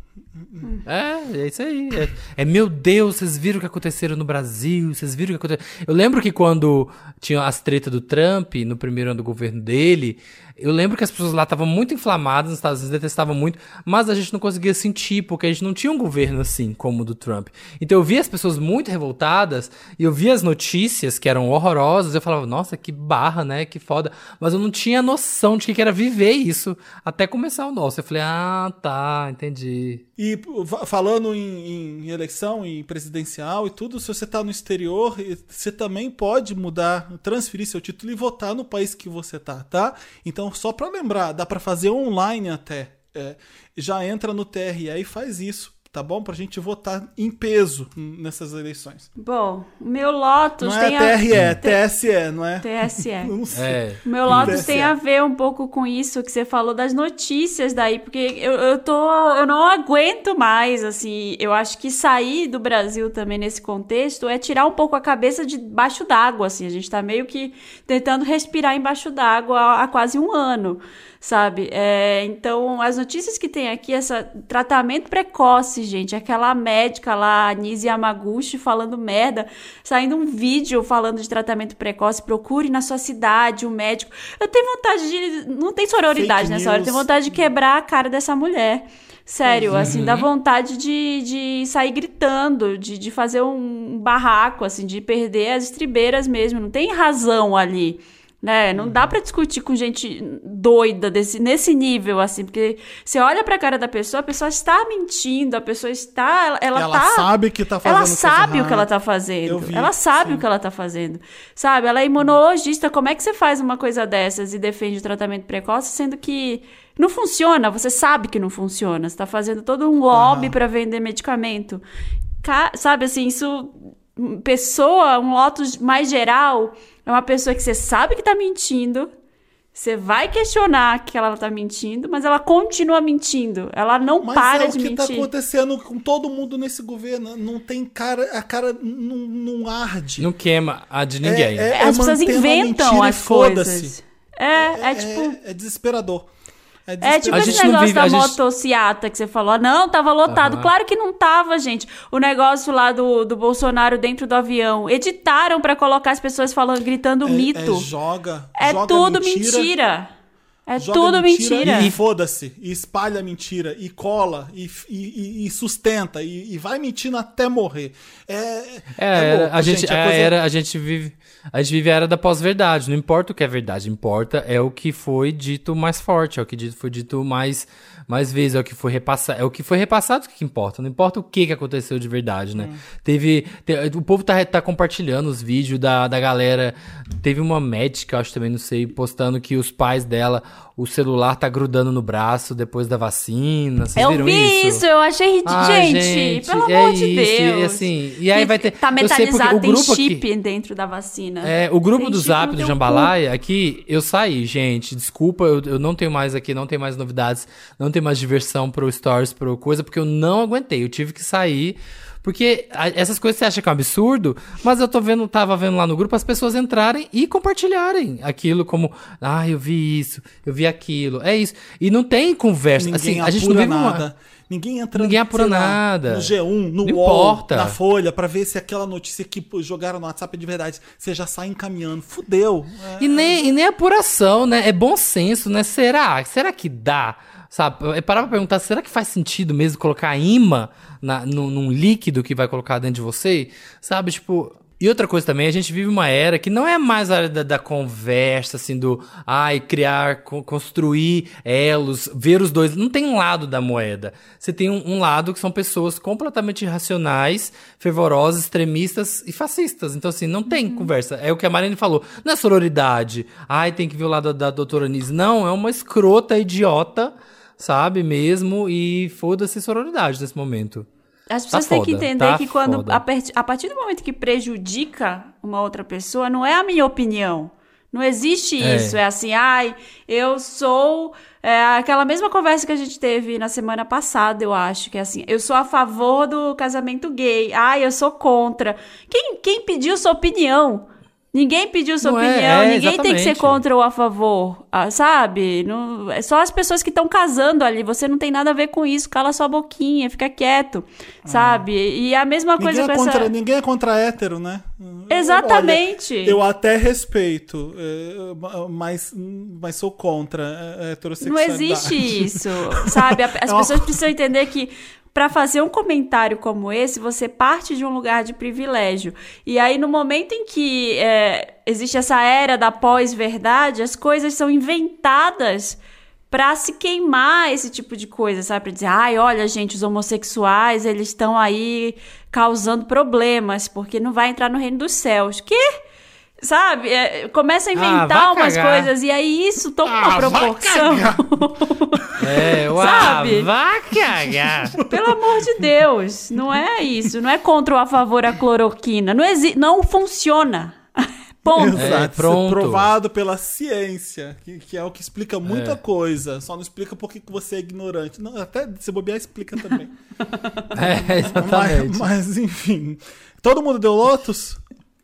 C: É, é isso aí. É, é, meu Deus, vocês viram o que aconteceram no Brasil? Vocês viram o que aconteceu? Eu lembro que quando tinha as tretas do Trump, no primeiro ano do governo dele, eu lembro que as pessoas lá estavam muito inflamadas, nos Estados Unidos detestavam muito, mas a gente não conseguia sentir, porque a gente não tinha um governo assim como o do Trump. Então eu via as pessoas muito revoltadas, e eu via as notícias que eram horrorosas, eu falava, nossa, que barra, né? Que foda. Mas eu não tinha noção de que era viver isso até começar o nosso. Eu falei, ah, tá, entendi.
A: E falando em, em eleição, em presidencial e tudo, se você está no exterior, e você também pode mudar, transferir seu título e votar no país que você tá, tá? Então, só para lembrar, dá para fazer online até. É, já entra no TRE e faz isso, tá bom? Pra gente votar em peso nessas eleições.
B: Bom, o meu Lotus
A: Não
B: tem
A: é
B: a...
A: TRE, é TSE, não é?
B: TSE. [LAUGHS]
A: Não sei.
C: É.
B: O meu Lotus
A: TSE.
B: tem a ver um pouco com isso que você falou das notícias daí, porque eu, eu tô. Eu não aguento mais, assim. Eu acho que sair do Brasil também nesse contexto é tirar um pouco a cabeça de baixo d'água, assim. A gente tá meio que tentando respirar embaixo d'água há, há quase um ano. Sabe? É, então, as notícias que tem aqui, essa tratamento precoce, gente. Aquela médica lá, Nise Yamaguchi, falando merda, saindo um vídeo falando de tratamento precoce. Procure na sua cidade um médico. Eu tenho vontade de. Não tem sororidade
A: Fake
B: nessa hora. Eu tenho vontade de quebrar a cara dessa mulher. Sério, assim, dá vontade de, de sair gritando, de, de fazer um barraco, assim, de perder as estribeiras mesmo. Não tem razão ali né? Não dá pra discutir com gente doida desse, nesse nível, assim, porque você olha pra cara da pessoa, a pessoa está mentindo, a pessoa está. Ela, ela,
A: Ela
B: tá.
A: sabe que tá fazendo
B: Ela sabe o que ela tá fazendo.
A: Vi,
B: ela sabe
A: sim.
B: o que ela tá fazendo. Sabe? Ela é imunologista. Como é que você faz uma coisa dessas e defende o tratamento precoce, sendo que não funciona? Você sabe que não funciona. Você tá fazendo todo um lobby
A: Aham.
B: pra vender medicamento. Ca- sabe assim, isso. Pessoa, um lotus mais geral, é uma pessoa que você sabe que tá mentindo. Você vai questionar que ela tá mentindo, mas ela continua mentindo. Ela não
A: Mas
B: para
A: é o
B: de
A: que
B: mentir.
A: tá acontecendo com todo mundo nesse governo. Não tem cara, a cara não, não arde.
C: Não queima a de ninguém.
A: É,
B: As pessoas
A: manter uma
B: inventam as
A: foda-se.
B: coisas. É, é, tipo.
A: É, desesperador. É,
B: É tipo
C: A
B: esse negócio
C: vive-
B: da
C: gente-
B: motociata que você falou. Ah, Não, tava lotado.
C: Aham.
B: Claro que não tava, gente. O negócio lá do, do Bolsonaro dentro do avião. Editaram pra colocar as pessoas falando, gritando
A: É-
B: mito.
A: É, joga.
B: É,
A: joga
B: tudo mentira. É
A: joga
B: tudo mentira.
A: E foda-se. E espalha mentira. E cola. E, e- e- sustenta. E, e vai mentindo até morrer. É,
C: É,
A: louco,
C: a gente,
A: a
C: é,
A: coisa-
C: era, a gente vive, a gente vive a era da pós-verdade. Não importa o que é verdade, importa é o que foi dito mais forte, é o que foi dito mais, mais vezes, é o que foi repassado, é o que foi repassado que importa, não importa o que, que aconteceu de verdade, né? Teve, te- o povo tá, tá compartilhando os vídeos da, da galera, teve uma médica, acho também, não sei, postando que os pais dela, o celular tá grudando no braço depois da vacina, vocês
B: Eu
C: viram
B: vi isso? eu achei ridículo.
C: Ai,
B: gente, pelo
C: é
B: amor de
C: isso, e
B: Deus.
C: assim, e aí
B: Que
C: vai ter-
B: Tá metalizado, tem
C: grupo aqui-
B: chip dentro da vacina.
C: É, o grupo
B: Tem
C: do
B: chip
C: Zap do Jambalaya, aqui, eu saí, gente. Desculpa, eu, eu não tenho mais aqui, não tem mais novidades, não tem mais diversão pro Stories, pro coisa, porque eu não aguentei. Eu tive que sair. Porque essas coisas você acha que é um absurdo, mas eu tô vendo, tava vendo lá no grupo as pessoas entrarem e compartilharem aquilo como, ah, eu vi isso, eu vi aquilo, é isso. E não tem conversa,
A: Ninguém
C: assim, a gente não
A: apura
C: vive uma-
A: nada. Ninguém entra
C: Ninguém apura
A: lá,
C: nada.
A: no G1, no
C: Não
A: UOL,
C: importa.
A: na Folha, pra ver se aquela notícia que jogaram no WhatsApp é de verdade. Você já sai encaminhando. Fudeu. É.
C: E nem, e nem apuração, né? É bom senso, né? Será? Será que dá? Sabe? É parar pra perguntar, será que faz sentido mesmo colocar imã na, num, num líquido que vai colocar dentro de você? Sabe, tipo... E outra coisa também, a gente vive uma era que não é mais a era da, da conversa, assim, do... Ai, criar, co- construir elos, ver os dois. Não tem um lado da moeda. Você tem um, um lado que são pessoas completamente irracionais, fervorosas, extremistas e fascistas. Então, assim, não tem conversa. É o que a Marina falou. Não é sororidade. Ai, tem que ver o lado da, da doutora Anise. Não, é uma escrota idiota, sabe, mesmo. E foda-se sororidade nesse momento.
B: As pessoas
C: Tá
B: têm que
C: foda,
B: entender
C: tá
B: que quando a, a partir do momento que prejudica uma outra pessoa, não é a minha opinião. Não existe
C: É.
B: isso. É assim, ai, eu sou. é, aquela mesma conversa que a gente teve na semana passada, eu acho, que é assim, eu sou a favor do casamento gay. Ai, eu sou contra. Quem, quem pediu sua opinião? Ninguém pediu sua
C: Não é,
B: opinião,
C: é,
B: ninguém tem que ser
C: exatamente.
B: contra ou a favor, ah, sabe? Não, é só as pessoas que estão casando ali, você não tem nada a ver com isso, cala sua boquinha, fica quieto, sabe? E a mesma
A: Ninguém
B: coisa
A: é,
B: com
A: contra,
B: essa...
A: ninguém é contra hétero, né?
B: Exatamente.
A: Olha, eu até respeito, é, mas, mas sou contra a
B: Não
A: heterossexualidade.
B: existe [LAUGHS] isso, sabe? As
A: É uma
B: pessoas precisam entender que para fazer um comentário como esse, você parte de um lugar de privilégio. E aí, no momento em que é, existe essa era da pós-verdade, as coisas são inventadas para se queimar esse tipo de coisa, sabe? Pra dizer, ai, olha, gente, os homossexuais, eles estão aí causando problemas, porque não vai entrar no reino dos céus. Que? Sabe? É, começa a
C: Ah,
B: inventar
C: vai
B: umas
C: cagar.
B: coisas e aí isso toma
A: Ah,
B: uma
A: vai
B: proporção. [LAUGHS]
C: É, uau,
B: Sabe?
C: vai cagar.
B: Pelo amor de Deus, não é isso. Não é contra ou a favor a cloroquina. Não, exi não funciona. [LAUGHS] Ponto.
C: É, pronto.
A: provado pela ciência, que, que é o que explica muita coisa. Só não explica por que que você é ignorante. Não, até se bobear, explica também. [LAUGHS]
C: É, exatamente.
A: mas, mas, enfim. Todo mundo deu Lotus?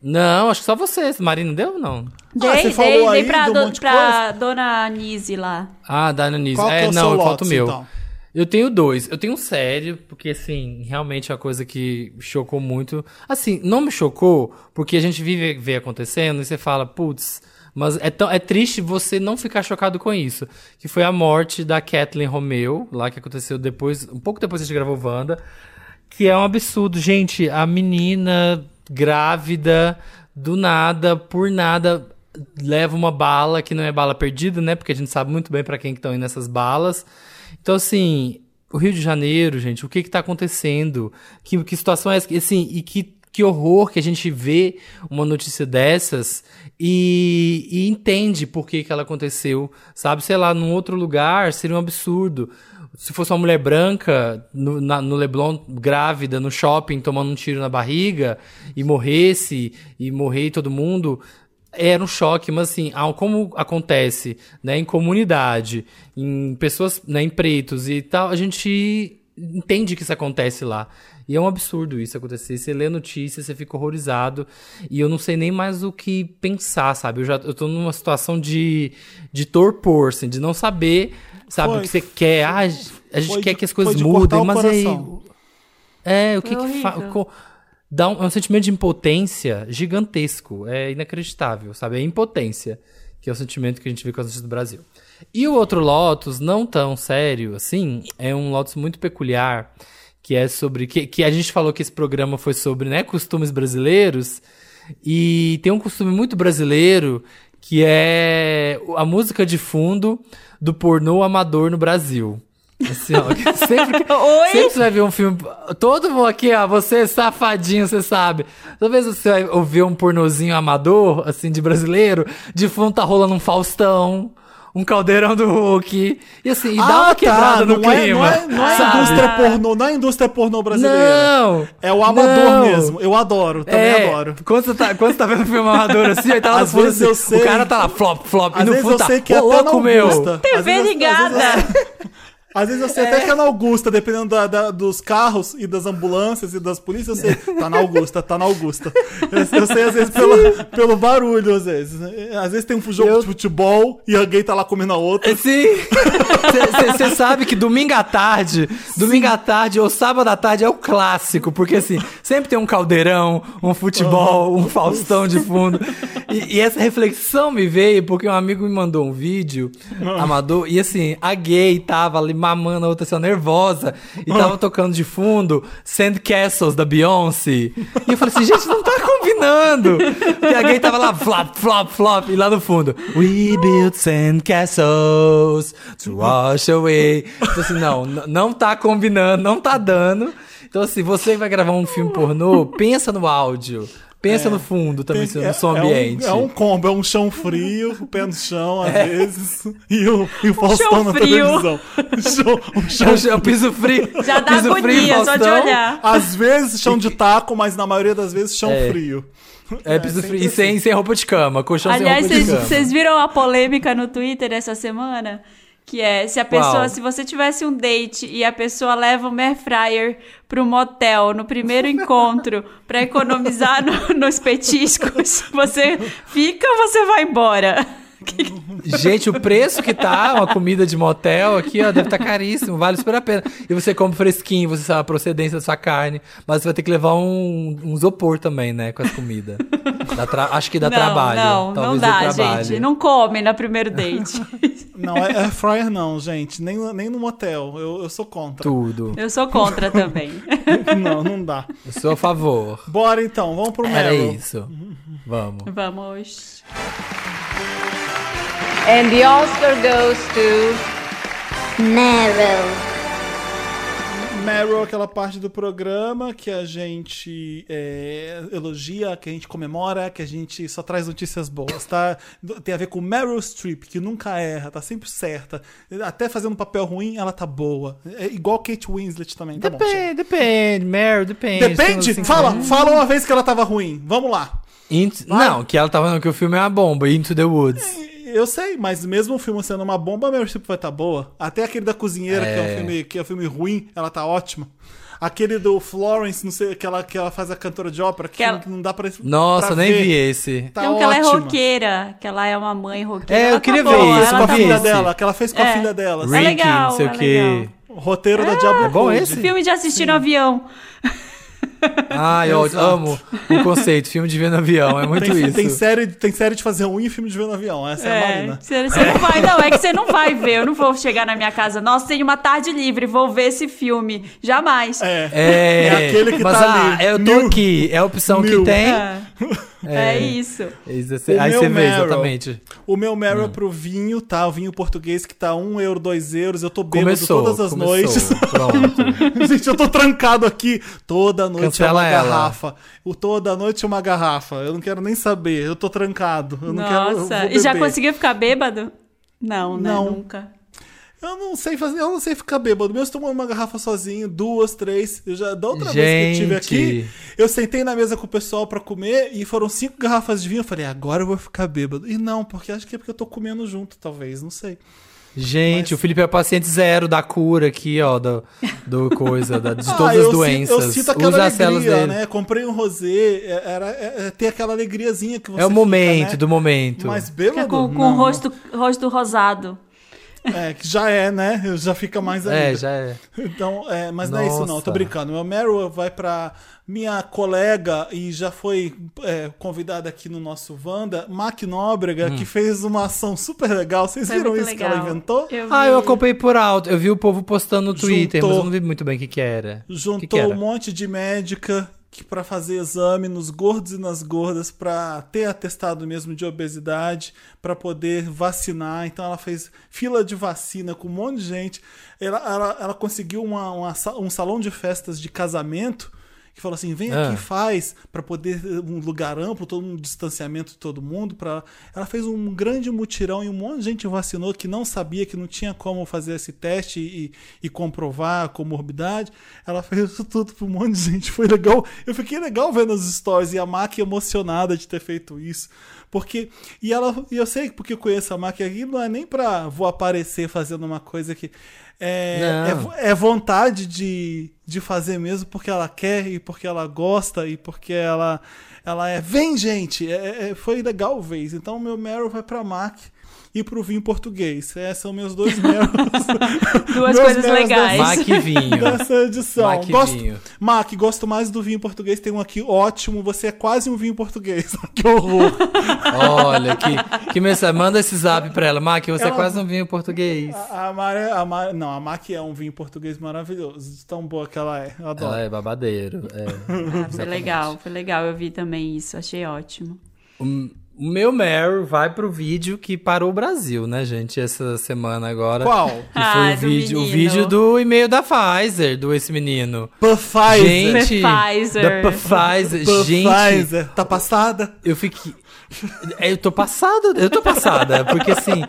C: Não, acho que só você. Marina deu não?
A: Ah,
B: Dei,
A: você falou
B: dei, dei
A: aí
B: pra,
A: de um
B: do-
A: monte de
B: pra dona Nise lá.
C: Ah, da Ananise.
A: Qual
C: é,
A: é
C: não, falta o meu.
A: então?
C: Eu tenho dois. Eu tenho um sério, porque assim, realmente é uma coisa que chocou muito. Assim, não me chocou, porque a gente vive vê acontecendo e você fala, putz, mas é, tão, é triste você não ficar chocado com isso. Que foi a morte da Kathleen Romeu, lá que aconteceu depois, um pouco depois que a gente gravou Wanda. Que é um absurdo, gente. A menina grávida, do nada, por nada, leva uma bala que não é bala perdida, né? Porque a gente sabe muito bem pra quem que estão indo nessas balas. Então, assim, o Rio de Janeiro, gente, o que que tá acontecendo? Que, que situação é essa? Assim, e que, que horror que a gente vê uma notícia dessas e, e entende por que que ela aconteceu, sabe? Sei lá, num outro lugar seria um absurdo. Se fosse uma mulher branca no, na- no Leblon, grávida, no shopping, tomando um tiro na barriga e morresse, e morrer todo mundo, era um choque, mas assim, como acontece né, em comunidade, em pessoas, né, em pretos e tal, a gente entende que isso acontece lá. E é um absurdo isso acontecer. Você lê a notícia, você fica horrorizado. E eu não sei nem mais o que pensar, sabe? Eu já eu tô numa situação de, de torpor, assim, de não saber, sabe,
A: Foi.
C: o que você quer. Ah, a gente
A: Foi
C: quer
A: de-
C: que as coisas mudem, mas aí. É, o que que fa...
B: horrível.
C: co- Dá um, é um sentimento de impotência gigantesco. É inacreditável, sabe? É impotência, que é o sentimento que a gente vê com as notícias do Brasil. E o outro Lotus, não tão sério assim, é um Lotus muito peculiar, que é sobre. Que, que a gente falou que esse programa foi sobre né, costumes brasileiros. E tem um costume muito brasileiro que é a música de fundo do pornô amador no Brasil. Assim, ó, [LAUGHS] sempre, que-
B: Oi?
C: sempre você vai ver um filme. Todo mundo aqui, ó, você safadinho, você sabe. Toda vez que você vai ouvir um pornozinho amador, assim, de brasileiro, de fundo tá rolando um Faustão. Um caldeirão do Hulk. E assim, e dá uma quebrada no
A: Ah, tá, não é,
C: clima.
A: não é, não é
C: sabe?
A: indústria pornô, não é indústria pornô brasileira.
C: Não!
A: É o amador
C: Não.
A: mesmo. Eu adoro, também
C: É,
A: adoro.
C: Quando você, tá, quando você tá vendo um filme amador assim, aí tá lá no
A: Às
C: fundo,
A: vezes
C: assim,
A: eu sei-
C: O cara tá lá, flop, flop, e
A: Às
C: no
A: vezes
C: fundo
A: eu
C: tá,
A: sei que na
C: louco meu.
B: TV
A: vezes- às vezes eu sei- sei até que é na Augusta, dependendo da- da- dos carros e das ambulâncias e das polícias, eu sei, tá na Augusta, tá na Augusta. Eu, eu sei às vezes pelo, pelo barulho, às vezes. Às vezes tem um jogo
C: Eu-
A: de futebol e alguém tá lá comendo a outra.
C: É, Sim. Você sabe que domingo à tarde, domingo à tarde ou sábado à tarde é o clássico, porque assim, sempre tem um caldeirão, um futebol, um Faustão de fundo. E, e essa reflexão me veio porque um amigo me mandou um vídeo, amador, e assim, a gay tava ali mamando a outra assim, ó, nervosa, e tava tocando de fundo Sand Castles da Beyoncé. E eu falei assim, gente, não tá combinando. E a gay tava lá, flop, flop, flop, e lá no fundo, We built sand castles to wash away. Então assim, não, não tá combinando, não tá dando. Então assim, você vai gravar um filme pornô, pensa no áudio. Pensa no fundo também,
A: Tem-
C: no som
A: é,
C: ambiente.
A: É um, é um combo, é um chão frio, o pé no chão, às [LAUGHS] vezes, e o, e o Faustão
B: chão
A: na
B: frio.
A: televisão. [LAUGHS] Chão- um
C: É
A: chão
C: o chão- piso frio. [LAUGHS]
B: Já dá
C: piso frio,
B: agonia só de
C: Faustão.
B: olhar.
A: Às vezes chão de taco, mas na maioria das vezes chão
C: É.
A: frio.
C: É, piso frio. E sem, sem roupa de cama, colchão
B: Aliás,
C: sem roupa de cama.
B: vocês viram a polêmica no Twitter essa semana? Que é, se a pessoa,
C: Qual?
B: se você tivesse um date e a pessoa leva um air fryer pro motel no primeiro encontro [LAUGHS] pra economizar no- nos petiscos, você fica ou você vai embora? [LAUGHS]
C: Gente, o preço que tá uma comida de motel aqui, ó, deve estar caríssimo, vale super a pena. E você come fresquinho, você sabe a procedência da sua carne, mas você vai ter que levar um, um isopor também, né, com as comidas. Dá tra- Acho que dá
B: não,
C: trabalho.
B: não, não
C: Talvez
B: dá,
C: dê trabalho.
B: gente. Não come no primeiro date. [LAUGHS]
A: Não, é air fryer não, gente. Nem, nem no motel. Eu, eu sou contra.
C: Tudo.
B: Eu sou contra também. [LAUGHS]
A: Não, não dá.
C: Eu sou a favor.
A: Bora então, vamos pro
C: Era
A: Meryl.
C: isso. Vamos.
B: Vamos.
E: And the Oscar goes to
F: Meryl.
A: Meryl é aquela parte do programa que a gente é, elogia, que a gente comemora, que a gente só traz notícias boas, tá? Tem a ver com Meryl Streep, que nunca erra, tá sempre certa. Até fazendo um papel ruim, ela tá boa. É igual Kate Winslet também, tá bom. chega.
C: Depende, depende, Meryl, depende.
A: Depende?
C: Uns
A: Fala,
C: cinco-
A: fala uma vez que ela tava ruim. Vamos lá.
C: Into- Não, que ela tava falando que o filme é uma bomba, Into the Woods.
A: Eu sei, mas mesmo o filme sendo uma bomba, a Meryl Streep vai estar boa. Até aquele da cozinheira, que é um
C: É.
A: filme que é um filme ruim, ela tá ótima. Aquele do Florence, não sei, que ela, que ela faz a cantora de ópera, que,
B: Que ela-
A: que não dá pra.
C: Nossa,
A: pra
C: nem
A: ver.
C: vi esse.
A: Tá
B: um que ela é roqueira, que ela é uma mãe roqueira.
C: É, eu
B: Ela
C: queria
B: tá
C: ver
B: boa,
C: isso,
A: com
B: ela
A: a
B: tá
A: filha
C: esse.
A: dela, que ela fez com a
B: É.
A: filha dela.
B: É
C: Ricky,
B: legal,
C: não sei
B: é
C: o quê.
B: legal.
A: O roteiro da Diablo
C: É bom
A: Code.
C: esse?
B: Filme de assistir no avião. [LAUGHS]
C: Ai, eu
A: Exato.
C: amo o conceito, filme de ver no avião, é muito
A: Tem,
C: isso.
A: tem série, tem série de fazer ruim e filme de ver no avião. Essa é, a
B: É,
A: Marina.
B: você, você não vai, não, é que você não vai ver. Eu não vou chegar na minha casa, nossa, tenho uma tarde livre, vou ver esse filme. Jamais.
A: É.
C: É,
A: É aquele que
C: mas,
A: tá
C: ah,
A: ali.
C: eu tô
A: Mil.
C: aqui, é a opção
A: Mil.
C: que tem.
B: É, [LAUGHS] é isso.
C: Isso,
A: O
C: Aí
A: meu
C: você vê,
A: Meryl.
C: exatamente.
A: O meu Meryl
C: Hum.
A: é pro vinho, tá? O vinho português que tá 1 euro, 2 euros. Eu tô bêbado
C: Começou,
A: todas as
C: começou,
A: noites.
C: Pronto. [LAUGHS]
A: Gente, eu tô trancado aqui. Toda noite
C: Cancela
A: é uma
C: ela.
A: garrafa. O toda noite é uma garrafa. Eu não quero nem saber. Eu tô trancado. Eu não quero. eu
B: Nossa, e já conseguiu ficar bêbado? Não, né?
A: Não.
B: Nunca.
A: Eu não sei fazer, eu não sei ficar bêbado. Mesmo tomando uma garrafa sozinho, duas, três. Eu já, da outra vez que eu estive
C: Gente.
A: aqui, eu sentei na mesa com o pessoal pra comer e foram cinco garrafas de vinho. Eu falei, agora eu vou ficar bêbado. E não, porque acho que é porque eu tô comendo junto, talvez, não sei.
C: Gente,
A: Mas-
C: o Felipe é paciente zero da cura aqui, ó, do, do [LAUGHS] coisa, da- de
A: Ah,
C: todas
A: eu
C: as
A: sinto-
C: doenças.
A: eu sinto aquela
C: Usa as células
A: alegria,
C: dele.
A: né? Comprei um rosé, é- era é, é ter aquela alegriazinha que você
C: É o
A: fica,
C: momento,
A: né?
C: do momento.
A: Mas
B: Fica
A: bêbado?
B: com, com
A: não.
B: o rosto, rosto rosado.
A: É, que já é, né? Já fica mais ainda.
C: É, já é.
A: Então, é, mas não é isso não,
C: Nossa.
A: tô brincando. Meu Meryl vai pra minha colega e já foi é, convidada aqui no nosso Wanda, Mac Nóbrega,
C: Hum.
A: que fez uma ação super legal. Vocês
B: Foi
A: viram isso que
B: legal.
A: ela inventou?
B: Eu
C: Ah, eu acompanhei por alto. Eu vi o povo postando no Twitter,
A: Juntou-
C: mas eu não vi muito bem o que que era. O que que
A: Juntou
C: era?
A: um monte de médica que para fazer exame nos gordos e nas gordas para ter atestado mesmo de obesidade, para poder vacinar. Então ela fez fila de vacina com um monte de gente. Ela, ela, ela conseguiu uma, uma, um salão de festas de casamento que falou assim: vem
C: Ah.
A: aqui, faz, para poder um lugar amplo, todo um distanciamento de todo mundo. Pra... Ela fez um grande mutirão e um monte de gente vacinou que não sabia, que não tinha como fazer esse teste e, e comprovar a comorbidade. Ela fez isso [LAUGHS] tudo para um monte de gente. Foi legal. Eu fiquei legal vendo as stories e a Mac emocionada de ter feito isso. Porque, e ela, e eu sei porque eu conheço a Mac aqui, não é nem pra vou aparecer fazendo uma coisa que. É, é é vontade de, de fazer mesmo porque ela quer e porque ela gosta e porque ela, ela é. Vem, gente! É- é- foi legal ver isso. Então, meu Meryl vai pra Mac e pro vinho português. Esses são meus dois Meryls. [LAUGHS]
B: Duas
A: Meus
B: coisas legais.
C: Mac e vinho.
A: Dessa edição.
C: Mac e
A: gosto,
C: vinho.
A: Mac, gosto mais do vinho português. Tem um aqui ótimo. Você é quase um vinho português. [LAUGHS] que horror.
C: Olha, que, que mensagem. Manda esse zap pra ela. Mac, você é
A: Ela-
C: quase um vinho português.
A: A, a, Mari- a Mari- não, a Mac é um vinho português maravilhoso. Tão boa que ela é. Eu adoro.
C: Ela é babadeiro. É.
B: Ah, foi legal, foi legal. Eu vi também isso, achei ótimo.
C: O o meu Meryl vai pro vídeo que parou o Brasil, né, gente, essa semana agora.
A: Qual?
C: Que foi
B: Ah,
C: o
B: do
C: vídeo, o
B: menino.
C: vídeo do e-mail da Pfizer, do esse menino.
A: Pfizer.
C: Gente, [LAUGHS]
B: Pfizer.
C: da Pfizer, gente,
A: Pfizer. Tá passada?
C: eu fiquei É, eu tô passada, eu tô passada, porque assim,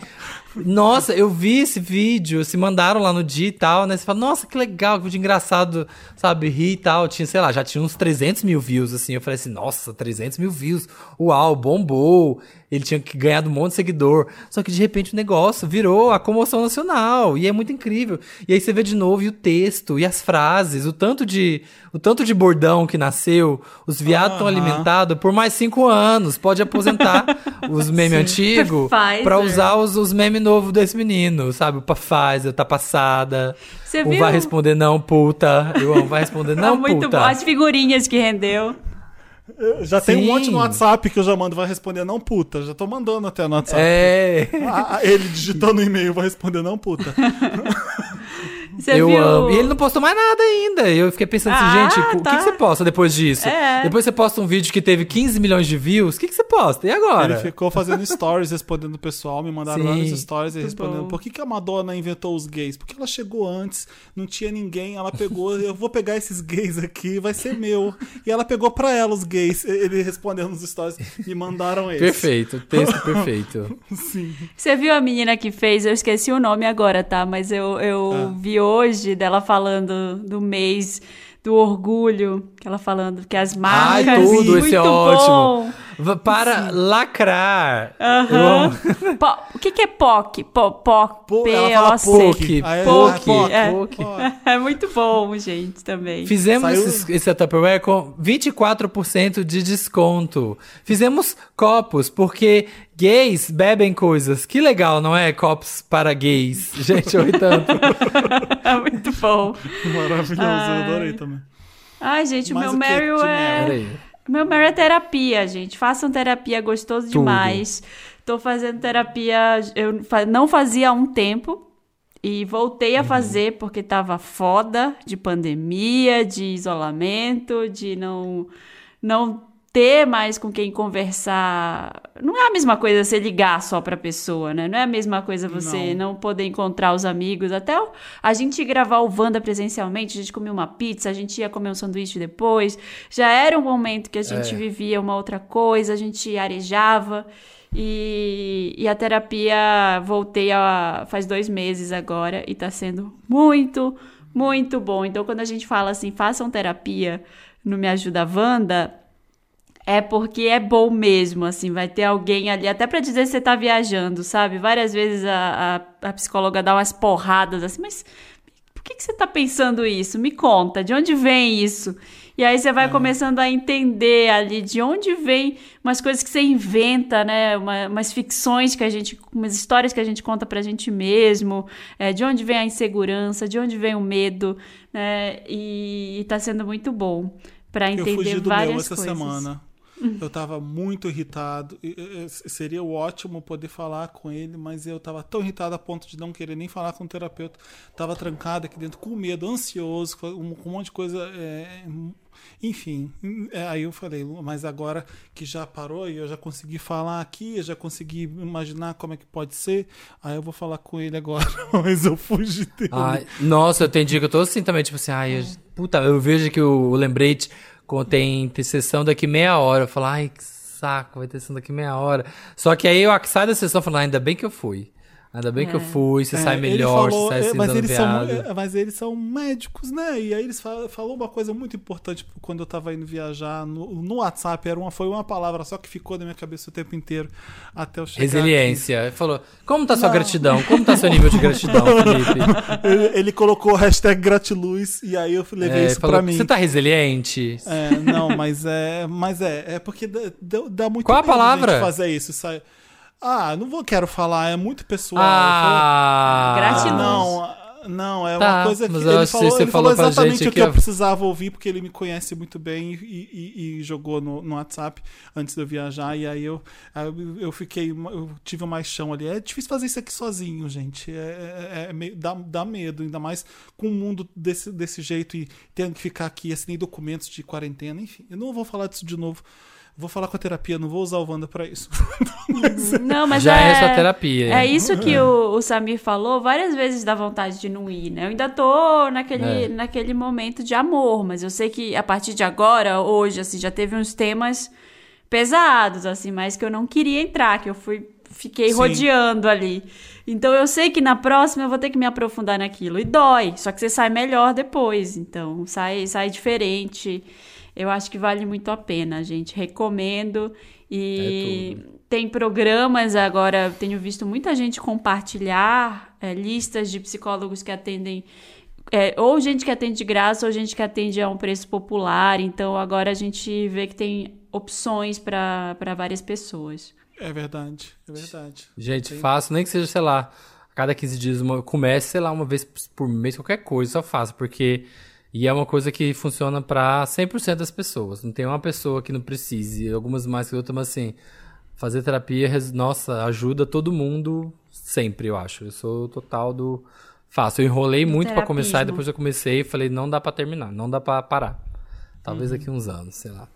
C: nossa, eu vi esse vídeo, se mandaram lá no dia e tal, né? Você fala, nossa, que legal, que vídeo engraçado, sabe? Rir e tal. Tinha, sei lá, já tinha uns 300 mil views, assim. Eu falei assim, nossa, 300 mil views. Uau, bombou. Ele tinha que ganhar um monte de seguidor. Só que de repente o negócio virou a comoção nacional. E é muito incrível. E aí você vê de novo e o texto, e as frases, o tanto de, o tanto de bordão que nasceu. Os viados estão
A: Aham.
C: alimentados por mais cinco anos. Pode aposentar [LAUGHS] os memes antigos pra usar os, os memes novos desse menino, sabe? O Pfizer, tá passada.
B: Você
C: o
B: viu?
C: vai responder não, puta. Eu amo, vai responder [LAUGHS] não,
B: Ah, muito
C: puta.
B: bom. As figurinhas que rendeu.
A: Já tem um
C: Sim.
A: monte no WhatsApp que eu já mando, vai responder não puta. Já tô mandando até no WhatsApp.
C: É.
A: Ah, ele digitando no e-mail, vai responder não puta. [LAUGHS]
B: Você
C: eu
B: viu?
C: amo. E ele não postou mais nada ainda. Eu fiquei pensando assim,
B: Ah,
C: gente, o
B: tá.
C: que, que você posta depois disso?
B: É.
C: Depois você posta um vídeo que teve 15 milhões de views, o que, que você posta? E agora?
A: Ele ficou fazendo stories respondendo o pessoal, me mandaram
C: Sim.
A: vários stories e respondendo
B: bom.
A: por que, que a Madonna inventou os gays? Porque ela chegou antes, não tinha ninguém, ela pegou, eu vou pegar esses gays aqui, vai ser meu. E ela pegou pra ela os gays, ele respondendo nos stories, me mandaram eles.
C: Perfeito, texto [LAUGHS] perfeito.
A: Sim.
B: Você viu a menina que fez? Eu esqueci o nome agora, tá? Mas eu, eu
A: Ah.
B: vi hoje dela falando do mês do orgulho. Que ela falando que as
C: Ai,
B: marcas.
C: tudo,
B: muito
C: esse é
B: bom.
C: ótimo. Para lacrar. Eu
B: Aham.
C: amo.
B: Po- O que, que é POC? Po, POC. P-O-C.
C: POC,
A: Aí,
B: POC,
A: ah, POC,
B: é.
C: POC. [LAUGHS]
B: É muito bom, gente, também.
C: Fizemos
A: Saiu-
C: esse, esse Tupperware com 24% de desconto. Fizemos copos, porque gays bebem coisas. Que legal, não é? Copos para gays. [LAUGHS] Gente, oi tanto.
B: É muito bom.
A: Maravilhoso, eu
B: Ai.
A: adorei também.
B: Ai, gente, o
A: Mas
B: meu Meryl é. Meu Meryl é terapia, gente. Façam terapia, gostoso demais. Tô fazendo terapia, eu não fazia há um tempo. E voltei a fazer porque tava foda de pandemia, de isolamento, de não, não ter mais com quem conversar. Não é a mesma coisa você ligar só pra pessoa, né? Não é a mesma coisa você não, poder encontrar os amigos. Até o- a gente gravar o Wanda presencialmente, a gente comia uma pizza, a gente ia comer um sanduíche depois. Já era um momento que a gente
C: É.
B: vivia uma outra coisa, a gente arejava. E, e a terapia voltei a, faz dois meses agora e tá sendo muito, muito bom. Então, quando a gente fala assim, façam terapia no Me Ajuda Wanda, é porque é bom mesmo, assim, vai ter alguém ali, até pra dizer se você tá viajando, sabe? Várias vezes a, a, a psicóloga dá umas porradas assim, mas por que, que você tá pensando isso? Me conta, de onde vem isso? E aí você vai começando a entender ali de onde vem umas coisas que você inventa, né? Uma- umas ficções que a gente, umas histórias que a gente conta pra gente mesmo, é, de onde vem a insegurança, de onde vem o medo, né? E, e tá sendo muito bom pra
A: Eu
B: entender
A: fugi do
B: várias
A: meu essa
B: coisas.
A: semana. [LAUGHS] Eu tava muito irritado. Seria ótimo poder falar com ele, mas eu tava tão irritado a ponto de não querer nem falar com o terapeuta. Tava trancado aqui dentro, com medo, ansioso, com um, monte de coisa. é, enfim, é, aí eu falei, mas agora que já parou e eu já consegui falar aqui, eu já consegui imaginar como é que pode ser, aí eu vou falar com ele agora, [LAUGHS] mas eu fugi dele.
C: Ai, nossa, eu tenho dia que eu tô assim também, tipo assim, ai, eu, puta, eu vejo que o lembrete contém tem sessão daqui meia hora. Eu falo, ai, que saco, vai ter sessão daqui meia hora. Só que aí eu saio da sessão falando, ainda bem que eu fui. Ainda bem que eu fui, você
A: É,
C: sai melhor,
A: falou-
C: você sai
A: é, mas
C: dando
A: eles são é, Mas eles são médicos, né? E aí eles falam, falou uma coisa muito importante quando eu tava indo viajar no, no WhatsApp. Era uma, foi uma palavra só que ficou na minha cabeça o tempo inteiro até eu chegar.
C: Resiliência. Ele falou, como tá sua
A: Não.
C: gratidão? Como tá seu nível de gratidão, [LAUGHS] Felipe?
A: aqui. Ele, ele colocou o hashtag gratiluz e aí eu levei
C: É,
A: isso
C: falou,
A: pra mim.
C: Você tá resiliente?
A: É, não, mas é, mas é, é porque dá, dá, muito
C: Qual a palavra?
A: fazer isso. Sai... Ah, não vou quero falar, é muito pessoal.
C: Ah,
B: Gratiluz.
A: Não, não, é
C: Tá,
A: uma coisa que
C: eu
A: ele
C: que
A: falou,
C: você
A: ele
C: falou
A: exatamente
C: gente
A: o que eu
C: ó.
A: precisava ouvir, porque ele me conhece muito bem e, e- e jogou no, no WhatsApp antes de eu viajar, e aí eu, eu, eu fiquei, eu tive mais chão ali. É difícil fazer isso aqui sozinho, gente. É, é- é meio- dá, dá medo, ainda mais com o mundo desse, desse jeito e tendo que ficar aqui, assinei documentos de quarentena, enfim. Eu não vou falar disso de novo. Vou falar com a terapia, não vou usar o Wanda pra isso. [LAUGHS]
B: Não, mas
C: Já
B: é,
C: é sua terapia.
B: É isso que o, o Samir falou, várias vezes dá vontade de não ir, né? Eu ainda tô naquele,
C: É.
B: naquele momento de amor, mas eu sei que a partir de agora, hoje, assim, já teve uns temas pesados, assim, mas que eu não queria entrar, que eu fui fiquei
A: Sim.
B: rodeando ali. Então eu sei que na próxima eu vou ter que me aprofundar naquilo. E dói, só que você sai melhor depois. Então, sai, sai diferente. Eu acho que vale muito a pena, gente. Recomendo. E tem programas agora, tenho visto muita gente compartilhar é, listas de psicólogos que atendem. é, ou gente que atende de graça, ou gente que atende a um preço popular. Então agora a gente vê que tem opções para várias pessoas.
A: É verdade, é verdade.
C: Gente, faço, nem que seja, sei lá, a cada 15 dias, uma, comece, sei lá, uma vez por mês, qualquer coisa, só faço, porque. E é uma coisa que funciona pra 100% das pessoas. Não tem uma pessoa que não precise, algumas mais que outras, mas assim, fazer terapia, nossa, ajuda todo mundo sempre, eu acho. Eu sou total do. Faço. Eu enrolei muito pra começar e depois eu comecei e falei, não dá pra terminar, não dá pra parar. Talvez
A: Uhum.
C: daqui uns anos, sei lá.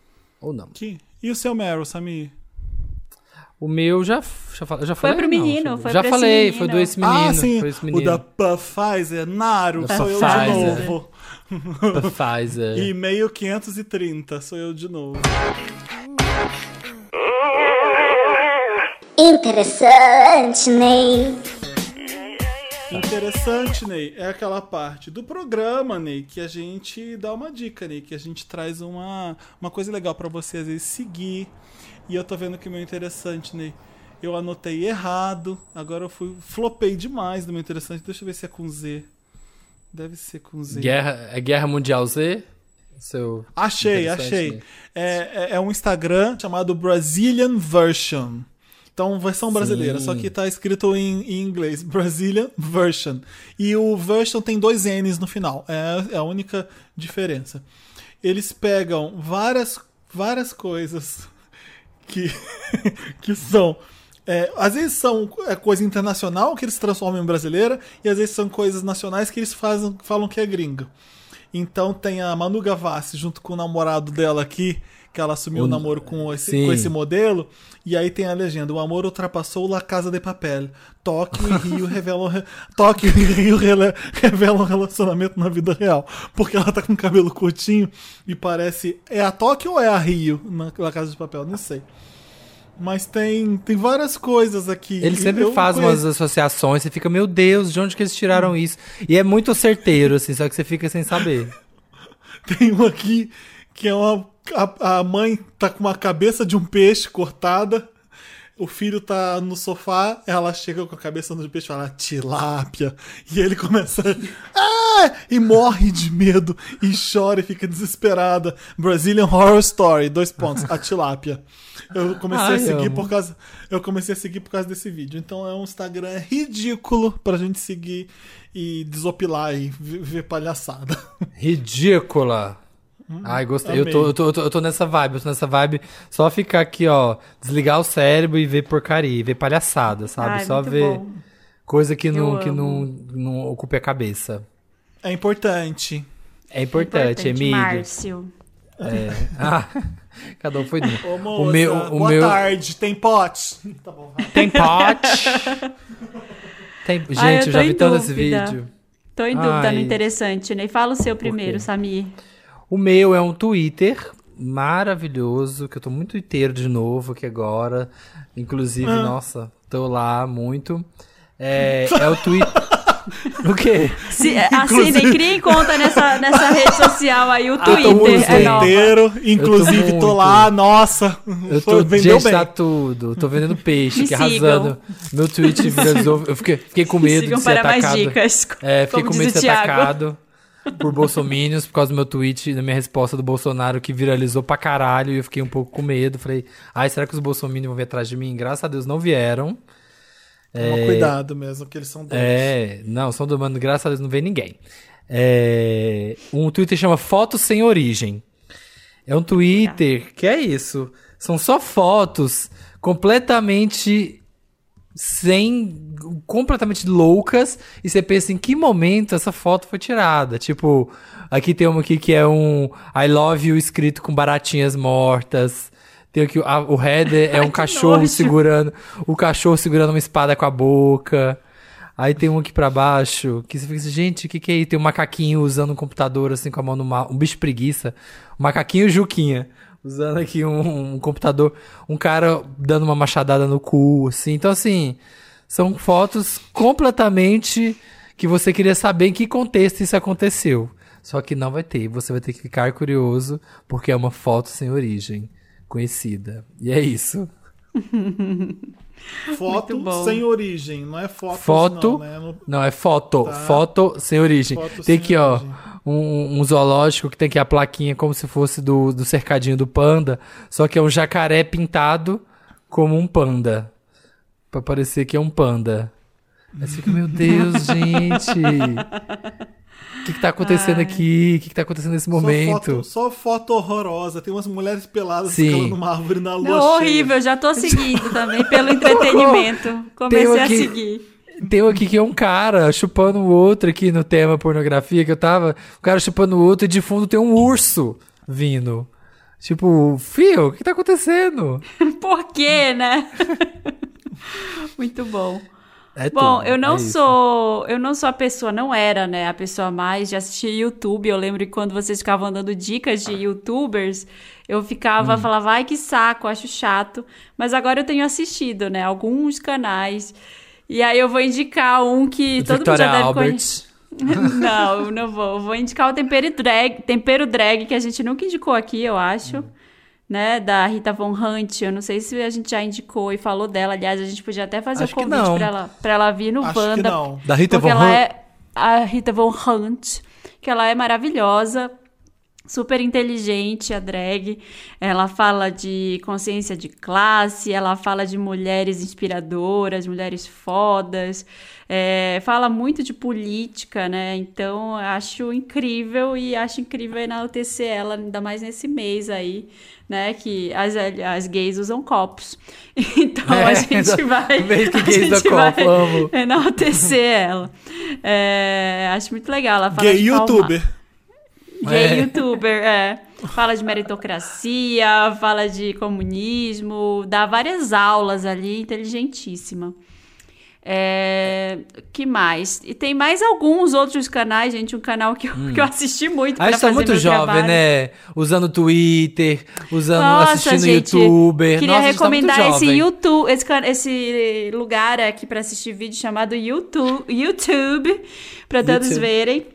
C: Ou não.
A: Que... E o seu Meryl, Samir?
C: O meu já, já, já falei.
B: pro
C: Não,
B: menino, foi
C: Já
B: pra esse
C: falei,
B: menino.
C: foi do esse menino.
A: ah, sim,
C: foi esse
A: o
C: menino.
A: da Pfizer, Naro,
C: Da
A: sou eu
C: Pfizer.
A: de novo.
C: Pfizer. [LAUGHS]
A: E-mail 530, sou eu de novo.
F: Interessante, Ney.
A: Interessante, Ney, é aquela parte do programa, Ney, que a gente dá uma dica, Ney, que a gente traz uma, uma coisa legal pra você às vezes seguir. E eu tô vendo que o meu interessante, Ney, eu anotei errado. Agora eu fui flopei demais do meu interessante. Deixa eu ver se é com Z. Deve ser com Z.
C: Guerra, é Guerra Mundial Z? Seu
A: Achei, achei.
C: né?
A: É, é, é um Instagram chamado Brazilian Version. Então, versão brasileira,
C: Sim.
A: só que tá escrito em, em inglês, [LAUGHS] Brazilian Version. E o version tem dois N's no final, é, é a única diferença. Eles pegam várias, várias coisas [LAUGHS] que, que são. É, às vezes são é, coisa internacional que eles transformam em brasileira, e às vezes são coisas nacionais que eles fazem, falam que é gringa. Então tem a Manu Gavassi junto com o namorado dela aqui, que ela assumiu o,
C: O-
A: namoro com esse,
C: sim.
A: com esse modelo, e aí tem a legenda: O amor ultrapassou La Casa de Papel. Tóquio e Rio [LAUGHS] revelam re- Tóquio e Rio revelam relacionamento na vida real. Porque ela tá com cabelo curtinho e parece. É a Tóquio ou é a Rio na La Casa de Papel? Não sei. Mas tem, tem várias coisas aqui.
C: Ele sempre faz
A: conheço-
C: umas associações, você fica, meu Deus, de onde que eles tiraram isso? E é muito certeiro, assim, só que você fica sem saber. [LAUGHS]
A: Tem um aqui que é uma. A, a mãe tá com uma cabeça de um peixe cortada. O filho tá no sofá, ela chega com a cabeça do peixe e fala tilápia. E ele começa. Ah! E morre de medo e chora e fica desesperada. Brazilian Horror Story, dois pontos, a tilápia. Eu comecei
C: Ai,
A: a seguir
C: amo.
A: por causa. Eu comecei a seguir por causa desse vídeo. Então é um Instagram ridículo pra gente seguir e desopilar e ver palhaçada.
C: Ridícula. Ai, gostei. Eu tô, eu, tô, eu, tô, eu tô nessa vibe, eu tô nessa vibe. Só ficar aqui, ó, desligar o cérebro e ver porcaria, ver palhaçada, sabe?
B: Ai,
C: só ver
B: bom.
C: coisa que, não, que não, não ocupe a cabeça.
A: É importante.
C: É importante, Emílio.
B: Márcio.
C: É. [LAUGHS] Ah, cada um foi num.
A: Ô, moça,
C: O meu, o
A: boa
C: meu
A: tarde. Tem pote? [LAUGHS] Tá bom. vai.
C: tem pote. Tem... Gente,
B: Ai, eu
C: eu, já vi tanto esse
B: dúvida.
C: vídeo.
B: Tô em dúvida
C: Ai.
B: no interessante, né? Fala o seu primeiro? Samir.
C: O meu é um Twitter maravilhoso, que eu tô muito inteiro de novo aqui agora. Inclusive,
A: Ah.
C: nossa, tô lá muito. É, é o Twitter. [LAUGHS] o quê?
B: Se, é,
A: Inclusive-
B: assinem, criem conta nessa, nessa [LAUGHS] rede social aí, o
C: tô
B: Twitter
C: muito
B: é
A: inteiro. Inclusive, tô,
C: muito.
A: lá, nossa.
C: Eu tô,
A: vendeu
C: gente,
A: bem.
C: tá tudo. Tô [LAUGHS] vendendo peixe,
B: Me
C: que arrasando. Meu tweet viralizou. Eu fiquei, fiquei com medo
B: Sigam
C: de ser
B: para mais
C: atacado.
B: dicas.
C: É, fiquei
B: como
C: com medo de
B: o
C: ser
B: Thiago.
C: atacado por bolsominions por causa do meu tweet, da minha resposta do Bolsonaro, que viralizou pra caralho, e eu fiquei um pouco com medo. Falei, ai, será que os bolsominions vão vir atrás de mim? Graças a Deus não vieram.
A: Toma cuidado mesmo, que eles são dois.
C: É, não, São Domingos, graças a Deus, não vem ninguém. É, um Twitter chama Fotos Sem Origem. É um Twitter que é isso. São só fotos completamente sem. completamente loucas. E você pensa em que momento essa foto foi tirada. Tipo, aqui tem uma aqui que é um I love you escrito com baratinhas mortas. Tem aqui a- o header é [LAUGHS] um cachorro
B: nojo.
C: segurando. O cachorro segurando uma espada com a boca. Aí tem um aqui pra baixo, que você fica assim, gente, o que que é isso? Tem um macaquinho usando um computador, assim, com a mão no mal. Um bicho preguiça. Um macaquinho Juquinha. Usando aqui um, um computador. Um cara dando uma machadada no cu, assim. Então, assim, são fotos completamente que você queria saber em que contexto isso aconteceu. Só que não vai ter. Você vai ter que ficar curioso, porque é uma foto sem origem conhecida. E é isso. [LAUGHS]
A: Foto sem origem, não é foto.
C: Foto.
A: Não, né? No-
C: Não, é foto.
A: Tá.
C: Foto sem origem.
A: Foto
C: tem
A: sem
C: aqui, ó,
A: origem.
C: Um, um zoológico que tem aqui a plaquinha como se fosse do, do cercadinho do panda. Só que é um jacaré pintado como um panda. Pra parecer que é um panda. Aí você fica, meu Deus, [LAUGHS] gente. O que, que tá acontecendo
B: Ai.
C: aqui? O que, que tá acontecendo nesse
A: Só
C: momento?
A: foto, só foto horrorosa. Tem umas mulheres peladas
C: Sim.
A: escalando uma árvore na lua
B: Não, horrível, já tô [LAUGHS] seguindo também pelo entretenimento. Comecei a seguir.
C: Tem aqui que é um cara chupando o outro aqui no tema pornografia que eu tava. O cara chupando o outro e de fundo tem um urso vindo. Tipo, fio, o que tá acontecendo? [LAUGHS]
B: Por quê, né? [LAUGHS] Muito bom.
C: É
B: Bom,
C: tudo,
B: eu não
C: é
B: sou, eu não sou a pessoa, não era, né, a pessoa mais de assistir YouTube. Eu lembro que quando vocês ficavam dando dicas de YouTubers, eu ficava,
C: Hum.
B: falava, ai que saco, acho chato. Mas agora eu tenho assistido, né, alguns canais. E aí eu vou indicar um que todo mundo já deve
C: Albert.
B: conhecer. [LAUGHS] não, eu não vou. Eu Vou indicar o tempero drag, tempero drag que a gente nunca indicou aqui, eu acho.
C: Hum.
B: Né, da Rita Von Hunt. Eu não sei se a gente já indicou e falou dela. Aliás, a gente podia até fazer
C: Acho
B: o convite pra ela, pra ela vir no
A: Acho que não.
C: Da Rita
B: porque
C: Von
B: ela
C: Hunt?
B: é a Rita Von Hunt, que ela é maravilhosa, super inteligente, a drag. Ela fala de consciência de classe, ela fala de mulheres inspiradoras, mulheres fodas, é, fala muito de política, né? Então, eu acho incrível e acho incrível enaltecer ela, ainda mais nesse mês aí, né? Que as, as gays usam copos. [LAUGHS] Então,
C: É,
B: a gente vai... [LAUGHS]
C: Mês que
B: a
C: gays
B: gente
C: usam
B: vai
C: copo, amo.
B: enaltecer ela. É, acho muito legal. Ela fala
A: Gay
B: de palma-
A: youtuber.
B: Gay
C: É.
B: youtuber, é. Fala de meritocracia, fala de comunismo, dá várias aulas ali, inteligentíssima. É, que mais? E tem mais alguns outros canais, gente. Um canal que eu, que eu assisti muito
C: A
B: para
C: gente tá muito jovem,
B: trabalho.
C: né? Usando Twitter, usando,
B: Nossa,
C: assistindo
B: gente,
C: youtuber.
B: Queria
C: Nossa, a tá
B: recomendar esse
C: jovem.
B: YouTube, esse, esse lugar aqui para assistir vídeo chamado YouTube, YouTube para todos
C: YouTube.
B: verem.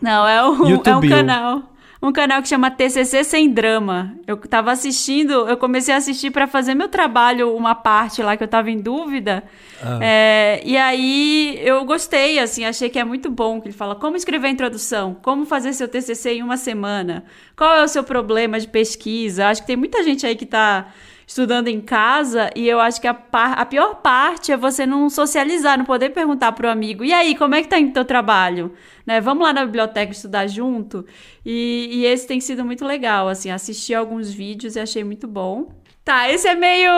B: Não, é um, é um canal. Um canal que chama TCC Sem Drama. Eu tava assistindo, eu comecei a assistir para fazer meu trabalho, uma parte lá que eu tava em dúvida.
C: Ah.
B: É, e aí eu gostei, assim, achei que é muito bom. Que ele fala como escrever a introdução, como fazer seu TCC em uma semana, qual é o seu problema de pesquisa. Acho que tem muita gente aí que tá estudando em casa e eu acho que a, par- a pior parte é você não socializar, não poder perguntar pro amigo, e aí, como é que tá indo teu trabalho? Né? Vamos lá na biblioteca estudar junto? E, e esse tem sido muito legal, assim, assisti alguns vídeos e achei muito bom. Tá, esse é meio.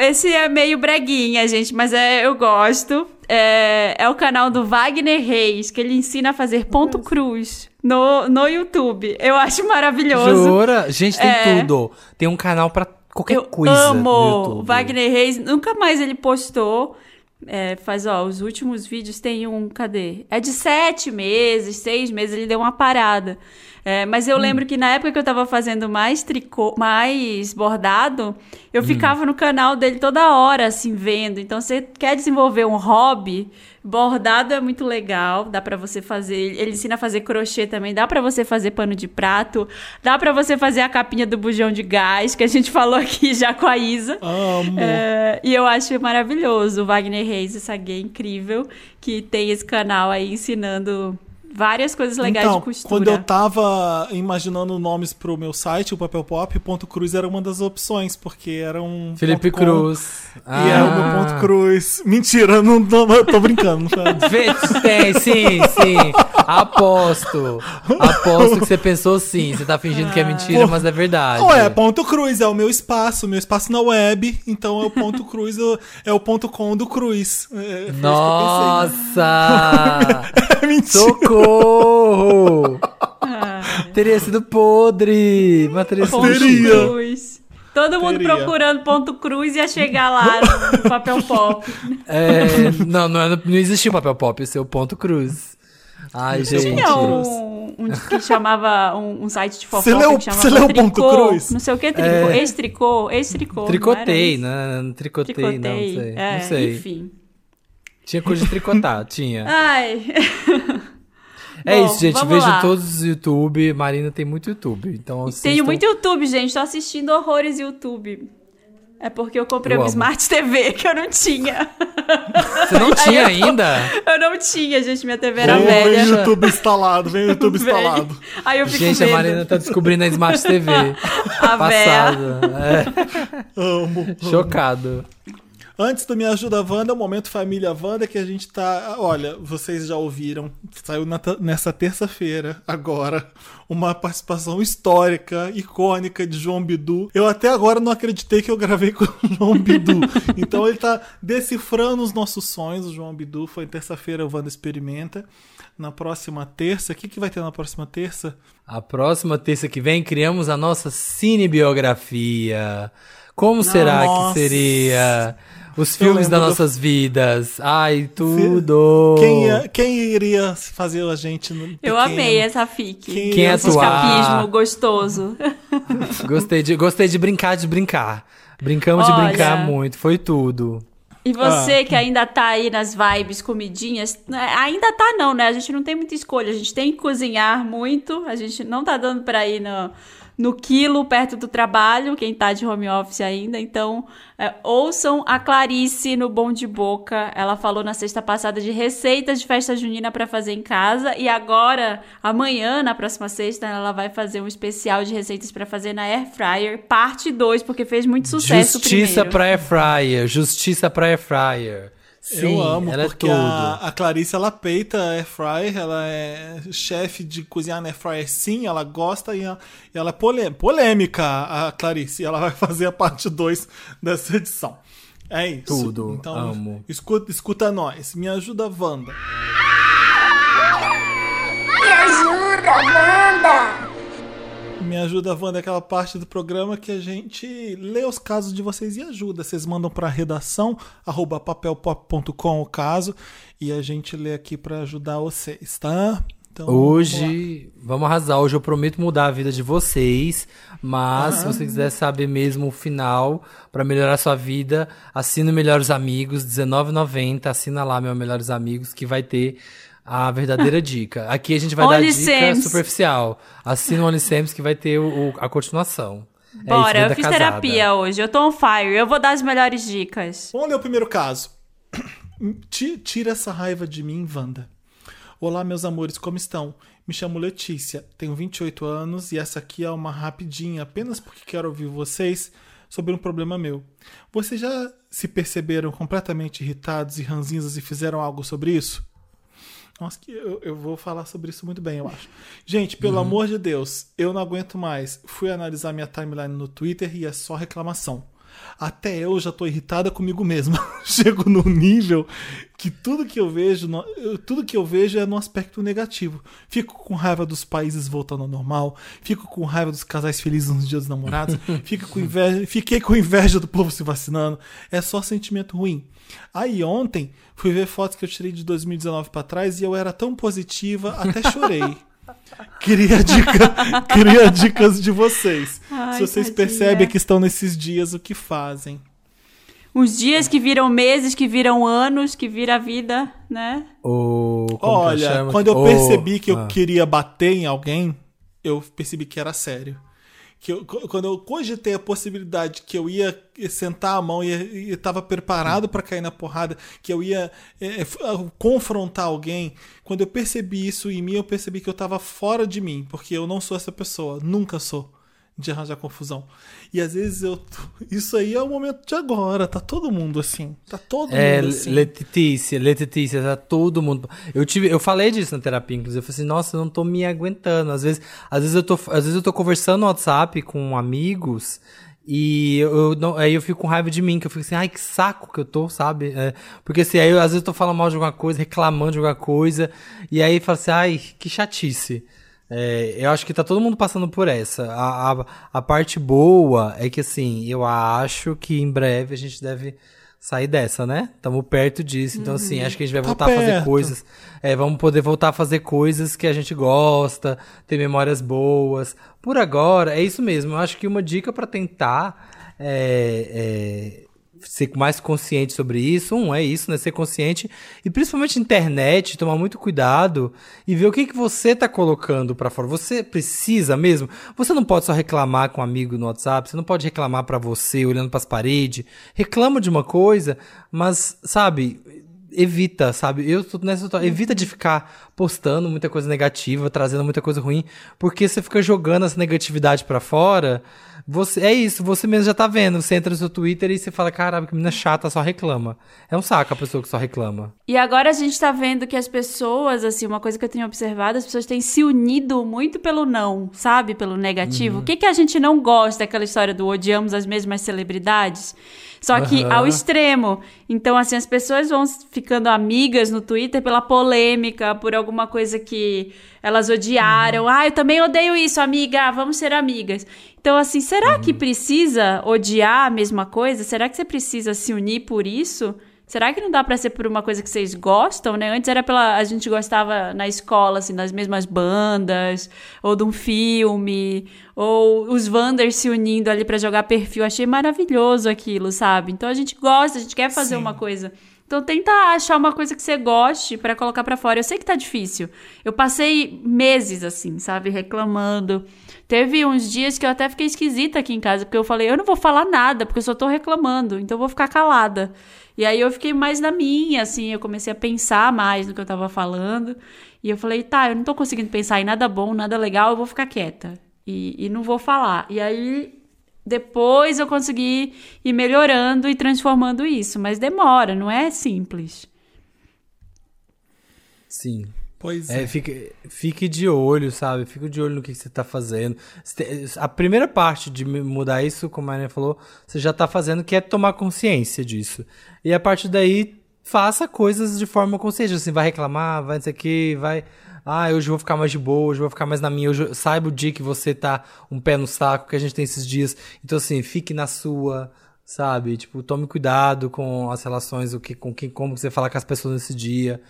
B: Esse é meio breguinha, gente, mas é, eu gosto. É, é o canal do Wagner Reis, que ele ensina a fazer ponto cruz no, no YouTube. Eu acho maravilhoso.
C: Jura? Gente, tem
B: É.
C: tudo. Tem um canal pra qualquer
B: Eu
C: coisa
B: amo. Wagner Reis. Nunca mais ele postou. É, faz, ó, os últimos vídeos tem um, cadê? É de sete meses, seis meses, ele deu uma parada. É, mas
C: Hum.
B: eu lembro que na época que eu tava fazendo mais tricô, mais bordado, eu
C: Hum.
B: ficava no canal dele toda hora, assim, vendo. Então, você quer desenvolver um hobby, bordado é muito legal, dá pra você fazer, ele ensina a fazer crochê também, dá pra você fazer pano de prato, dá pra você fazer a capinha do bujão de gás, que a gente [LAUGHS] falou aqui já com a Isa.
A: Amo.
B: É, e eu acho maravilhoso o Wagner Reis, essa gay incrível, que tem esse canal aí ensinando várias coisas legais
A: então,
B: de costura.
A: quando eu tava imaginando nomes pro meu site, o Papel Pop, ponto cruz era uma das opções, porque era um.
C: Felipe
A: ponto com,
C: Cruz.
A: E era o meu
C: Ah.
A: ponto cruz. Mentira, não, não tô brincando. não [LAUGHS]
C: tem, sim, sim. Aposto. [LAUGHS] Aposto que você pensou sim. Você tá fingindo que é mentira,
A: Pô.
C: mas é verdade.
A: Não é ponto cruz, é o meu espaço, o meu espaço na web, então é o ponto cruz, é o- é ponto com do cruz. É, que eu
C: Nossa!
A: pensei. [LAUGHS] Mentira.
C: Socorro!
B: Ah,
C: Teria sido podre! Mas teria sido
A: Teria.
B: cruz. Todo mundo
A: Teria.
B: procurando ponto cruz ia chegar lá no [LAUGHS] papel pop.
C: É, não, não, é- não existia o papel pop, esse é o ponto cruz. Ai,
A: é o
C: gente.
B: Tinha
A: cruz.
B: um, um que chamava um, um site de [LAUGHS] fofoca
A: Você leu-
B: que chamava
A: leu ponto
B: Tricô,
A: cruz?
B: Não sei o que tricô,
C: É.
B: ex-tricô, ex-tricô.
C: Tricotei, né? Não tricotei,
B: Tricotei,
C: não, não sei.
B: é,
C: não sei.
B: enfim.
C: Tinha coisa de tricotar, [LAUGHS] tinha.
B: Ai,
C: é
B: bom,
C: isso, gente. Vejam
B: lá.
C: todos os YouTube. Marina tem muito YouTube. Então assistam.
B: tenho muito YouTube, gente, tô assistindo horrores YouTube. É porque eu comprei
C: Eu
B: uma
C: amo.
B: Smart TV [LAUGHS] que eu não tinha.
C: Você não [LAUGHS] tinha
B: eu tô-
C: ainda?
B: Eu não tinha, gente, minha TV era
A: Vem o
B: velha.
A: YouTube instalado, vem o [LAUGHS] YouTube
B: Vem.
A: instalado.
B: Aí eu fico
C: Gente, a
B: vendo
C: Marina tá descobrindo a Smart TV.
B: a.
C: Passada. É,
A: Amo.
C: chocado.
A: Antes do Me Ajuda Wanda, o momento Família Wanda, que a gente tá. Olha, vocês já ouviram, saiu na nessa terça-feira, agora, uma participação histórica, icônica de João Bidu. Eu até agora não acreditei que eu gravei com o João Bidu. [LAUGHS] Então ele tá decifrando os nossos sonhos. O João Bidu foi terça-feira, o Wanda Experimenta. Na próxima terça, o que, que vai ter na próxima terça?
C: A próxima terça que vem criamos a nossa cinebiografia. Como será
A: Nossa.
C: que seria os filmes das
A: do-
C: nossas vidas? Ai, tudo.
A: Quem, ia- quem iria fazer a gente no
B: Eu
A: pequeno?
B: amei essa fic.
A: Quem
C: Quem atuar?
B: Escapismo gostoso. [LAUGHS]
C: Gostei de, gostei de brincar de brincar. Brincamos
B: Olha.
C: de brincar muito, foi tudo.
B: E você
A: Ah.
B: que ainda tá aí nas vibes comidinhas, né, ainda tá não, né? A gente não tem muita escolha, a gente tem que cozinhar muito, a gente não tá dando pra ir no, no quilo perto do trabalho, quem tá de home office ainda, então é, ouçam a Clarice no Bom de Boca, ela falou na sexta passada de receitas de festa junina pra fazer em casa, e agora, amanhã, na próxima sexta, ela vai fazer um especial de receitas pra fazer na Air Fryer, parte 2, porque fez muito sucesso
C: Justiça
B: primeiro.
C: pra Air Fryer, justiça pra Air Fryer. Sim,
A: eu amo,
C: ela
A: porque
C: é tudo.
A: a, a Clarice, ela peita a Air Fryer, ela é chefe de cozinhar na Air Fryer sim, ela gosta e ela, e ela é polê- polêmica, a Clarice, e ela vai [LAUGHS] fazer a parte 2 dessa edição. É isso.
C: Tudo,
A: Então,
C: amo.
A: Escuta, escuta nós, me ajuda, Wanda.
F: Me ajuda, Wanda!
A: Me ajuda, Wanda, aquela parte do programa que a gente lê os casos de vocês e ajuda. Vocês mandam para redação, arroba papelpop.com o caso, e a gente lê aqui para ajudar vocês, tá? Então, vamos.
C: Hoje, vamos arrasar. Hoje eu prometo mudar a vida de vocês. Mas, se você quiser saber mesmo o final, pra melhorar sua vida, assina o Melhores Amigos, R$19,90. Assina lá, meu Melhores Amigos, que vai ter a verdadeira [LAUGHS] dica. Aqui a gente vai dar dica superficial. Assina o OnlySams que vai ter o, o- a continuação. É isso,
B: Bora, eu fiz
C: casada.
B: terapia hoje, eu tô on fire, eu vou dar as melhores dicas.
A: Vamos ler o primeiro caso. [CLEARS THROAT] Ti- Tira essa raiva de mim, Wanda. Olá, meus amores, como estão? Me chamo Letícia, tenho 28 anos e essa aqui é uma rapidinha, apenas porque quero ouvir vocês sobre um problema meu. Vocês já se perceberam completamente irritados e ranzinzas e fizeram algo sobre isso? Nossa, que eu, eu vou falar sobre isso muito bem, eu acho. Gente, pelo amor de Deus, eu não aguento mais. Fui analisar minha timeline no Twitter e é só reclamação. Até eu já tô irritada comigo mesma. [LAUGHS] Chego num nível que tudo que eu vejo, tudo que eu vejo é no aspecto negativo. Fico com raiva dos países voltando ao normal, fico com raiva dos casais felizes nos dias dos namorados, [LAUGHS] fico com inveja, fiquei com inveja do povo se vacinando. É só sentimento ruim. Aí ontem fui ver fotos que eu tirei de 2019 pra trás e eu era tão positiva, até chorei. [LAUGHS] Queria, dica, [LAUGHS] queria dicas de vocês.
B: Ai,
A: Se vocês
B: tadinha.
A: percebem que estão nesses dias, o que fazem?
B: Uns dias que viram meses, que viram anos, que vira a vida, né?
A: Olha,
C: chama?
A: quando eu percebi que eu
C: ah.
A: queria bater em alguém, eu percebi que era sério. Que eu- qu- quando eu cogitei a possibilidade que eu ia sentar a mão e estava preparado para cair na porrada, que eu ia é, f- ah, confrontar alguém, quando eu percebi isso em mim, eu percebi que eu estava fora de mim, porque eu não sou essa pessoa, nunca sou de arranjar confusão. E às vezes eu. Isso aí é o momento de agora, tá todo mundo assim. Tá todo
C: É,
A: mundo assim.
C: Letícia, Letícia, tá todo mundo. Eu tive, eu falei disso na terapia, inclusive. Eu falei assim, nossa, eu não tô me aguentando. Às vezes, às vezes eu tô, às vezes eu tô conversando no WhatsApp com amigos e eu, eu não, aí eu fico com raiva de mim, que eu fico assim, ai, que saco que eu tô, sabe? É, porque assim, aí eu, às vezes eu tô falando mal de alguma coisa, reclamando de alguma coisa, e aí fala assim, ai, que chatice. É, eu acho que tá todo mundo passando por essa. A, a, a parte boa é que, assim, eu acho que em breve a gente deve sair dessa, né? Estamos perto disso. Então, assim, acho que a gente vai
A: Tá
C: voltar a fazer
A: perto.
C: coisas. É, vamos poder voltar a fazer coisas que a gente gosta, ter memórias boas. Por agora, é isso mesmo. Eu acho que uma dica pra tentar é, é, ser mais consciente sobre isso. Um, é isso, né? Ser consciente. E principalmente internet, tomar muito cuidado e ver o que, que você tá colocando pra fora. Você precisa mesmo? Você não pode só reclamar com um amigo no WhatsApp, você não pode reclamar pra você olhando pras paredes. Reclama de uma coisa, mas, sabe, evita, sabe? Eu tô nessa situa- evita de ficar postando muita coisa negativa, trazendo muita coisa ruim, porque você fica jogando essa negatividade pra fora. Você é isso, você mesmo já tá vendo. Você entra no seu Twitter e você fala, caramba, que menina chata, só reclama. É um saco a pessoa que só reclama.
B: E agora a gente tá vendo que as pessoas, assim, uma coisa que eu tenho observado, as pessoas têm se unido muito pelo não, sabe? Pelo negativo. O que, que a gente não gosta daquela história do odiamos as mesmas celebridades? Só que ao extremo. Então, assim, as pessoas vão ficando amigas no Twitter pela polêmica, por alguma coisa que elas odiaram. Ah, eu também odeio isso, amiga, vamos ser amigas. Então, assim, será que precisa odiar a mesma coisa? Será que você precisa se unir por isso? Será que não dá pra ser por uma coisa que vocês gostam, né? Antes era pela. A gente gostava na escola, assim, das mesmas bandas, ou de um filme, ou os Wanders se unindo ali pra jogar perfil. Achei maravilhoso aquilo, sabe? Então a gente gosta, a gente quer fazer
A: Sim.
B: uma coisa. Então tenta achar uma coisa que você goste pra colocar pra fora. Eu sei que tá difícil. Eu passei meses assim, sabe, reclamando. Teve uns dias que eu até fiquei esquisita aqui em casa, porque eu falei, eu não vou falar nada, porque eu só tô reclamando, então eu vou ficar calada. E aí eu fiquei mais na minha, assim, eu comecei a pensar mais no que eu tava falando. E eu falei, tá, eu não tô conseguindo pensar em nada bom, nada legal, eu vou ficar quieta. E, e não vou falar. E aí depois eu consegui ir melhorando e transformando isso. Mas demora, não é simples.
C: Sim.
A: Pois é.
C: É, fique, fique de olho, sabe? Fique de olho no que que você tá fazendo. A primeira parte de mudar isso, como a Maria falou, você já tá fazendo, que é tomar consciência disso. E a partir daí, faça coisas de forma consciente. Assim, vai reclamar, vai não sei o que, vai. Ah, hoje eu vou ficar mais de boa, hoje eu vou ficar mais na minha. Hoje eu- saiba o dia que você tá um pé no saco, que a gente tem esses dias. Então, assim, fique na sua, sabe? Tipo, tome cuidado com as relações, o que, com quem, como você fala com as pessoas nesse dia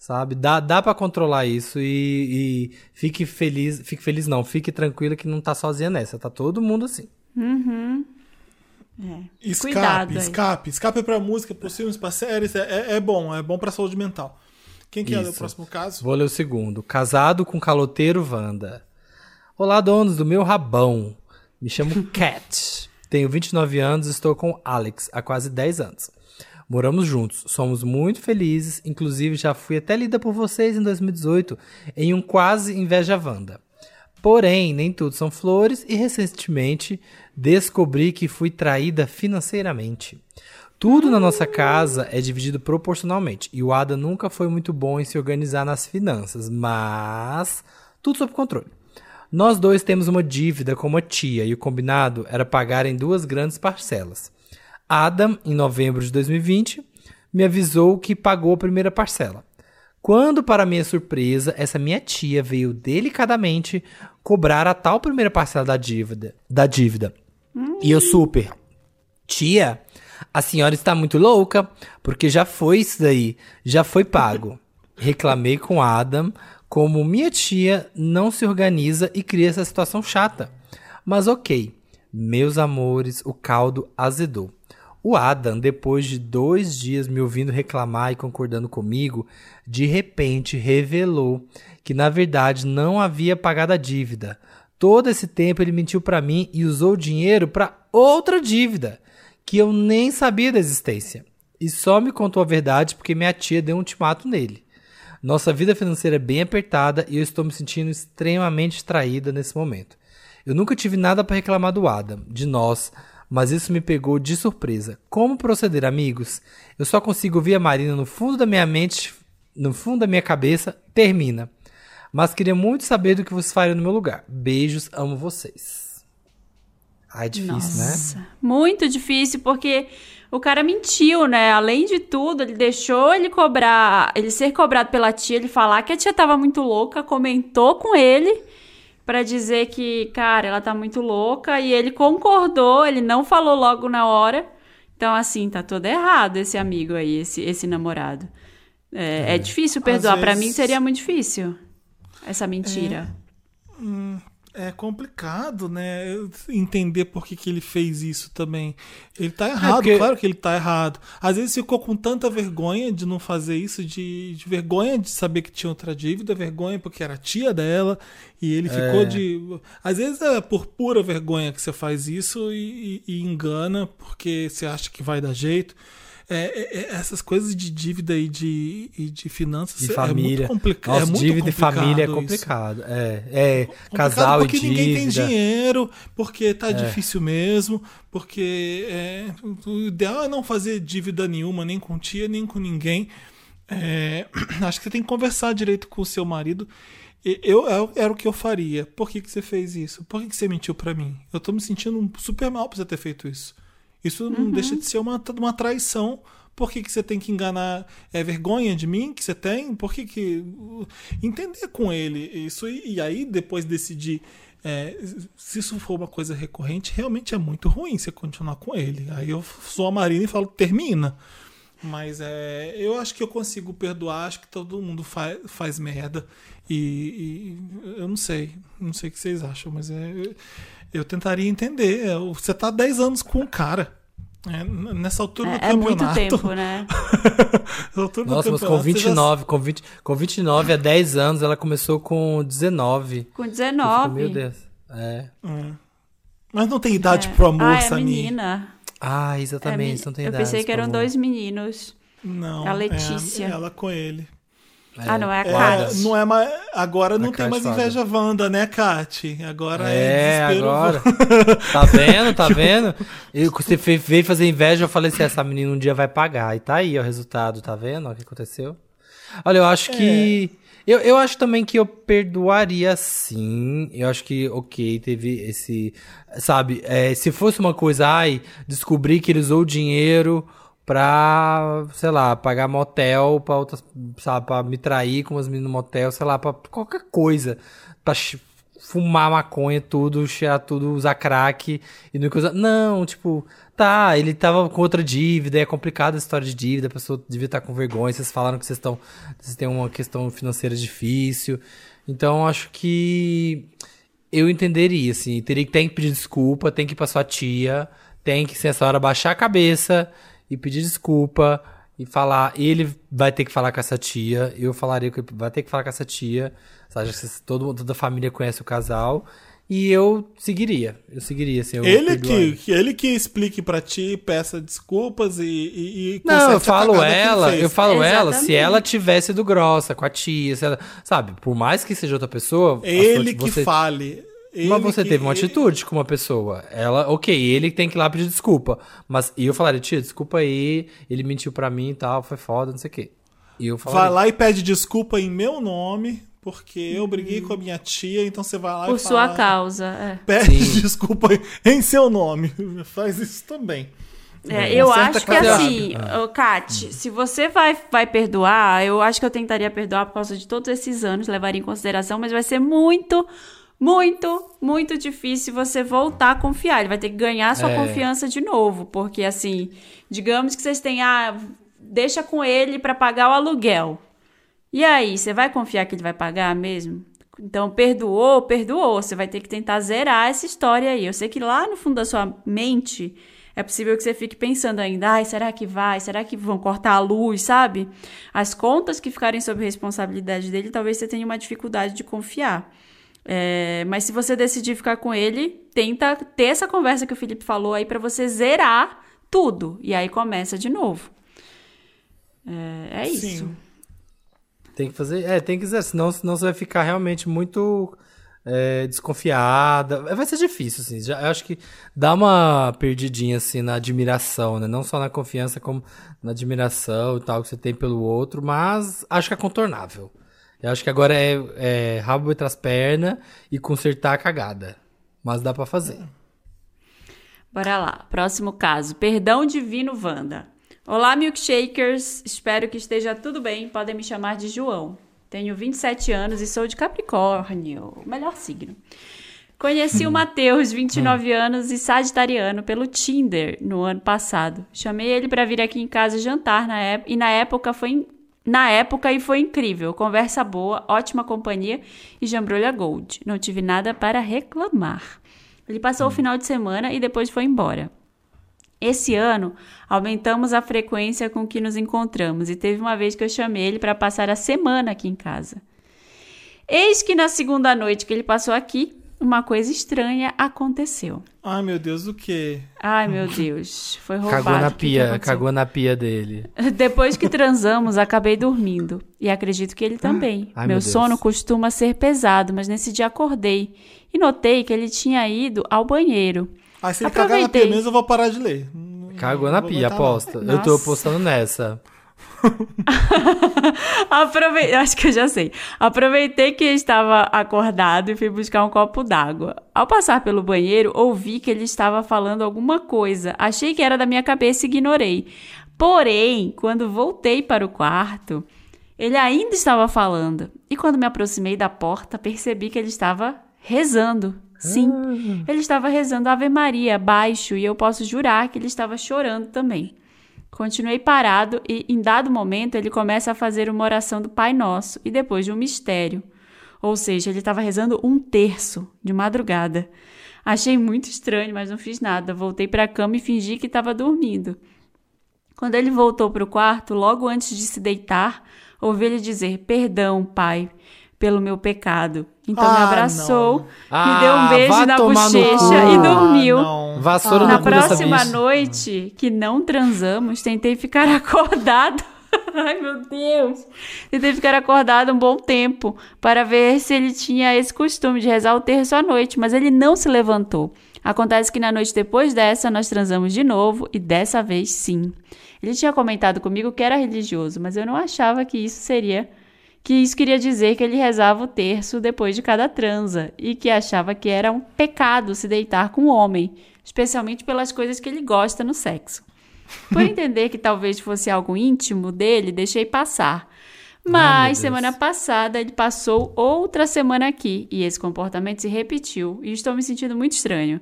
C: sabe? Dá, dá para controlar isso e, e fique feliz, fique feliz não, fique tranquila que não tá sozinha nessa, tá todo mundo assim.
B: É.
A: Escape,
B: Cuidado aí.
A: escape. Escape pra música, pros filmes, pra séries. É, é- é bom, é bom pra saúde mental. Quem quer ler o próximo caso?
C: Vou ler o segundo. Casado com caloteiro Wanda. Olá, donos do meu rabão. Me chamo [LAUGHS] Cat. Tenho 29 anos e estou com Alex há quase 10 anos. Moramos juntos, somos muito felizes, inclusive já fui até lida por vocês em 2018 em um quase inveja Wanda. Porém, nem tudo são flores e recentemente descobri que fui traída financeiramente. Tudo na nossa casa é dividido proporcionalmente e o Ada nunca foi muito bom em se organizar nas finanças, mas tudo sob controle. Nós dois temos uma dívida com uma tia e o combinado era pagar em duas grandes parcelas. Adam, em novembro de 2020, me avisou que pagou a primeira parcela. Quando, para minha surpresa, essa minha tia veio delicadamente cobrar a tal primeira parcela da dívida. Da dívida. E eu super. Tia, a senhora está muito louca, porque já foi isso daí, já foi pago. [LAUGHS] Reclamei com Adam como minha tia não se organiza e cria essa situação chata. Mas ok, meus amores, o caldo azedou. O Adam, depois de dois dias me ouvindo reclamar e concordando comigo, de repente revelou que na verdade não havia pagado a dívida. Todo esse tempo ele mentiu para mim e usou o dinheiro para outra dívida que eu nem sabia da existência. E só me contou a verdade porque minha tia deu um ultimato nele. Nossa vida financeira é bem apertada e eu estou me sentindo extremamente distraída nesse momento. Eu nunca tive nada para reclamar do Adam, de nós, mas isso me pegou de surpresa. Como proceder, amigos? Eu só consigo ouvir a Marina no fundo da minha mente, no fundo da minha cabeça, termina. Mas queria muito saber do que vocês fariam no meu lugar. Beijos, amo vocês. Ai, difícil,
B: Nossa,
C: né?
B: Muito difícil, porque o cara mentiu, né? Além de tudo, ele deixou ele cobrar, ele ser cobrado pela tia, ele falar que a tia tava muito louca, comentou com ele para dizer que, cara, ela tá muito louca e ele concordou, ele não falou logo na hora. Então, assim, tá todo errado esse amigo aí, esse, esse namorado. É, é. difícil perdoar.
A: Às
B: Pra mim
A: vezes-
B: seria muito difícil essa mentira.
A: É complicado, né? Entender por que, que ele fez isso também. Ele tá errado,
C: porque-
A: claro que ele tá errado. Às vezes ficou com tanta vergonha de não fazer isso, de, de vergonha de saber que tinha outra dívida, vergonha porque era tia dela, e ele ficou de. Às vezes é por pura vergonha que você faz isso e, e- e engana porque você acha que vai dar jeito. É, é- é- essas coisas de dívida e de, e de finanças
C: De
A: é
C: família.
A: muito complicado.
C: Nossa,
A: é muito
C: dívida e família é complicado. É, é
A: Complicado
C: casal e
A: porque ninguém tem
C: dívida.
A: dinheiro, porque tá difícil mesmo, porque é, o ideal é não fazer dívida nenhuma, nem com tia, nem com ninguém. É, [CLEARS THROAT] acho que você tem que conversar direito com o seu marido. Eu, eu- era o que eu faria. Por que, que você fez isso? Por que, que você mentiu pra mim? Eu tô me sentindo super mal por você ter feito isso. Isso não deixa de ser uma, uma traição. Por que, que você tem que enganar? É vergonha de mim que você tem? Por que que... Entender com ele isso e, e aí depois decidir é, se isso for uma coisa recorrente, realmente é muito ruim você continuar com ele. Aí eu sou a Marina e falo, termina. Mas é, eu acho que eu consigo perdoar, acho que todo mundo faz, faz merda. E, e eu não sei, não sei o que vocês acham, mas é, eu, eu tentaria entender. É, Você tá 10 anos com o cara. É, nessa altura do
B: É, é muito
A: campeonato.
B: tempo, né? [LAUGHS]
A: altura do
C: Nossa, mas com
A: campeonato, você já-
C: 29, com, 20, com 29 a 10 anos, ela começou com 19.
B: Com
C: Eu fico,
B: 19.
C: Meu Deus. É.
A: Mas não tem idade pro amor,
B: ah, é
A: Samir.
B: menina.
C: Ah,
B: É
C: exatamente. isso não tem
B: Eu
C: idade,
B: pensei que eram
C: favor.
B: dois meninos.
A: Não.
B: A Letícia.
A: É, ela com ele.
B: Ah, não, é a
A: É,
B: Kat.
A: não é mais, agora não
C: A
A: tem
C: Kat
A: mais inveja Wanda, né, Kat? Agora é,
C: É,
A: desespero.
C: agora. [LAUGHS] Tá vendo? Tá [LAUGHS] vendo? Eu, você veio fazer inveja, eu falei assim: essa menina um dia vai pagar. E tá aí, ó, o resultado, tá vendo? ó, O que aconteceu? Olha, eu acho que. Eu, eu acho também que eu perdoaria sim. Eu acho que, ok, teve esse. Sabe, é, se fosse uma coisa, ai, descobri que ele usou o dinheiro pra, sei lá, pagar motel pra outras, sabe, pra me trair com umas meninas no motel, sei lá, pra qualquer coisa. Pra fumar maconha, tudo, cheirar tudo, usar crack e não coisa. Não, tipo, tá, ele tava com outra dívida, é complicada a história de dívida, a pessoa devia estar com vergonha, vocês falaram que vocês estão. Vocês têm uma questão financeira difícil. Então, acho que eu entenderia, assim, teria que tem que pedir desculpa, tem que ir pra sua tia, tem que, se essa hora, baixar a cabeça e pedir desculpa e falar. Ele vai ter que falar com essa tia, eu falaria que ele vai ter que falar com essa tia, sabe? que Todo, toda a família conhece o casal. E eu seguiria. Eu seguiria, assim. Eu
A: Ele que, ele que explique pra ti, peça desculpas e. e, e
C: Não, eu falo ela, eu falo ela se
B: Exatamente.
C: ela tivesse sido grossa com a tia, se ela, sabe, por mais que seja outra pessoa,
A: Ele
C: sua-
A: que
C: você,
A: fale. Ele
C: Mas você
A: que-
C: teve uma atitude com uma pessoa. Ela, ok, ele tem que ir lá pedir desculpa. Mas e eu falaria, tia, desculpa aí, ele mentiu pra mim e tal, foi foda, não sei o quê. E eu falaria,
A: Vai lá e pede desculpa em meu nome, porque eu briguei com a minha tia, então você vai lá
B: Por
A: e
B: sua
A: fala,
B: causa. É.
A: Pede
C: Sim.
A: desculpa em seu nome. [LAUGHS] Faz isso também.
B: É, eu
A: certa
B: acho que assim, ô, Kat, se você vai, vai perdoar, eu acho que eu tentaria perdoar por causa de todos esses anos, levaria em consideração, mas vai ser muito, muito, muito difícil você voltar a confiar. Ele vai ter que ganhar sua
C: É.
B: confiança de novo, porque assim, digamos que vocês tenham, ah, deixa com ele pra pagar o aluguel. E aí, você vai confiar que ele vai pagar mesmo? Então, perdoou, perdoou. Você vai ter que tentar zerar essa história aí. Eu sei que lá no fundo da sua mente é possível que você fique pensando ainda, ai, será que vai? Será que vão cortar a luz, sabe? As contas que ficarem sob responsabilidade dele, talvez você tenha uma dificuldade de confiar. É, mas se você decidir ficar com ele, tenta ter essa conversa que o Felipe falou aí pra você zerar tudo. E aí começa de novo. É, é isso.
C: Tem que fazer. É, tem que dizer, senão, senão você vai ficar realmente muito é, desconfiada. Vai ser difícil, assim. Já, eu acho que dá uma perdidinha, assim, na admiração, né? Não só na confiança, como na admiração e tal que você tem pelo outro, mas acho que é contornável. Eu acho que agora é, é rabo entre as pernas e consertar a cagada. Mas dá pra fazer.
B: Bora lá. Próximo caso. Perdão divino Wanda. Olá, milkshakers. Espero que esteja tudo bem. Podem me chamar de João. Tenho 27 anos e sou de Capricórnio, o melhor signo. Conheci o [LAUGHS] Matheus, 29 anos e sagitariano, pelo Tinder no ano passado. Chamei ele para vir aqui em casa jantar na época, e na época foi na época e foi incrível. Conversa boa, ótima companhia e jambrolha gold. Não tive nada para reclamar. Ele passou o final de semana e depois foi embora. Esse ano, aumentamos a frequência com que nos encontramos e teve uma vez que eu chamei ele para passar a semana aqui em casa. Eis que na segunda noite que ele passou aqui, uma coisa estranha aconteceu.
A: Ai, meu Deus, o quê?
B: Ai, meu Deus, foi roubado. [LAUGHS]
C: Cagou na
B: O que que
C: pia, cagou na pia dele. [LAUGHS]
B: Depois que transamos, acabei dormindo. E acredito que ele também.
C: Ai,
B: meu
C: meu Deus.
B: sono costuma ser pesado, mas nesse dia acordei e notei que ele tinha ido ao banheiro.
A: Ah, se ele cagar na pia
B: Aproveitei.
A: mesmo, eu vou parar de ler.
C: Cagou na pia, aposta. Eu tô
B: Nossa.
C: postando nessa. [LAUGHS]
B: Aprovei... Acho que eu já sei. Aproveitei que estava acordado e fui buscar um copo d'água. Ao passar pelo banheiro, ouvi que ele estava falando alguma coisa. Achei que era da minha cabeça e ignorei. Porém, quando voltei para o quarto, ele ainda estava falando. E quando me aproximei da porta, percebi que ele estava rezando. Sim, ele estava rezando Ave Maria baixo e eu posso jurar que ele estava chorando também. Continuei parado e, em dado momento, ele começa a fazer uma oração do Pai Nosso e depois de um mistério. Ou seja, ele estava rezando um terço de madrugada. Achei muito estranho, mas não fiz nada. Voltei para a cama e fingi que estava dormindo. Quando ele voltou para o quarto, logo antes de se deitar, ouvi ele dizer: Perdão, Pai, pelo meu pecado. Então me
A: Ah,
B: abraçou,
C: não.
B: me deu um
C: Ah,
B: beijo na bochecha e dormiu.
A: Ah, não.
C: Vassoura
B: Na próxima noite que não transamos, tentei ficar [LAUGHS] acordado. Ai, meu Deus! Tentei ficar acordado um bom tempo para ver se ele tinha esse costume de rezar o terço à noite, mas ele não se levantou. Acontece que na noite depois dessa, nós transamos de novo e dessa vez sim. Ele tinha comentado comigo que era religioso, mas eu não achava que isso seria. Que isso queria dizer que ele rezava o terço depois de cada transa e que achava que era um pecado se deitar com o homem, especialmente pelas coisas que ele gosta no sexo. Por [LAUGHS] entender que talvez fosse algo íntimo dele, deixei passar. Mas
C: Deus.
B: semana passada ele passou outra semana aqui e esse comportamento se repetiu e estou me sentindo muito estranho.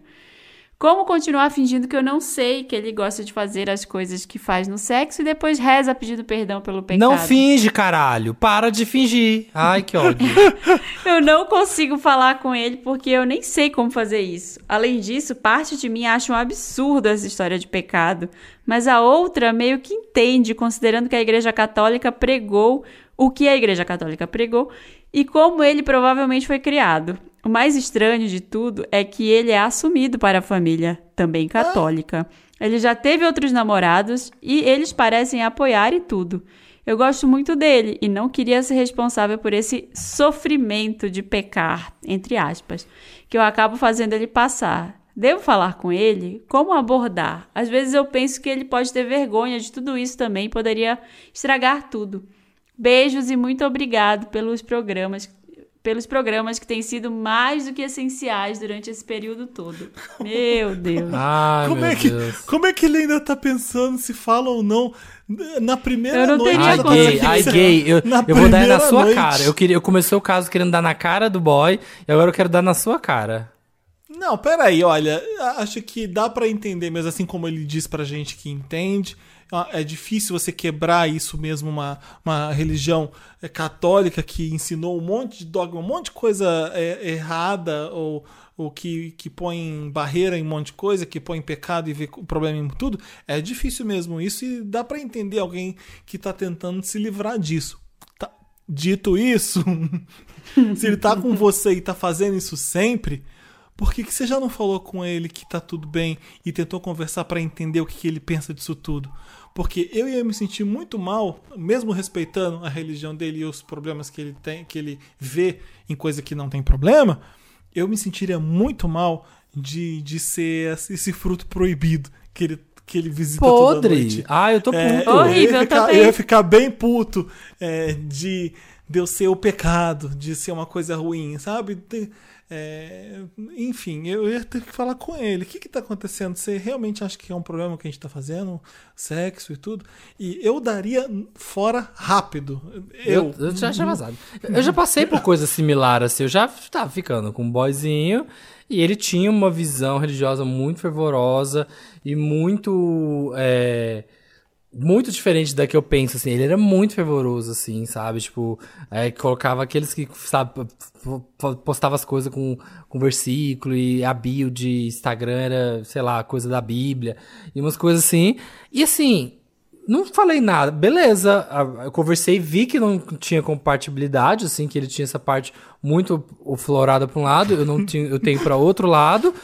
B: Como continuar fingindo que eu não sei que ele gosta de fazer as coisas que faz no sexo e depois reza pedindo perdão pelo pecado?
C: Não finge, caralho. Para de fingir. Ai, que ódio. [LAUGHS]
B: Eu não consigo falar com ele porque eu nem sei como fazer isso. Além disso, parte de mim acha um absurdo essa história de pecado, mas a outra meio que entende, considerando que a Igreja Católica pregou o que a Igreja Católica pregou e como ele provavelmente foi criado. O mais estranho de tudo é que ele é assumido para a família, também católica. Ele já teve outros namorados e eles parecem apoiar e tudo. Eu gosto muito dele e não queria ser responsável por esse sofrimento de pecar, entre aspas, que eu acabo fazendo ele passar. Devo falar com ele? Como abordar? Às vezes eu penso que ele pode ter vergonha de tudo isso também e poderia estragar tudo. Beijos e muito obrigado pelos programas, pelos programas que têm sido mais do que essenciais durante esse período todo. Meu [LAUGHS] Deus.
C: Ai,
A: Como
C: meu
A: é, que,
C: Deus.
A: como é que ele ainda tá pensando se fala ou não? Na primeira
B: Eu não
A: noite.
B: teria
C: Ai, gay, ai, eu, eu vou dar na sua
A: noite.
C: cara. Eu, queria, eu comecei o caso querendo dar na cara do boy, e agora eu quero dar na sua cara.
A: Não, peraí, olha, acho que dá pra entender, mas assim como ele diz pra gente que entende, é difícil você quebrar isso mesmo, uma, uma religião é, católica que ensinou um monte de dogma, um monte de coisa é, errada, ou, ou que, que põe barreira em um monte de coisa, que põe pecado e vê o problema em tudo. É difícil mesmo isso e dá pra entender alguém que tá tentando se livrar disso. Tá- Dito isso, [LAUGHS] se ele tá com você e tá fazendo isso sempre, por que, que você já não falou com ele que tá tudo bem e tentou conversar pra entender o que, que ele pensa disso tudo? Porque eu ia me sentir muito mal, mesmo respeitando a religião dele e os problemas que ele tem, que ele vê em coisa que não tem problema, eu me sentiria muito mal de, de ser esse fruto proibido que ele, que ele visita toda
C: Podre. Ah, eu tô
A: É,
C: puto.
B: Horrível,
A: eu ia ficar, eu ia ficar bem puto é, de, de eu ser o pecado, de ser uma coisa ruim, sabe? É, enfim, eu ia ter que falar com ele. O que que tá acontecendo? Você realmente acha que é um problema que a gente tá fazendo? Sexo e tudo? E eu daria fora rápido. Eu,
C: Eu, eu já tinha vazado. Eu já passei por coisa similar, assim. Eu já tava ficando com um boyzinho e ele tinha uma visão religiosa muito fervorosa e muito. é, muito diferente da que eu penso, assim. Ele era muito fervoroso, assim, sabe? Tipo, é, colocava aqueles que, sabe, postava as coisas com, com versículo e a bio de Instagram era, sei lá, coisa da Bíblia e umas coisas assim. E assim, não falei nada, beleza. Eu conversei, vi que não tinha compatibilidade, assim, que ele tinha essa parte muito florada pra um lado, eu não tinha, eu tenho pra outro lado.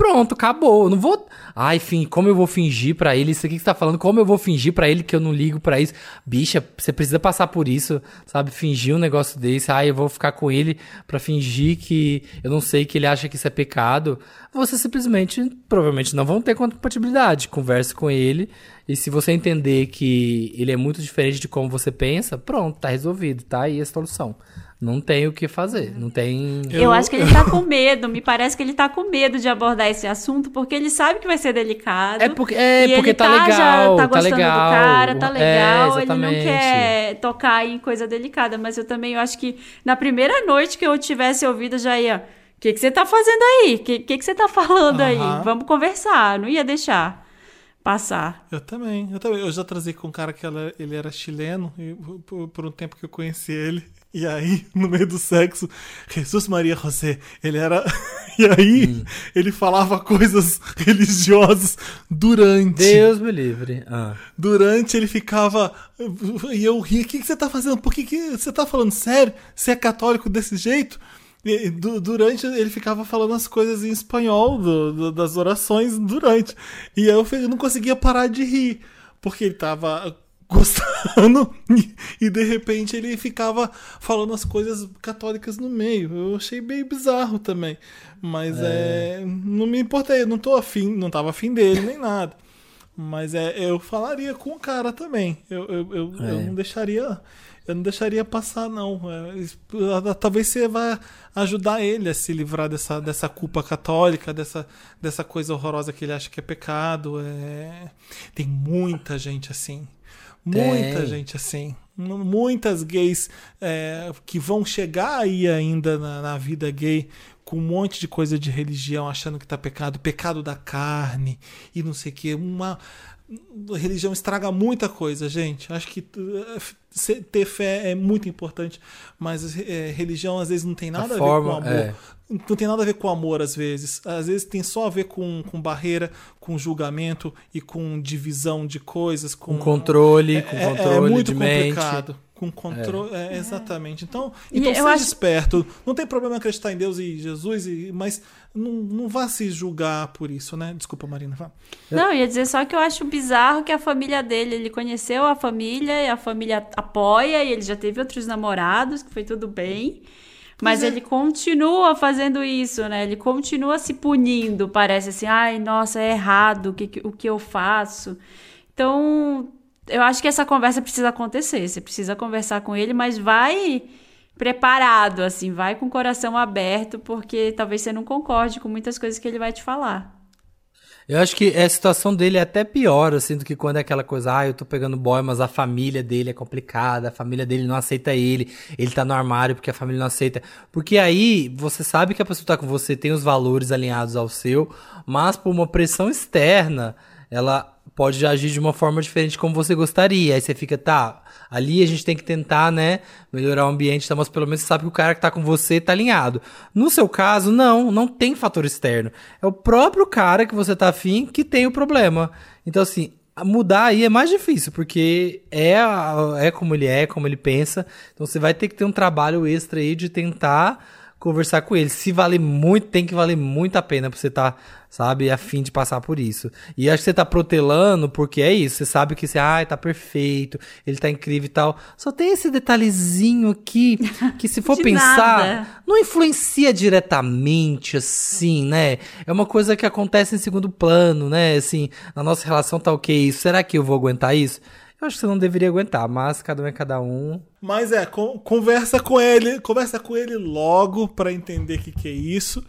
C: Pronto, acabou. Eu não vou. Ai, fim, como eu vou fingir pra ele? Isso aqui que você tá falando, como eu vou fingir pra ele que eu não ligo pra isso? Bicha, você precisa passar por isso, sabe? Fingir um negócio desse. Ai, eu vou ficar com ele pra fingir que eu não sei que ele acha que isso é pecado. Você simplesmente, provavelmente não vão ter compatibilidade. Converse com ele. E se você entender que ele é muito diferente de como você pensa, pronto, tá resolvido, tá aí a solução. Não tem o que fazer, não tem.
B: Eu,
A: Eu-
B: acho que ele tá [LAUGHS] com medo. Me parece que ele tá com medo de abordar esse assunto, porque ele sabe que vai ser delicado.
C: É porque- é,
B: e
C: porque
B: ele
C: tá
B: já
C: legal,
B: tá
C: tá
B: gostando
C: legal.
B: do cara, tá
C: É,
B: legal. ele não quer tocar em coisa delicada. Mas eu também eu acho que na primeira noite que eu tivesse ouvido, eu já ia. O que, que você tá fazendo aí? O que, que, que você tá falando aí?
A: Aham.
B: Vamos conversar. Não ia deixar passar.
A: Eu também, eu também. Eu já trazei com um cara que ela- ele era chileno, e por, por um tempo que eu conheci ele. E aí, no meio do sexo, Jesus Maria José, ele era. [LAUGHS] E aí,
C: Hum.
A: ele falava coisas religiosas durante.
C: Deus me livre. Ah.
A: Durante ele ficava. E eu ria, o que, que você tá fazendo? Por que, que você tá falando sério? Você é católico desse jeito? E, du- durante ele ficava falando as coisas em espanhol do- do- das orações durante. E aí eu não conseguia parar de rir. Porque ele tava gostando [LAUGHS] e, de repente ele ficava falando as coisas católicas no meio. Eu achei bem bizarro também. Mas é. não me importei, não tô afim, não tava afim dele nem nada. Mas é, eu falaria com o cara também. Eu, eu, eu, eu
C: É.
A: não deixaria. Eu não deixaria passar, não. É, talvez você vá ajudar ele a se livrar dessa, dessa culpa católica, dessa, dessa coisa horrorosa que ele acha que é pecado. É... Tem muita gente assim. Muita
C: Tem.
A: gente assim. Muitas gays é, que vão chegar aí ainda na, na vida gay com um monte de coisa de religião, achando que tá pecado, pecado da carne e não sei o que. Uma, religião estraga muita coisa, gente. Acho que se- ter fé é muito importante, mas é, religião às vezes não tem nada a,
C: forma,
A: ver com amor.
C: é.
A: Não tem nada a ver com amor, às vezes. Às vezes tem só a ver com, com barreira, com julgamento e com divisão de coisas, com
C: Com controle, com
A: é,
C: controle
A: é muito
C: de mente.
A: Com controle, é, exatamente. Então,
B: E
A: então
B: eu
A: seja
B: acho-
A: esperto. Não tem problema acreditar em Deus e Jesus, e- mas não, não vá se julgar por isso, né? Desculpa, Marina. Vá.
B: Não, ia dizer só que eu acho bizarro que a família dele, ele conheceu a família e a família apoia e ele já teve outros namorados, que foi tudo bem. Mas
A: é.
B: ele continua fazendo isso, né? Ele continua se punindo, parece assim, ai, nossa, é errado o que, que- o que eu faço. Então, eu acho que essa conversa precisa acontecer. Você precisa conversar com ele, mas vai preparado, assim, vai com o coração aberto, porque talvez você não concorde com muitas coisas que ele vai te falar.
C: Eu acho que a situação dele é até pior, assim, do que quando é aquela coisa, ah, eu tô pegando boy, mas a família dele é complicada, a família dele não aceita ele, ele tá no armário porque a família não aceita. Porque aí você sabe que a pessoa tá com você tem os valores alinhados ao seu, mas por uma pressão externa, ela pode agir de uma forma diferente como você gostaria. Aí você fica, tá, ali a gente tem que tentar, né, melhorar o ambiente, tá, mas pelo menos você sabe que o cara que tá com você tá alinhado. No seu caso, não, não tem fator externo. É o próprio cara que você tá afim que tem o problema. Então, assim, mudar aí é mais difícil, porque é, é como ele é, como ele pensa. Então você vai ter que ter um trabalho extra aí de tentar conversar com ele. Se vale muito, tem que valer muito a pena pra você estar, sabe, afim de passar por isso. E acho que você tá protelando porque é isso. Você sabe que você, ai, tá perfeito, ele tá incrível e tal. Só tem esse detalhezinho aqui [LAUGHS] que se for pensar,
B: nada.
C: não influencia diretamente, assim, né? É uma coisa que acontece em segundo plano, né? Assim, na nossa relação tá ok isso. Será que eu vou aguentar isso? Eu acho que você não deveria aguentar, mas cada um é cada um.
A: Mas é, con- conversa com ele, conversa com ele logo pra entender o que, que é isso.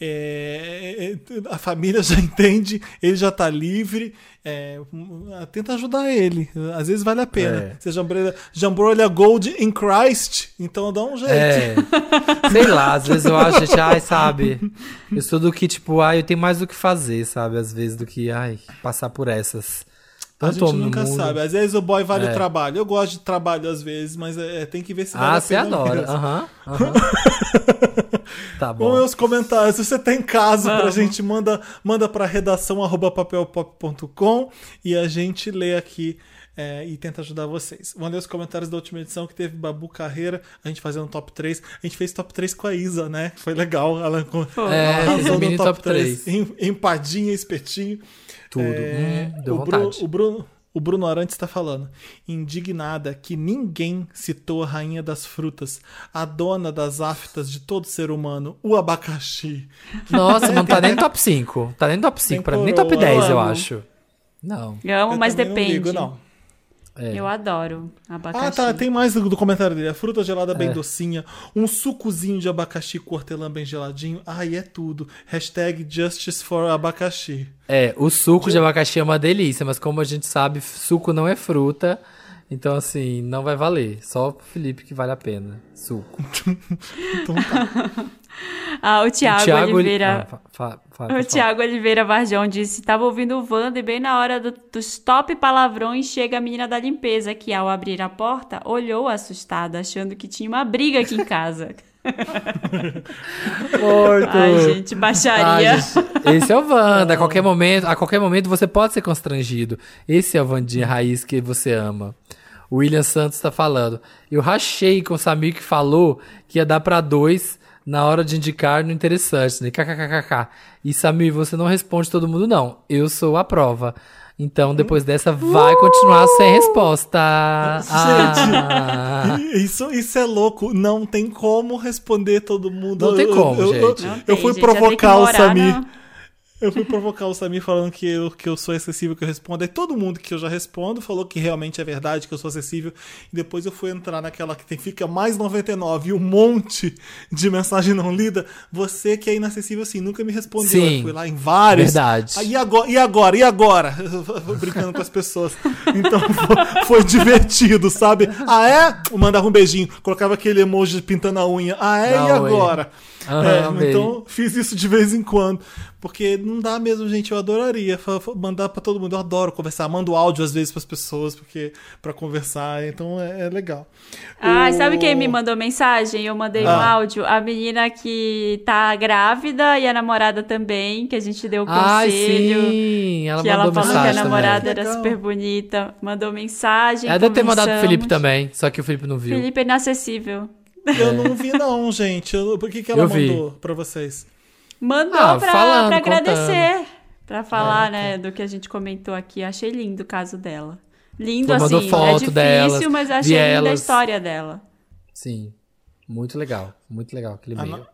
A: É, é, a família [LAUGHS] já entende, ele já tá livre. É, hum, tenta ajudar ele. Às vezes vale a pena.
C: É.
A: Você jambrolha, jambrolha gold in Christ, então dá um jeito.
C: É. [LAUGHS] Sei lá, às vezes eu acho, gente, ai, sabe? Eu sou do que, tipo, ai, eu tenho mais do que fazer, sabe? Às vezes do que, ai, passar por essas.
A: A
C: Tanto
A: gente
C: homem no
A: nunca
C: mundo.
A: sabe. Às vezes o boy vale
C: É.
A: o trabalho. Eu gosto de trabalho às vezes, mas é, tem que ver se vale
C: Ah,
A: a
C: você adora. Aham, aham. [LAUGHS] Tá
A: Vamos ver
C: bom.
A: os comentários. Se você tem caso pra
B: Vamos.
A: gente, manda, manda pra redação papelpop.com e a gente lê aqui é, e tenta ajudar vocês. Vamos ler os comentários da última edição que teve Babu Carreira, a gente fazendo top 3. A gente fez top 3 com a Isa, né? Foi legal. Ela
C: É,
A: arrasou no
C: mini top
A: Em- Empadinha, espetinho.
C: Tudo.
A: É,
C: Hum, deu
A: o, Bru-
C: vontade.
A: o Bruno, o Bruno Arantes está falando. Indignada que ninguém citou a rainha das frutas, a dona das aftas de todo ser humano, o abacaxi.
C: Nossa, não tá [LAUGHS] nem no top 5. Tá nem no top 5
A: Tem
C: pra mim, nem top
A: coroa,
C: 10, eu
B: amo.
C: acho. Não.
B: Eu amo,
A: Eu
B: mas depende.
A: Não ligo, não.
C: É.
B: Eu adoro abacaxi.
A: Ah, tá. Tem mais do, do comentário dele. A fruta gelada bem
C: É.
A: docinha. Um sucozinho de abacaxi com hortelã bem geladinho. Ai, é tudo. Hashtag Justice for Abacaxi.
C: É, o suco de abacaxi é uma delícia, mas como a gente sabe, suco não é fruta. Então, assim, não vai valer. Só pro Felipe que vale a pena. Suco. [LAUGHS]
A: Então tá. [LAUGHS]
B: Ah, o Thiago,
C: Thiago, ele-
B: Oliveira.
C: Ah, fa- fa- fa-
B: O
C: fala.
B: Thiago Oliveira Varjão disse: tava ouvindo o Wanda e bem na hora do- dos top palavrões chega a menina da limpeza, que ao abrir a porta olhou assustada, achando que tinha uma briga aqui em casa. [LAUGHS]
C: Morto.
B: Ai, gente, baixaria.
C: Ai, gente, esse é o Wanda. A qualquer momento, a qualquer momento você pode ser constrangido. Esse é o Vandinha raiz que você ama. O William Santos tá falando. Eu rachei com o Samir que falou que ia dar pra dois na hora de indicar no interessante, né? KKKKK. E Samir, você não responde todo mundo, não. Eu sou a prova. Então, depois dessa, vai continuar sem resposta. [LAUGHS] Ah.
A: Isso, isso é louco. Não tem como responder todo mundo.
C: Não tem
A: Eu-
C: como,
A: eu, eu-
C: gente.
A: Eu,
B: Não tem,
A: fui
B: gente,
A: provocar o Samir.
B: na-
A: Eu fui provocar o Samir falando que eu, que eu sou acessível, que eu respondo. Aí todo mundo que eu já respondo falou que realmente é verdade, que eu sou acessível. E depois eu fui entrar naquela que tem, fica mais 99 e um monte de mensagem não lida. Você que é inacessível assim, nunca me respondeu.
C: Sim.
A: Eu fui lá em vários.
C: Verdade.
A: Aí, e agora? E agora? E [LAUGHS] agora? Brincando com as pessoas. Então foi, [LAUGHS] foi divertido, sabe? Ah, é? Mandava um beijinho, colocava aquele emoji pintando a unha. Ah, é?
C: Não,
A: e
C: é. Aham,
A: É, então fiz isso de vez em quando. Porque não dá mesmo, gente. Eu adoraria mandar pra todo mundo. Eu adoro conversar. Mando áudio às vezes pras pessoas porque para conversar. Então é, é legal.
B: Ai,
A: O-
B: sabe quem me mandou mensagem? Eu mandei um
A: Ah.
B: áudio. A menina que tá grávida e a namorada também, que a gente deu o conselho.
C: sim. Ela
B: que
C: mandou
B: ela falou que a
C: mensagem
B: namorada
C: também.
B: era
A: Legal.
B: super bonita. Mandou mensagem.
C: Ela deve ter mandado pro Felipe também, só que o Felipe não viu.
B: Felipe é inacessível.
A: Eu não vi, não, gente. Por que, que ela
C: Eu vi.
A: mandou pra vocês?
B: Mandou
C: Ah,
B: pra,
C: falando,
B: pra
C: contando.
B: agradecer. Pra falar, né, do que a gente comentou aqui. Achei lindo o caso dela. Lindo,
C: Foi,
B: assim. é
C: foto
B: difícil,
C: delas,
B: mas
C: vi
B: achei linda a
C: elas.
B: história dela.
C: Sim. Muito legal. Muito legal aquele
A: A,
C: meio.
A: Na-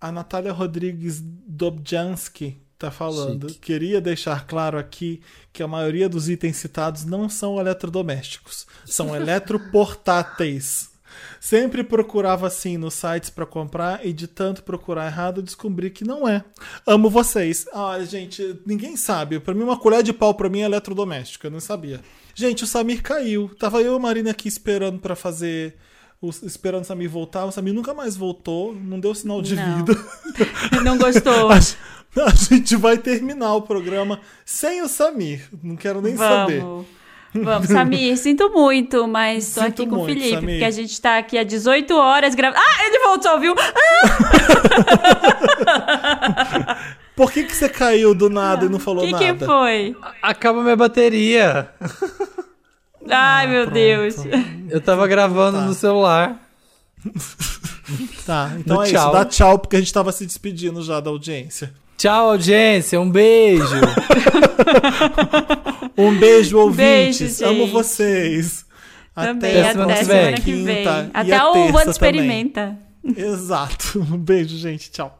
A: a Natália Rodrigues Dobjanski tá falando.
C: Chique.
A: Queria deixar claro aqui que a maioria dos itens citados não são eletrodomésticos, são [LAUGHS] eletroportáteis. Sempre procurava assim nos sites pra comprar e de tanto procurar errado descobri que não é. Amo vocês. Ah, gente, ninguém sabe. Pra mim uma colher de pau pra mim é eletrodoméstico, eu não sabia. Gente, o Samir caiu. Tava eu e a Marina aqui esperando pra fazer o- esperando o Samir voltar. O Samir nunca mais voltou, não deu sinal de
B: Não.
A: vida. [LAUGHS]
B: Não gostou? [LAUGHS]
A: A, a gente vai terminar o programa sem o Samir. Não quero nem saber.
B: Vamos. Samir, [LAUGHS] sinto muito, mas tô
A: Sinto
B: aqui com o Felipe,
A: Samir.
B: porque a gente tá aqui há 18 horas gravando. Ah, ele voltou, viu? [LAUGHS]
A: Por que, que você caiu do nada e não
B: O
A: falou
B: que,
A: nada?
B: que foi?
C: Acaba minha bateria. [LAUGHS]
B: Ai, meu
A: pronto.
B: Deus.
C: Eu tava gravando
A: Tá.
C: no celular.
A: Tá, então
C: No
A: é
C: tchau.
A: isso. Dá tchau, porque a gente tava se despedindo já da audiência.
C: Tchau, audiência. Um beijo.
A: Um beijo, [LAUGHS] ouvintes.
B: Beijo,
A: Amo vocês.
B: Também,
C: Até
B: até
C: semana
B: semana
C: vem.
B: que vem. Até o
A: terça
B: Wanda
A: também.
B: Experimenta.
A: Exato. Um beijo, gente. Tchau.